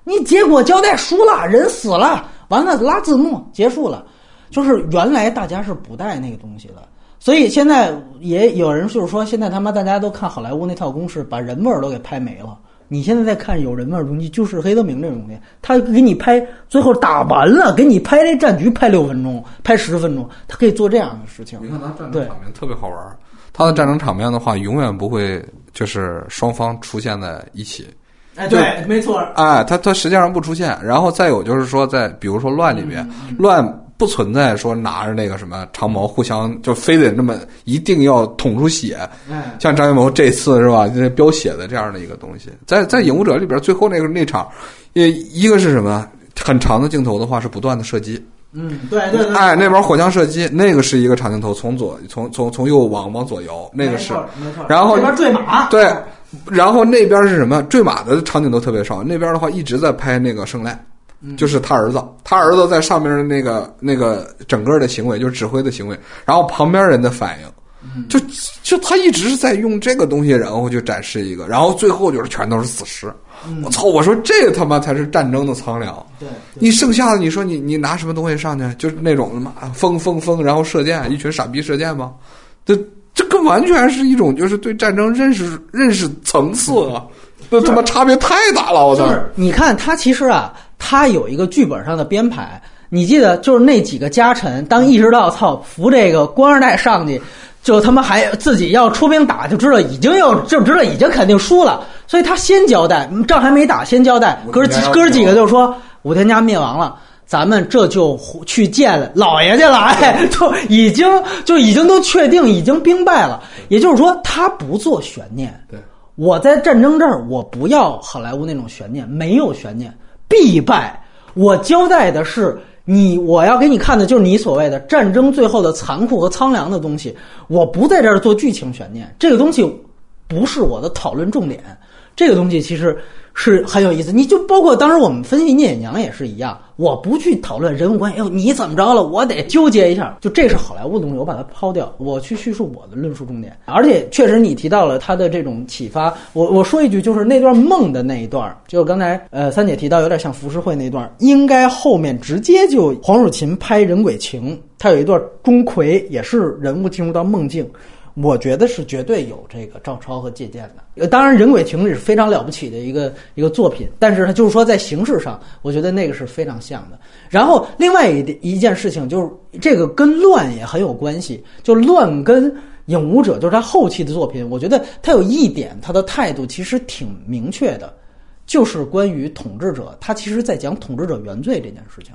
你结果交代输了，人死了，完了拉字幕结束了，就是原来大家是不带那个东西的。所以现在也有人就是说，现在他妈大家都看好莱坞那套公式，把人味儿都给拍没了。你现在在看有人味儿的东西，就是黑泽明这种东西，他给你拍，最后打完了，给你拍这战局拍六分钟，拍十分钟，他可以做这样的事情。你看他战争场面特别好玩儿，他的战争场面的话，永远不会就是双方出现在一起。哎，对，没错。哎，他他实际上不出现。然后再有就是说，在比如说乱里边，乱。不存在说拿着那个什么长矛互相就非得那么一定要捅出血，像张艺谋这次是吧？这飙血的这样的一个东西，在在《影武者》里边最后那个那场，一一个是什么很长的镜头的话是不断的射击，嗯，对对对，哎，那边火枪射击，那个是一个长镜头，从左从从从右往往左摇，那个是，没错，然后那边坠马，对，然后那边是什么？坠马的场景都特别少，那边的话一直在拍那个圣赖。就是他儿子，他儿子在上面的那个那个整个的行为，就是指挥的行为，然后旁边人的反应，就就他一直是在用这个东西，然后就展示一个，然后最后就是全都是死尸。我操！我说这他妈才是战争的苍凉。对，你剩下的你说你你拿什么东西上去？就是那种他妈风风风，然后射箭，一群傻逼射箭吗？这这个完全是一种就是对战争认识认识层次啊，那他妈差别太大了！我操！你看他其实啊。他有一个剧本上的编排，你记得就是那几个家臣，当意识到操扶这个官二代上去，就他妈还自己要出兵打，就知道已经要就知道已经肯定输了，所以他先交代仗还没打，先交代。哥几哥几个就说武田家灭亡了，咱们这就去见老爷去了，哎，就已经就已经都确定已经兵败了，也就是说他不做悬念。对，我在战争这儿我不要好莱坞那种悬念，没有悬念。必败。我交代的是你，我要给你看的就是你所谓的战争最后的残酷和苍凉的东西。我不在这儿做剧情悬念，这个东西不是我的讨论重点。这个东西其实是很有意思。你就包括当时我们分析聂隐娘也是一样，我不去讨论人物关系。哎呦，你怎么着了？我得纠结一下。就这是好莱坞的东西，我把它抛掉，我去叙述我的论述重点。而且确实你提到了他的这种启发，我我说一句，就是那段梦的那一段，就刚才呃三姐提到有点像浮世绘那段，应该后面直接就黄蜀芹拍《人鬼情》，他有一段钟馗也是人物进入到梦境。我觉得是绝对有这个照抄和借鉴的。呃，当然，《人鬼情》是非常了不起的一个一个作品，但是它就是说在形式上，我觉得那个是非常像的。然后，另外一一件事情就是这个跟乱也很有关系，就乱跟《影武者》就是他后期的作品，我觉得他有一点，他的态度其实挺明确的，就是关于统治者，他其实在讲统治者原罪这件事情。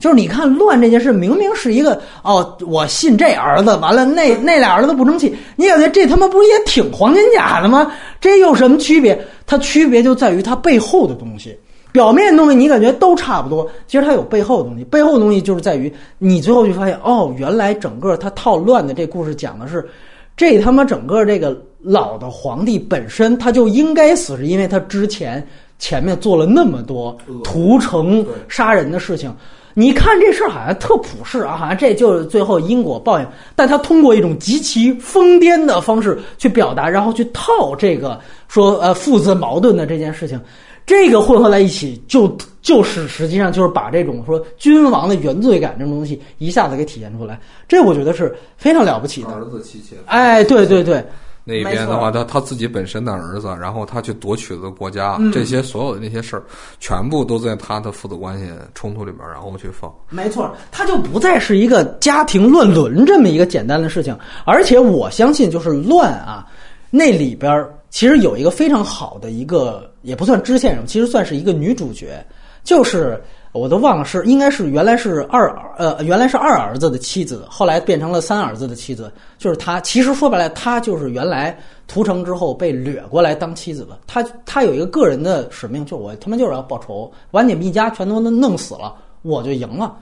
就是你看乱这件事，明明是一个哦，我信这儿子，完了那那俩儿子不争气，你感觉这他妈不是也挺黄金甲的吗？这有什么区别？它区别就在于它背后的东西，表面东西你感觉都差不多，其实它有背后的东西。背后的东西就是在于你最后就发现哦，原来整个他套乱的这故事讲的是，这他妈整个这个老的皇帝本身他就应该死，是因为他之前前面做了那么多屠城杀人的事情。你看这事儿好像特普世啊，好像这就是最后因果报应。但他通过一种极其疯癫的方式去表达，然后去套这个说呃父子矛盾的这件事情，这个混合在一起，就就是实际上就是把这种说君王的原罪感这种东西一下子给体现出来。这我觉得是非常了不起的。儿子妻妾，哎，对对对。那边的话，他他自己本身的儿子，然后他去夺取了国家，这些所有的那些事儿，全部都在他的父子关系冲突里边，然后去放。没错，他就不再是一个家庭乱伦这么一个简单的事情，而且我相信，就是乱啊，那里边其实有一个非常好的一个，也不算支线人物，其实算是一个女主角，就是。我都忘了是应该是原来是二呃原来是二儿子的妻子，后来变成了三儿子的妻子，就是他。其实说白了，他就是原来屠城之后被掠过来当妻子的。他他有一个个人的使命，就是我他妈就是要报仇，把你们一家全都弄死了，我就赢了。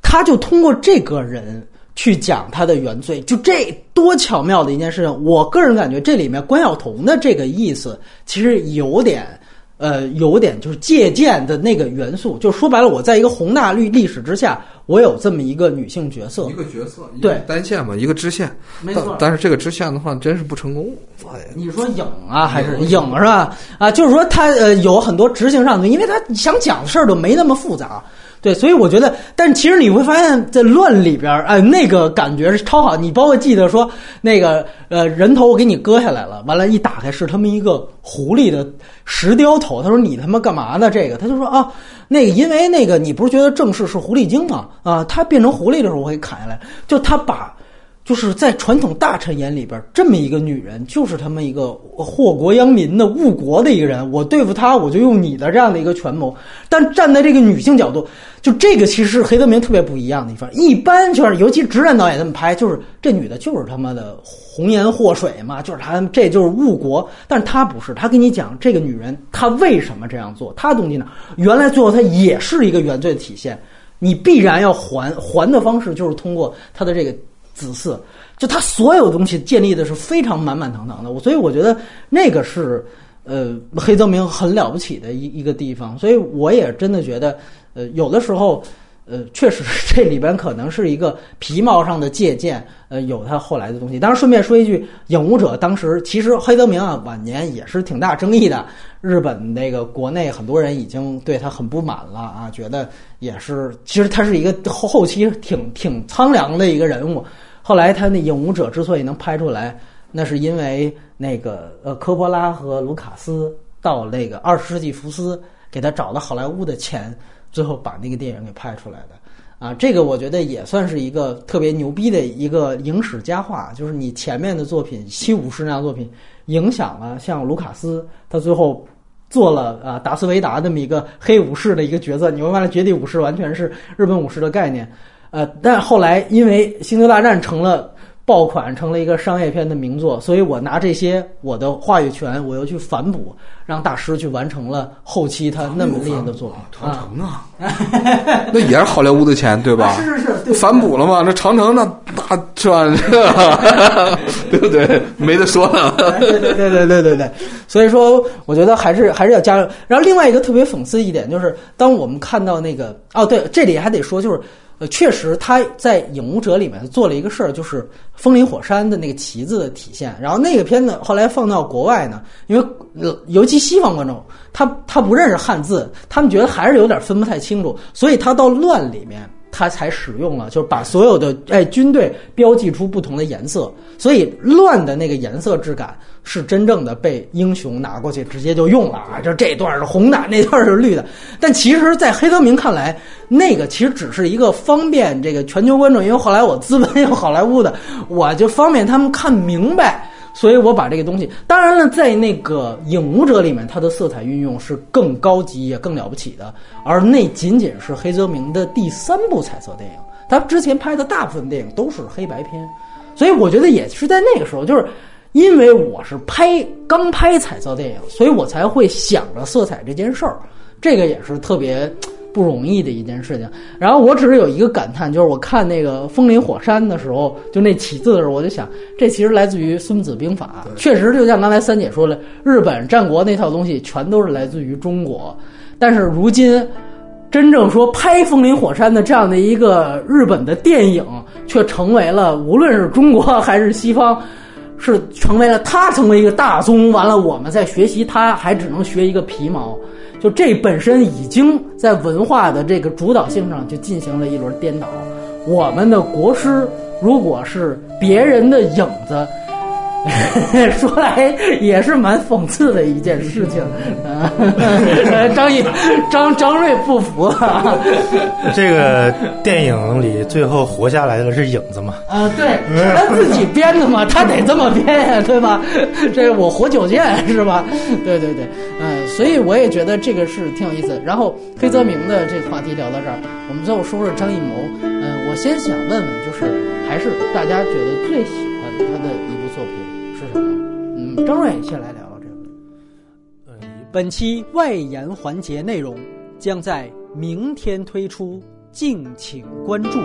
他就通过这个人去讲他的原罪，就这多巧妙的一件事情。我个人感觉这里面关晓彤的这个意思其实有点。呃，有点就是借鉴的那个元素，就说白了，我在一个宏大历历史之下，我有这么一个女性角色，一个角色，对单线嘛，一个支线，没错。但是这个支线的话，真是不成功。你说影啊，还是影是吧？啊，就是说他呃有很多执行上的，因为他想讲的事儿都没那么复杂。对，所以我觉得，但其实你会发现在乱里边儿，哎，那个感觉是超好。你包括记得说那个呃人头我给你割下来了，完了，一打开是他们一个狐狸的石雕头。他说你他妈干嘛呢？这个他就说啊，那个因为那个你不是觉得正室是狐狸精吗？啊，他变成狐狸的时候我给砍下来，就他把。就是在传统大臣眼里边，这么一个女人，就是他们一个祸国殃民的误国的一个人。我对付她，我就用你的这样的一个权谋。但站在这个女性角度，就这个其实是黑泽明特别不一样的地方。一般就是，尤其直男导演这么拍，就是这女的就是他妈的红颜祸水嘛，就是她，这就是误国。但是她不是，她跟你讲这个女人她为什么这样做，她动机呢？原来最后她也是一个原罪的体现。你必然要还还的方式，就是通过她的这个。子嗣，就他所有东西建立的是非常满满当当的，我所以我觉得那个是呃黑泽明很了不起的一一个地方，所以我也真的觉得，呃，有的时候，呃，确实这里边可能是一个皮毛上的借鉴，呃，有他后来的东西。当然，顺便说一句，《影武者》当时其实黑泽明啊晚年也是挺大争议的，日本那个国内很多人已经对他很不满了啊，觉得也是，其实他是一个后后期挺挺苍凉的一个人物。后来他那《影武者》之所以能拍出来，那是因为那个呃科波拉和卢卡斯到那个二十世纪福斯给他找的好莱坞的钱，最后把那个电影给拍出来的。啊，这个我觉得也算是一个特别牛逼的一个影史佳话，就是你前面的作品七武士那样作品，影响了像卢卡斯，他最后做了啊达斯维达这么一个黑武士的一个角色，你会发现绝地武士完全是日本武士的概念。呃，但后来因为《星球大战》成了爆款成了一个商业片的名作，所以我拿这些我的话语权，我又去反哺，让大师去完成了后期他那么厉害的作品长城啊，那也是好莱坞的钱对吧？是是是，对反哺了嘛？那长城那那是吧？对不对？没得说了。对对对对对对对，所以说我觉得还是还是要加入。然后另外一个特别讽刺一点就是，当我们看到那个哦，对，这里还得说就是。呃，确实，他在《影武者》里面做了一个事儿，就是风林火山的那个旗子的体现。然后那个片子后来放到国外呢，因为呃，尤其西方观众，他他不认识汉字，他们觉得还是有点分不太清楚，所以他到乱里面。他才使用了，就是把所有的哎军队标记出不同的颜色，所以乱的那个颜色质感是真正的被英雄拿过去直接就用了啊！就这段是红的，那段是绿的。但其实，在黑泽明看来，那个其实只是一个方便这个全球观众，因为后来我资本有好莱坞的，我就方便他们看明白。所以我把这个东西，当然了，在那个《影武者》里面，它的色彩运用是更高级也更了不起的，而那仅仅是黑泽明的第三部彩色电影。他之前拍的大部分电影都是黑白片，所以我觉得也是在那个时候，就是因为我是拍刚拍彩色电影，所以我才会想着色彩这件事儿，这个也是特别。不容易的一件事情。然后我只是有一个感叹，就是我看那个《风林火山》的时候，就那起字的时候，我就想，这其实来自于《孙子兵法》。确实，就像刚才三姐说的，日本战国那套东西全都是来自于中国。但是如今，真正说拍《风林火山》的这样的一个日本的电影，却成为了无论是中国还是西方，是成为了他成为一个大宗。完了，我们在学习，他还只能学一个皮毛。就这本身已经在文化的这个主导性上就进行了一轮颠倒。我们的国师如果是别人的影子。说来也是蛮讽刺的一件事情，张毅、张张瑞不服。这个电影里最后活下来的是影子嘛？啊，对，他自己编的嘛，他得这么编呀，对吧？这我活久见是吧？对对对，嗯，所以我也觉得这个是挺有意思。然后黑泽明的这个话题聊到这儿，我们最后说说张艺谋。嗯，我先想问问，就是还是大家觉得最喜欢他的一部张瑞先来聊聊这个。呃本期外延环节内容将在明天推出，敬请关注。